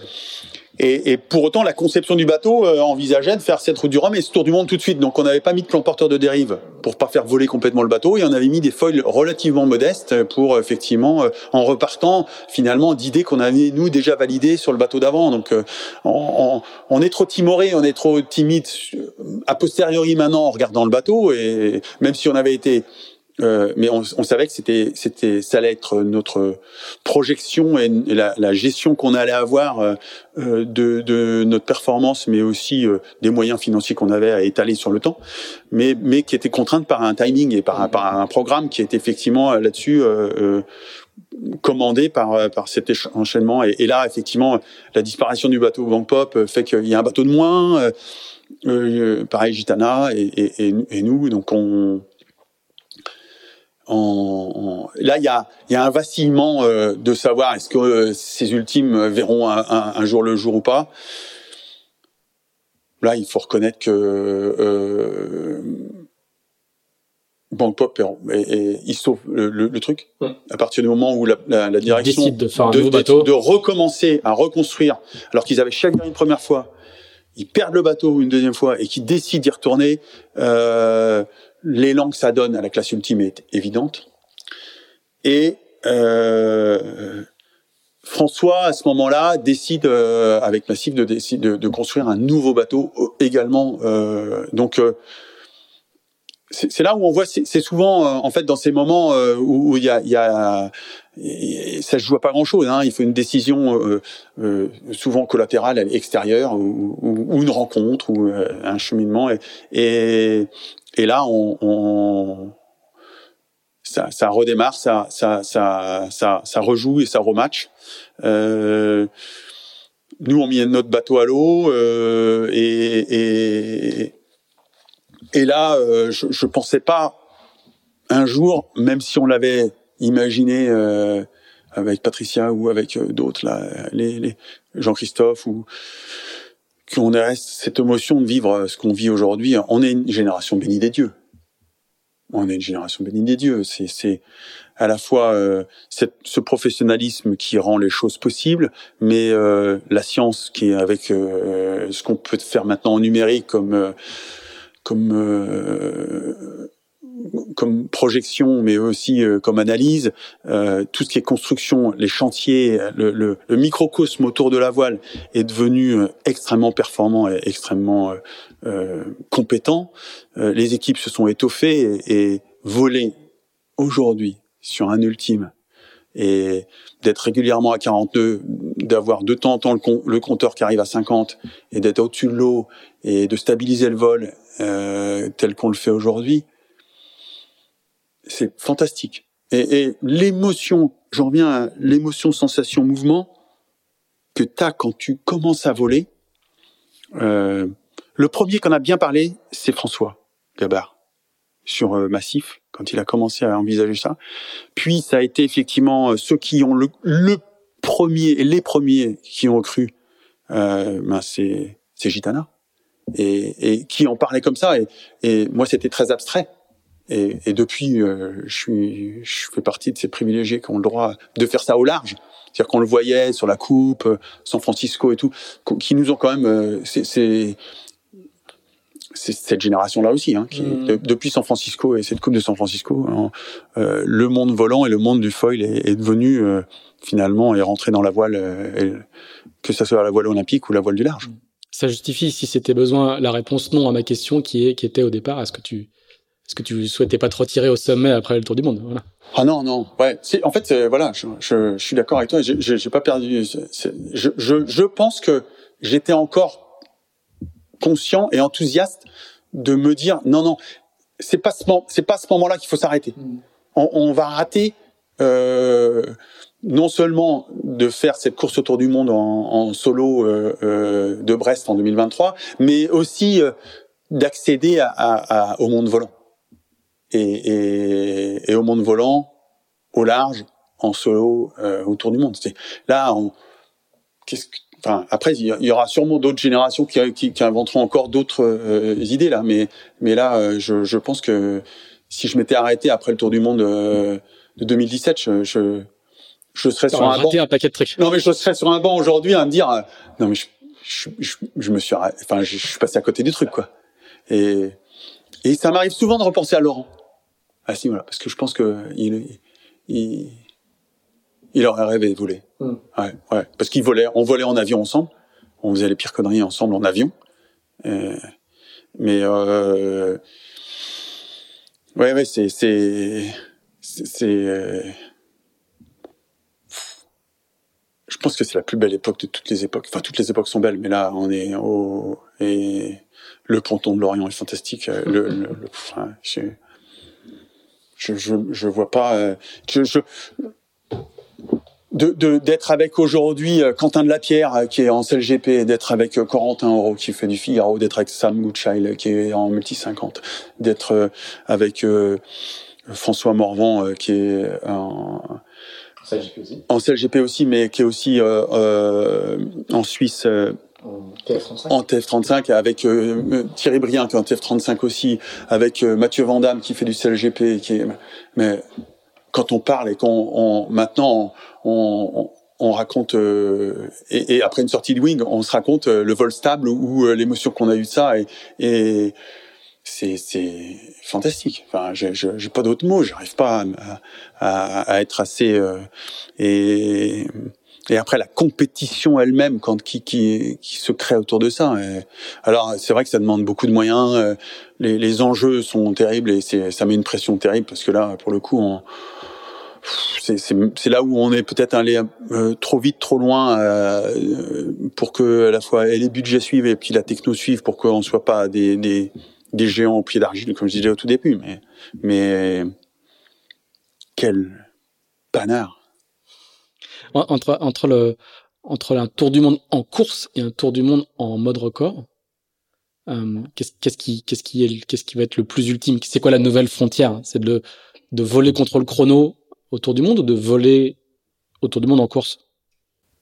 et, et pour autant, la conception du bateau euh, envisageait de faire cette route du Rhum et ce tour du monde tout de suite. Donc on n'avait pas mis de plan porteur de dérive pour pas faire voler complètement le bateau et on avait mis des foils relativement modestes pour euh, effectivement euh, en repartant finalement d'idées qu'on avait nous déjà validées sur le bateau d'avant. Donc on, on- est trop timoré, on est trop timide a posteriori maintenant en regardant le bateau et même si on avait été euh, mais on, on savait que c'était, c'était, ça allait être notre projection et, la, la gestion qu'on allait avoir euh, euh, de, de notre performance, mais aussi euh, des moyens financiers qu'on avait à étaler sur le temps, mais, mais qui était contrainte par un timing et par, par un programme qui est effectivement euh, là-dessus commandé par, par cet enchaînement. Et, là, effectivement, la disparition du bateau Bank Pop fait qu'il y a un bateau de moins. pareil, Gitana et, et, et nous, donc on, en- en- là, il y a, y a un vacillement euh, de savoir est-ce que euh, ces ultimes verront un, un- un jour le jour ou pas. Là, il faut reconnaître que euh, Bank Pop est- est- il sauve le, le- le truc Ouais. à partir du moment où la, la, la direction décide de faire un de, nouveau bateau. de recommencer à reconstruire, alors qu'ils avaient chaviré une première fois, ils perdent le bateau une deuxième fois et qu'ils décident d'y retourner. Euh, l'élan que ça donne à la classe ultime est évidente. Et euh, François, à ce moment-là, décide euh, avec Massif de, de, de construire un nouveau bateau euh, également. Euh, donc euh, c'est là où on voit, c'est souvent euh, en fait dans ces moments où il y a, y a ça se joue à pas grand chose. Hein. Il faut une décision euh, euh, souvent collatérale, extérieure, ou, ou- ou une rencontre, ou euh, un cheminement. Et, et, et là, on, on- ça, ça redémarre, ça, ça, ça, ça, ça rejoue et ça rematch. Euh, nous, on mis notre bateau à l'eau euh, et, et, et là, euh, je, je pensais pas un jour, même si on l'avait imaginé euh, avec Patricia ou avec euh, d'autres là, les, les Jean-Christophe ou qu'on ait cette émotion de vivre ce qu'on vit aujourd'hui. On est une génération bénie des dieux. On est une génération bénie des dieux. C'est, c'est à la fois euh, cette, ce professionnalisme qui rend les choses possibles, mais euh, la science qui est avec euh, ce qu'on peut faire maintenant en numérique comme euh, comme euh, comme projection, mais aussi euh, comme analyse, euh, tout ce qui est construction, les chantiers, le, le, le microcosme autour de la voile est devenu euh, extrêmement performant et extrêmement euh, euh, compétent. Euh, les équipes se sont étoffées et, et voler aujourd'hui sur un ultime et d'être régulièrement à 42, d'avoir de temps en temps le, le compteur qui arrive à 50 et d'être au-dessus de l'eau et de stabiliser le vol tel qu'on le fait aujourd'hui, c'est fantastique. Et, et l'émotion, j'en reviens à l'émotion, sensation, mouvement que tu as quand tu commences à voler. Euh, le premier qu'on a bien parlé, c'est François Gabard sur euh, Massif, quand il a commencé à envisager ça. Puis ça a été effectivement euh, ceux qui ont le, le premier, et les premiers qui ont cru, euh, ben c'est c'est Gitana. Et, et qui en parlait comme ça. Et, et moi, c'était très abstrait. Et, et depuis, euh, je suis, je fais partie de ces privilégiés qui ont le droit de faire ça au large. C'est-à-dire qu'on le voyait sur la coupe, San Francisco et tout, qui nous ont quand même, c'est c'est cette génération-là aussi, hein, qui, mm. depuis San Francisco et cette Coupe de San Francisco, hein, euh, le monde volant et le monde du foil est, est devenu euh, finalement est rentré dans la voile, euh, que ce soit la voile olympique ou la voile du large. Ça justifie, si c'était besoin, la réponse non à ma question qui est qui était au départ, est-ce que tu est-ce que tu souhaitais pas te retirer au sommet après le Tour du Monde? Voilà. Ah non non ouais en fait voilà je, je, je suis d'accord avec toi j'ai pas perdu je, pense que j'étais encore conscient et enthousiaste de me dire non non c'est pas ce c'est pas ce moment-là qu'il faut s'arrêter. Mm. On, on, va rater euh, non seulement de faire cette course autour du monde en, en solo euh, euh, de Brest en 2023, mais aussi euh, d'accéder à, à, au monde volant et, et, et, au monde volant au large en solo euh, autour du monde. Là, on, qu'est-ce que Enfin, après, il y aura sûrement d'autres générations qui, qui, qui, inventeront encore d'autres euh, idées là, mais mais là, euh, je, je, pense que si je m'étais arrêté après le Tour du Monde euh, de 2017, je, je, je serais sur un banc. un paquet de trucs. Non, mais je serais sur un banc aujourd'hui à me dire, non mais je, je, je, me suis, enfin, je, suis passé à côté du truc quoi. Et et ça m'arrive souvent de repenser à Laurent. Ah si voilà, parce que je pense que il, il il aurait rêvé de voler. Hmm. Ouais, ouais. Parce qu'il volait, on volait en avion ensemble. On faisait les pires conneries ensemble en avion. mais euh, ouais, ouais, c'est c'est c'est. Euh, je pense que c'est la plus belle époque de toutes les époques. Enfin, toutes les époques sont belles, mais là, on est au et le canton de Lorient est fantastique. Le, le, enfin, je, je, je, je vois pas. Euh, je, je de d'être avec aujourd'hui euh, Quentin de Lapierre euh, qui est en CLGP, d'être avec euh, Corentin Oro qui fait du Figaro, d'être avec Sam Goodchild qui est en multi 50, d'être avec François Morvan qui est en CLGP aussi. en CLGP aussi, mais qui est aussi en Suisse. En TF35 avec Thierry Briand qui est en TF35 aussi avec Mathieu Vandamme qui fait du CLGP qui est mais quand on parle et qu'on maintenant on, on, raconte euh, et, après une sortie de wing, on se raconte euh, le vol stable ou, euh, l'émotion qu'on a eu de ça et, et c'est fantastique. Enfin, j'ai j'ai pas d'autres mots. J'arrive pas à, à, à, être assez et et après la compétition elle-même quand qui, qui qui se crée autour de ça. alors c'est vrai que ça demande beaucoup de moyens. Les, les enjeux sont terribles et ça met une pression terrible parce que là pour le coup c'est là où on est peut-être allé euh, trop vite, trop loin euh, pour que à la fois les budgets suivent et puis la techno suive pour qu'on soit pas des, des, des géants au pied d'argile comme je disais au tout début. Mais mais quel panard entre entre le entre un tour du monde en course et un tour du monde en mode record. Euh, qu'est-ce qui qu'est-ce qui est qu'est-ce qui va être le plus ultime? C'est quoi la nouvelle frontière? C'est de de voler contre le chrono autour du monde ou de voler autour du monde en course?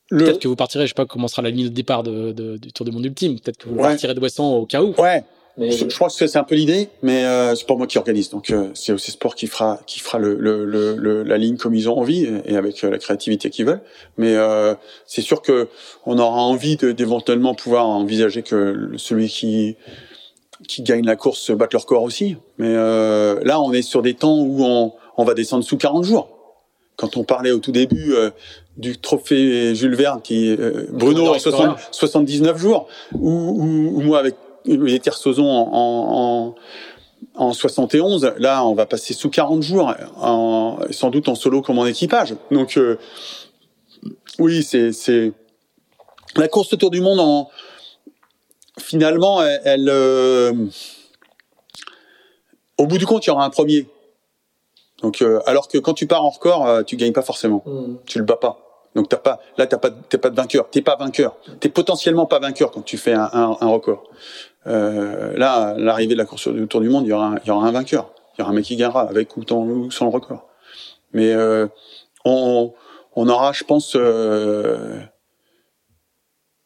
Peut-être que vous partirez, je sais pas comment sera la ligne de départ de, de, du Tour du Monde ultime. Peut-être que vous partirez de Wesson au cas où. Ouais. Mais... Je, je, pense que c'est un peu l'idée, mais euh, c'est pas moi qui organise. Donc euh, c'est aussi Sport qui fera qui fera le, le, le, la ligne comme ils ont envie et avec euh, la créativité qu'ils veulent. Mais euh, c'est sûr que on aura envie d'éventuellement pouvoir envisager que celui qui qui gagne la course batte leur corps aussi. Mais euh, là, on est sur des temps où on, on va descendre sous 40 jours quand on parlait au tout début euh, du trophée Jules Verne, qui euh, Bruno en 79 jours, ou, ou, moi avec les Sozon en, en, en, 71, là on va passer sous 40 jours, en, sans doute en solo comme en équipage. Donc euh, oui, c'est c'est la course autour du monde en finalement elle, elle euh, au bout du compte il y aura un premier donc, euh, alors que quand tu pars en record, tu gagnes pas forcément. Mm. Tu le bats pas. Donc t'as pas, là t'as pas, t'es pas de vainqueur. T'es pas vainqueur. T'es potentiellement pas vainqueur quand tu fais un, un, un record. Euh, là, l'arrivée de la course du Tour du Monde, il y aura, un, il y aura un vainqueur. Il y aura un mec qui gagnera avec ou, sans le record. Mais euh, on, on aura, je pense, euh,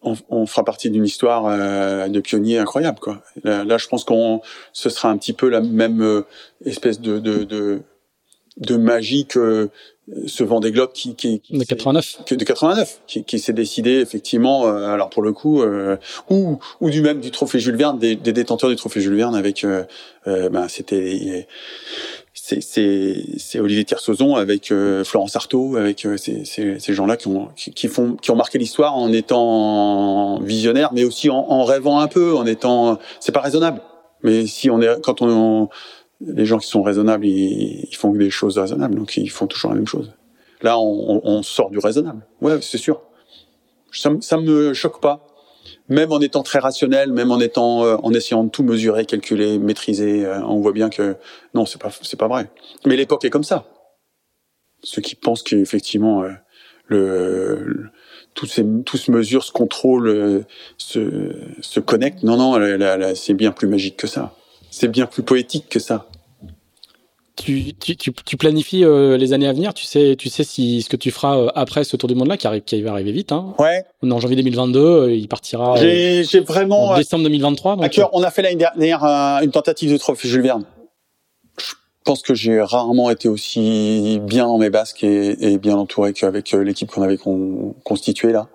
on, on, fera partie d'une histoire euh, de pionnier incroyable. Quoi. Là, là je pense qu'on, ce sera un petit peu la même espèce de, de, de de magie que ce Vendée Globe qui, qui, de 89 que de 89 qui, qui s'est décidé effectivement euh, alors pour le coup euh, ou ou du même du trophée Jules Verne des, des détenteurs du trophée Jules Verne avec euh, ben c'était c'est c'est Olivier Tiersauzon avec Florence Artaud avec ces, ces, ces gens-là qui ont qui, font qui ont marqué l'histoire en étant visionnaires mais aussi en, en rêvant un peu en étant c'est pas raisonnable mais si on est quand on les gens qui sont raisonnables, ils, ils, font des choses raisonnables, donc ils font toujours la même chose. Là, on, on sort du raisonnable. Ouais, c'est sûr. Ça, ça me choque pas. Même en étant très rationnel, même en étant, euh, en essayant de tout mesurer, calculer, maîtriser, euh, on voit bien que non, c'est pas, c'est pas vrai. Mais l'époque est comme ça. Ceux qui pensent qu'effectivement euh, le, tout, ces, tout se mesure, se contrôle, se, se connecte. Non, non, c'est bien plus magique que ça. C'est bien plus poétique que ça. Tu, tu, tu, planifies euh, les années à venir Tu sais, tu sais si ce que tu feras euh, après ce tour du monde-là, qui, arrive, qui va arriver vite. Hein. Ouais. On est en janvier 2022, euh, il partira. J'ai vraiment. En décembre 2023. Donc, à cœur, on a fait l'année dernière une tentative de trophée Jules Verne. Je pense que j'ai rarement été aussi bien dans mes basques et, et bien entouré qu'avec l'équipe qu'on avait con, constituée là.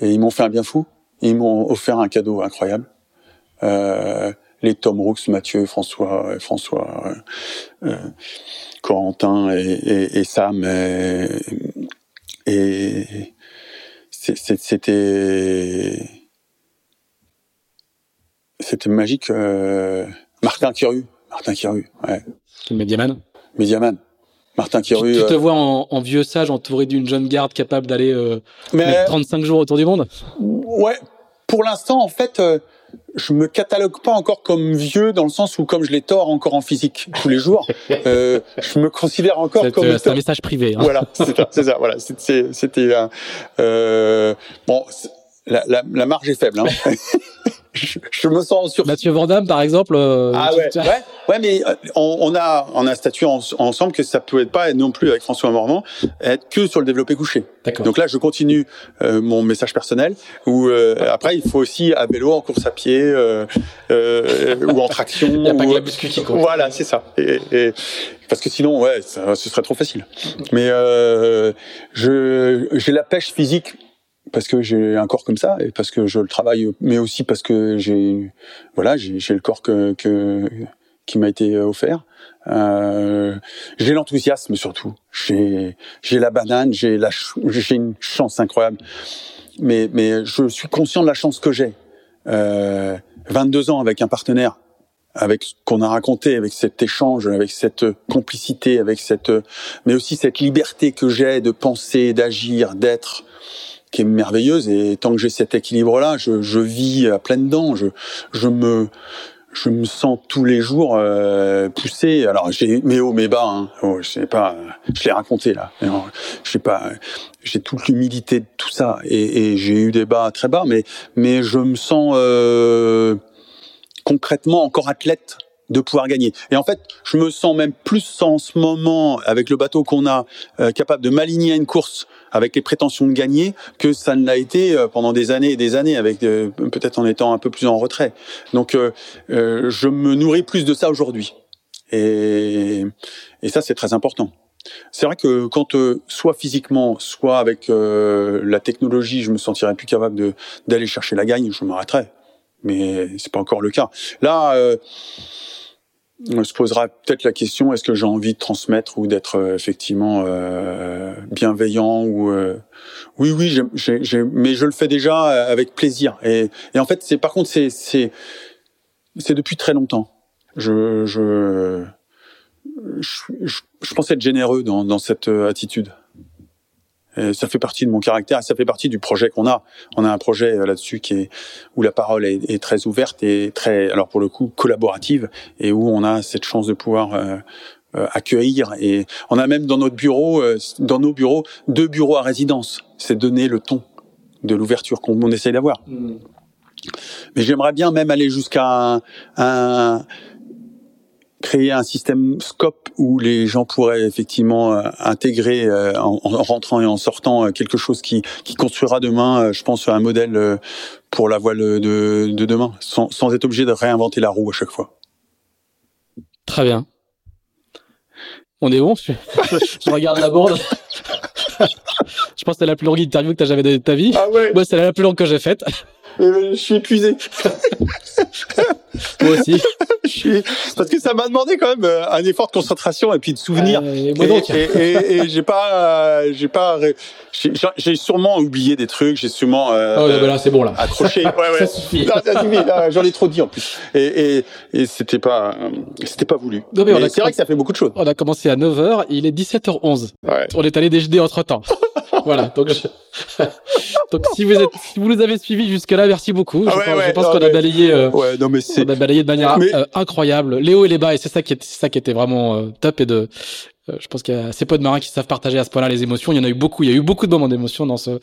Et ils m'ont fait un bien fou. Ils m'ont offert un cadeau incroyable. Euh, les Tom Rooks, Mathieu, François, euh, François, euh, euh, Corentin et, et, Sam et, et c'était c'était magique. Euh, Martin Kiru, Martin Kiru, ouais. Médiaman. Médiaman. Martin Kiru. Tu, te vois en, en, vieux sage entouré d'une jeune garde capable d'aller euh, 35 jours autour du monde? Ouais. Pour l'instant, en fait, je me catalogue pas encore comme vieux dans le sens où comme je les tords encore en physique tous les jours, euh, je me considère encore comme. Euh, c'est un message privé. Hein. Voilà, c'est ça, c'est ça. Voilà, c'était euh, bon. La, la, la, marge est faible. Hein. je, me sens sur. Mathieu Vandamme, par exemple. Euh, ah ouais, ouais, ouais, mais euh, on, on, a on a statué ensemble que ça peut être pas non plus avec François Mormand être que sur le développé couché. Donc là, je continue euh, mon message personnel. Où après, il faut aussi à vélo, en course à pied ou en traction. il n'y a pas que la muscu qui compte. Voilà, c'est ça. Et, et, parce que sinon, ouais, ça, ce serait trop facile. Mais je j'ai la pêche physique parce que j'ai un corps comme ça et parce que je le travaille, mais aussi parce que j'ai voilà j'ai le corps que, que qui m'a été offert. Euh, j'ai l'enthousiasme surtout. J'ai j'ai la banane, j'ai la j'ai une chance incroyable. Mais mais je suis conscient de la chance que j'ai. Euh, 22 ans avec un partenaire, avec ce qu'on a raconté, avec cet échange, avec cette complicité, avec cette mais aussi cette liberté que j'ai de penser, d'agir, d'être qui est merveilleuse. Et tant que j'ai cet équilibre-là, je, je, vis à pleines dents. Je, je me je me sens tous les jours euh, poussé. Alors j'ai mes hauts, mes bas. Hein. Oh, je sais pas, je l'ai raconté là. Je sais pas, j'ai toute l'humilité de tout ça et, et j'ai eu des bas très bas, mais mais je me sens euh, concrètement encore athlète de pouvoir gagner. Et en fait, je me sens même plus en ce moment avec le bateau qu'on a euh, capable de m'aligner à une course avec les prétentions de gagner que ça ne l'a été euh, pendant des années et des années, avec euh, peut-être en étant un peu plus en retrait. Donc, euh, je me nourris plus de ça aujourd'hui. Et, et ça, c'est très important. C'est vrai que quand soit physiquement, soit avec la technologie, je me sentirais plus capable d'aller chercher la gagne, je m'arrêterais. Mais c'est pas encore le cas. Là, on se posera peut-être la question est-ce que j'ai envie de transmettre ou d'être euh, effectivement euh, bienveillant ou euh, oui oui j'ai, j'ai, mais je le fais déjà avec plaisir. Et, et en fait c'est par contre c'est c'est depuis très longtemps. Je je je, je pense être généreux dans dans cette attitude ça fait partie de mon caractère, ça fait partie du projet qu'on a. On a un projet euh, là-dessus qui est où la parole est, est, très ouverte et très, alors pour le coup, collaborative, et où on a cette chance de pouvoir euh, euh accueillir. Et on a même dans notre bureau, euh, dans nos bureaux, deux bureaux à résidence. C'est donner le ton de l'ouverture qu'on on essaye d'avoir. Mmh. Mais j'aimerais bien même aller jusqu'à un, un créer un système scope où les gens pourraient effectivement euh, intégrer euh, en, rentrant et en sortant euh, quelque chose qui, qui construira demain, je pense, un modèle pour la voile de, de demain, sans, sans être obligé de réinventer la roue à chaque fois. Très bien. On est bon? Je, je regarde la bourde. je pense que c'est la plus longue interview que tu as jamais donnée de ta vie. Ah ouais. Moi, c'est la plus longue que j'ai faite. Je suis épuisé. Moi aussi. je suis... Parce que ça m'a demandé quand même euh, un effort de concentration et puis de souvenir. Euh, moi donc. Et, et, et j'ai pas, euh, j'ai pas, j'ai sûrement oublié des trucs. J'ai sûrement. Euh, oh, là, c'est bon là. Accroché. Ouais, ouais. ça suffit. J'en ai trop dit en plus. Et, et, et c'était pas, c'était pas voulu. C'est vrai que ça fait beaucoup de choses. On a commencé à 9h, il est 17h11. Ouais. On est allé déjeuner entre temps. voilà. Donc, je... donc si vous êtes, si vous nous avez suivis jusque là, merci beaucoup. Ah je ouais, pense, ouais, qu'on a balayé. euh, Ouais, non mais c'est. on a balayé de manière Mais- euh, incroyable, les hauts et les bas, et c'est ça qui est, c'est ça qui était vraiment euh, top et de. Euh, je pense qu'il y a assez peu de marins qui savent partager à ce point-là les émotions. Il y en a eu beaucoup. Il y a eu beaucoup de moments d'émotion dans ce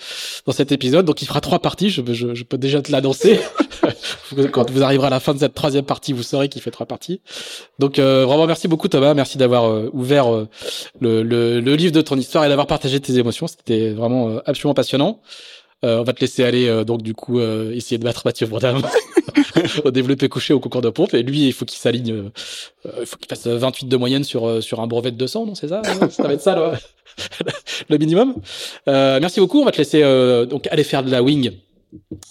dans cet épisode. Donc il fera trois parties. Je, je, je peux déjà te l'annoncer. Quand vous arriverez à la fin de cette troisième partie, vous saurez qu'il fait trois parties. Donc euh, vraiment merci beaucoup Thomas. Merci d'avoir euh, ouvert euh, le, le, le livre de ton histoire et d'avoir partagé tes émotions. C'était vraiment euh, absolument passionnant. Euh, on va te laisser aller euh, donc du coup euh, essayer de battre Mathieu Bourdin au développé couché au concours de pompe et lui il faut qu'il s'aligne euh, euh, il faut qu'il fasse 28 de moyenne sur euh, sur un brevet de 200 non c'est ça euh, ça va être ça le, le minimum. Euh, merci beaucoup on va te laisser euh, donc aller faire de la wing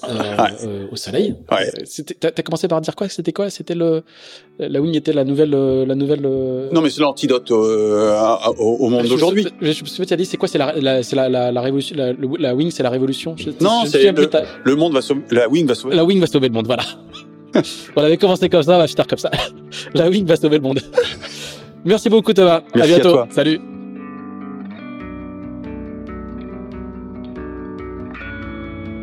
euh, euh, au soleil Ouais. T'as commencé par dire quoi? C'était quoi? C'était le la wing était la nouvelle euh, la nouvelle Non mais c'est l'antidote euh, à- à- au, au monde d'aujourd'hui. Je, me souviens, dit, c'est quoi? C'est la, la, c'est la, la, la révolution, la, wing, c'est la révolution. Je- Non, c'est le- Le monde va sauver. La wing va sauver. La wing va sauver le monde, voilà. on avait commencé comme ça, on va finir comme ça. La wing va sauver le monde. Merci beaucoup Thomas. Merci à à bientôt. toi. Salut.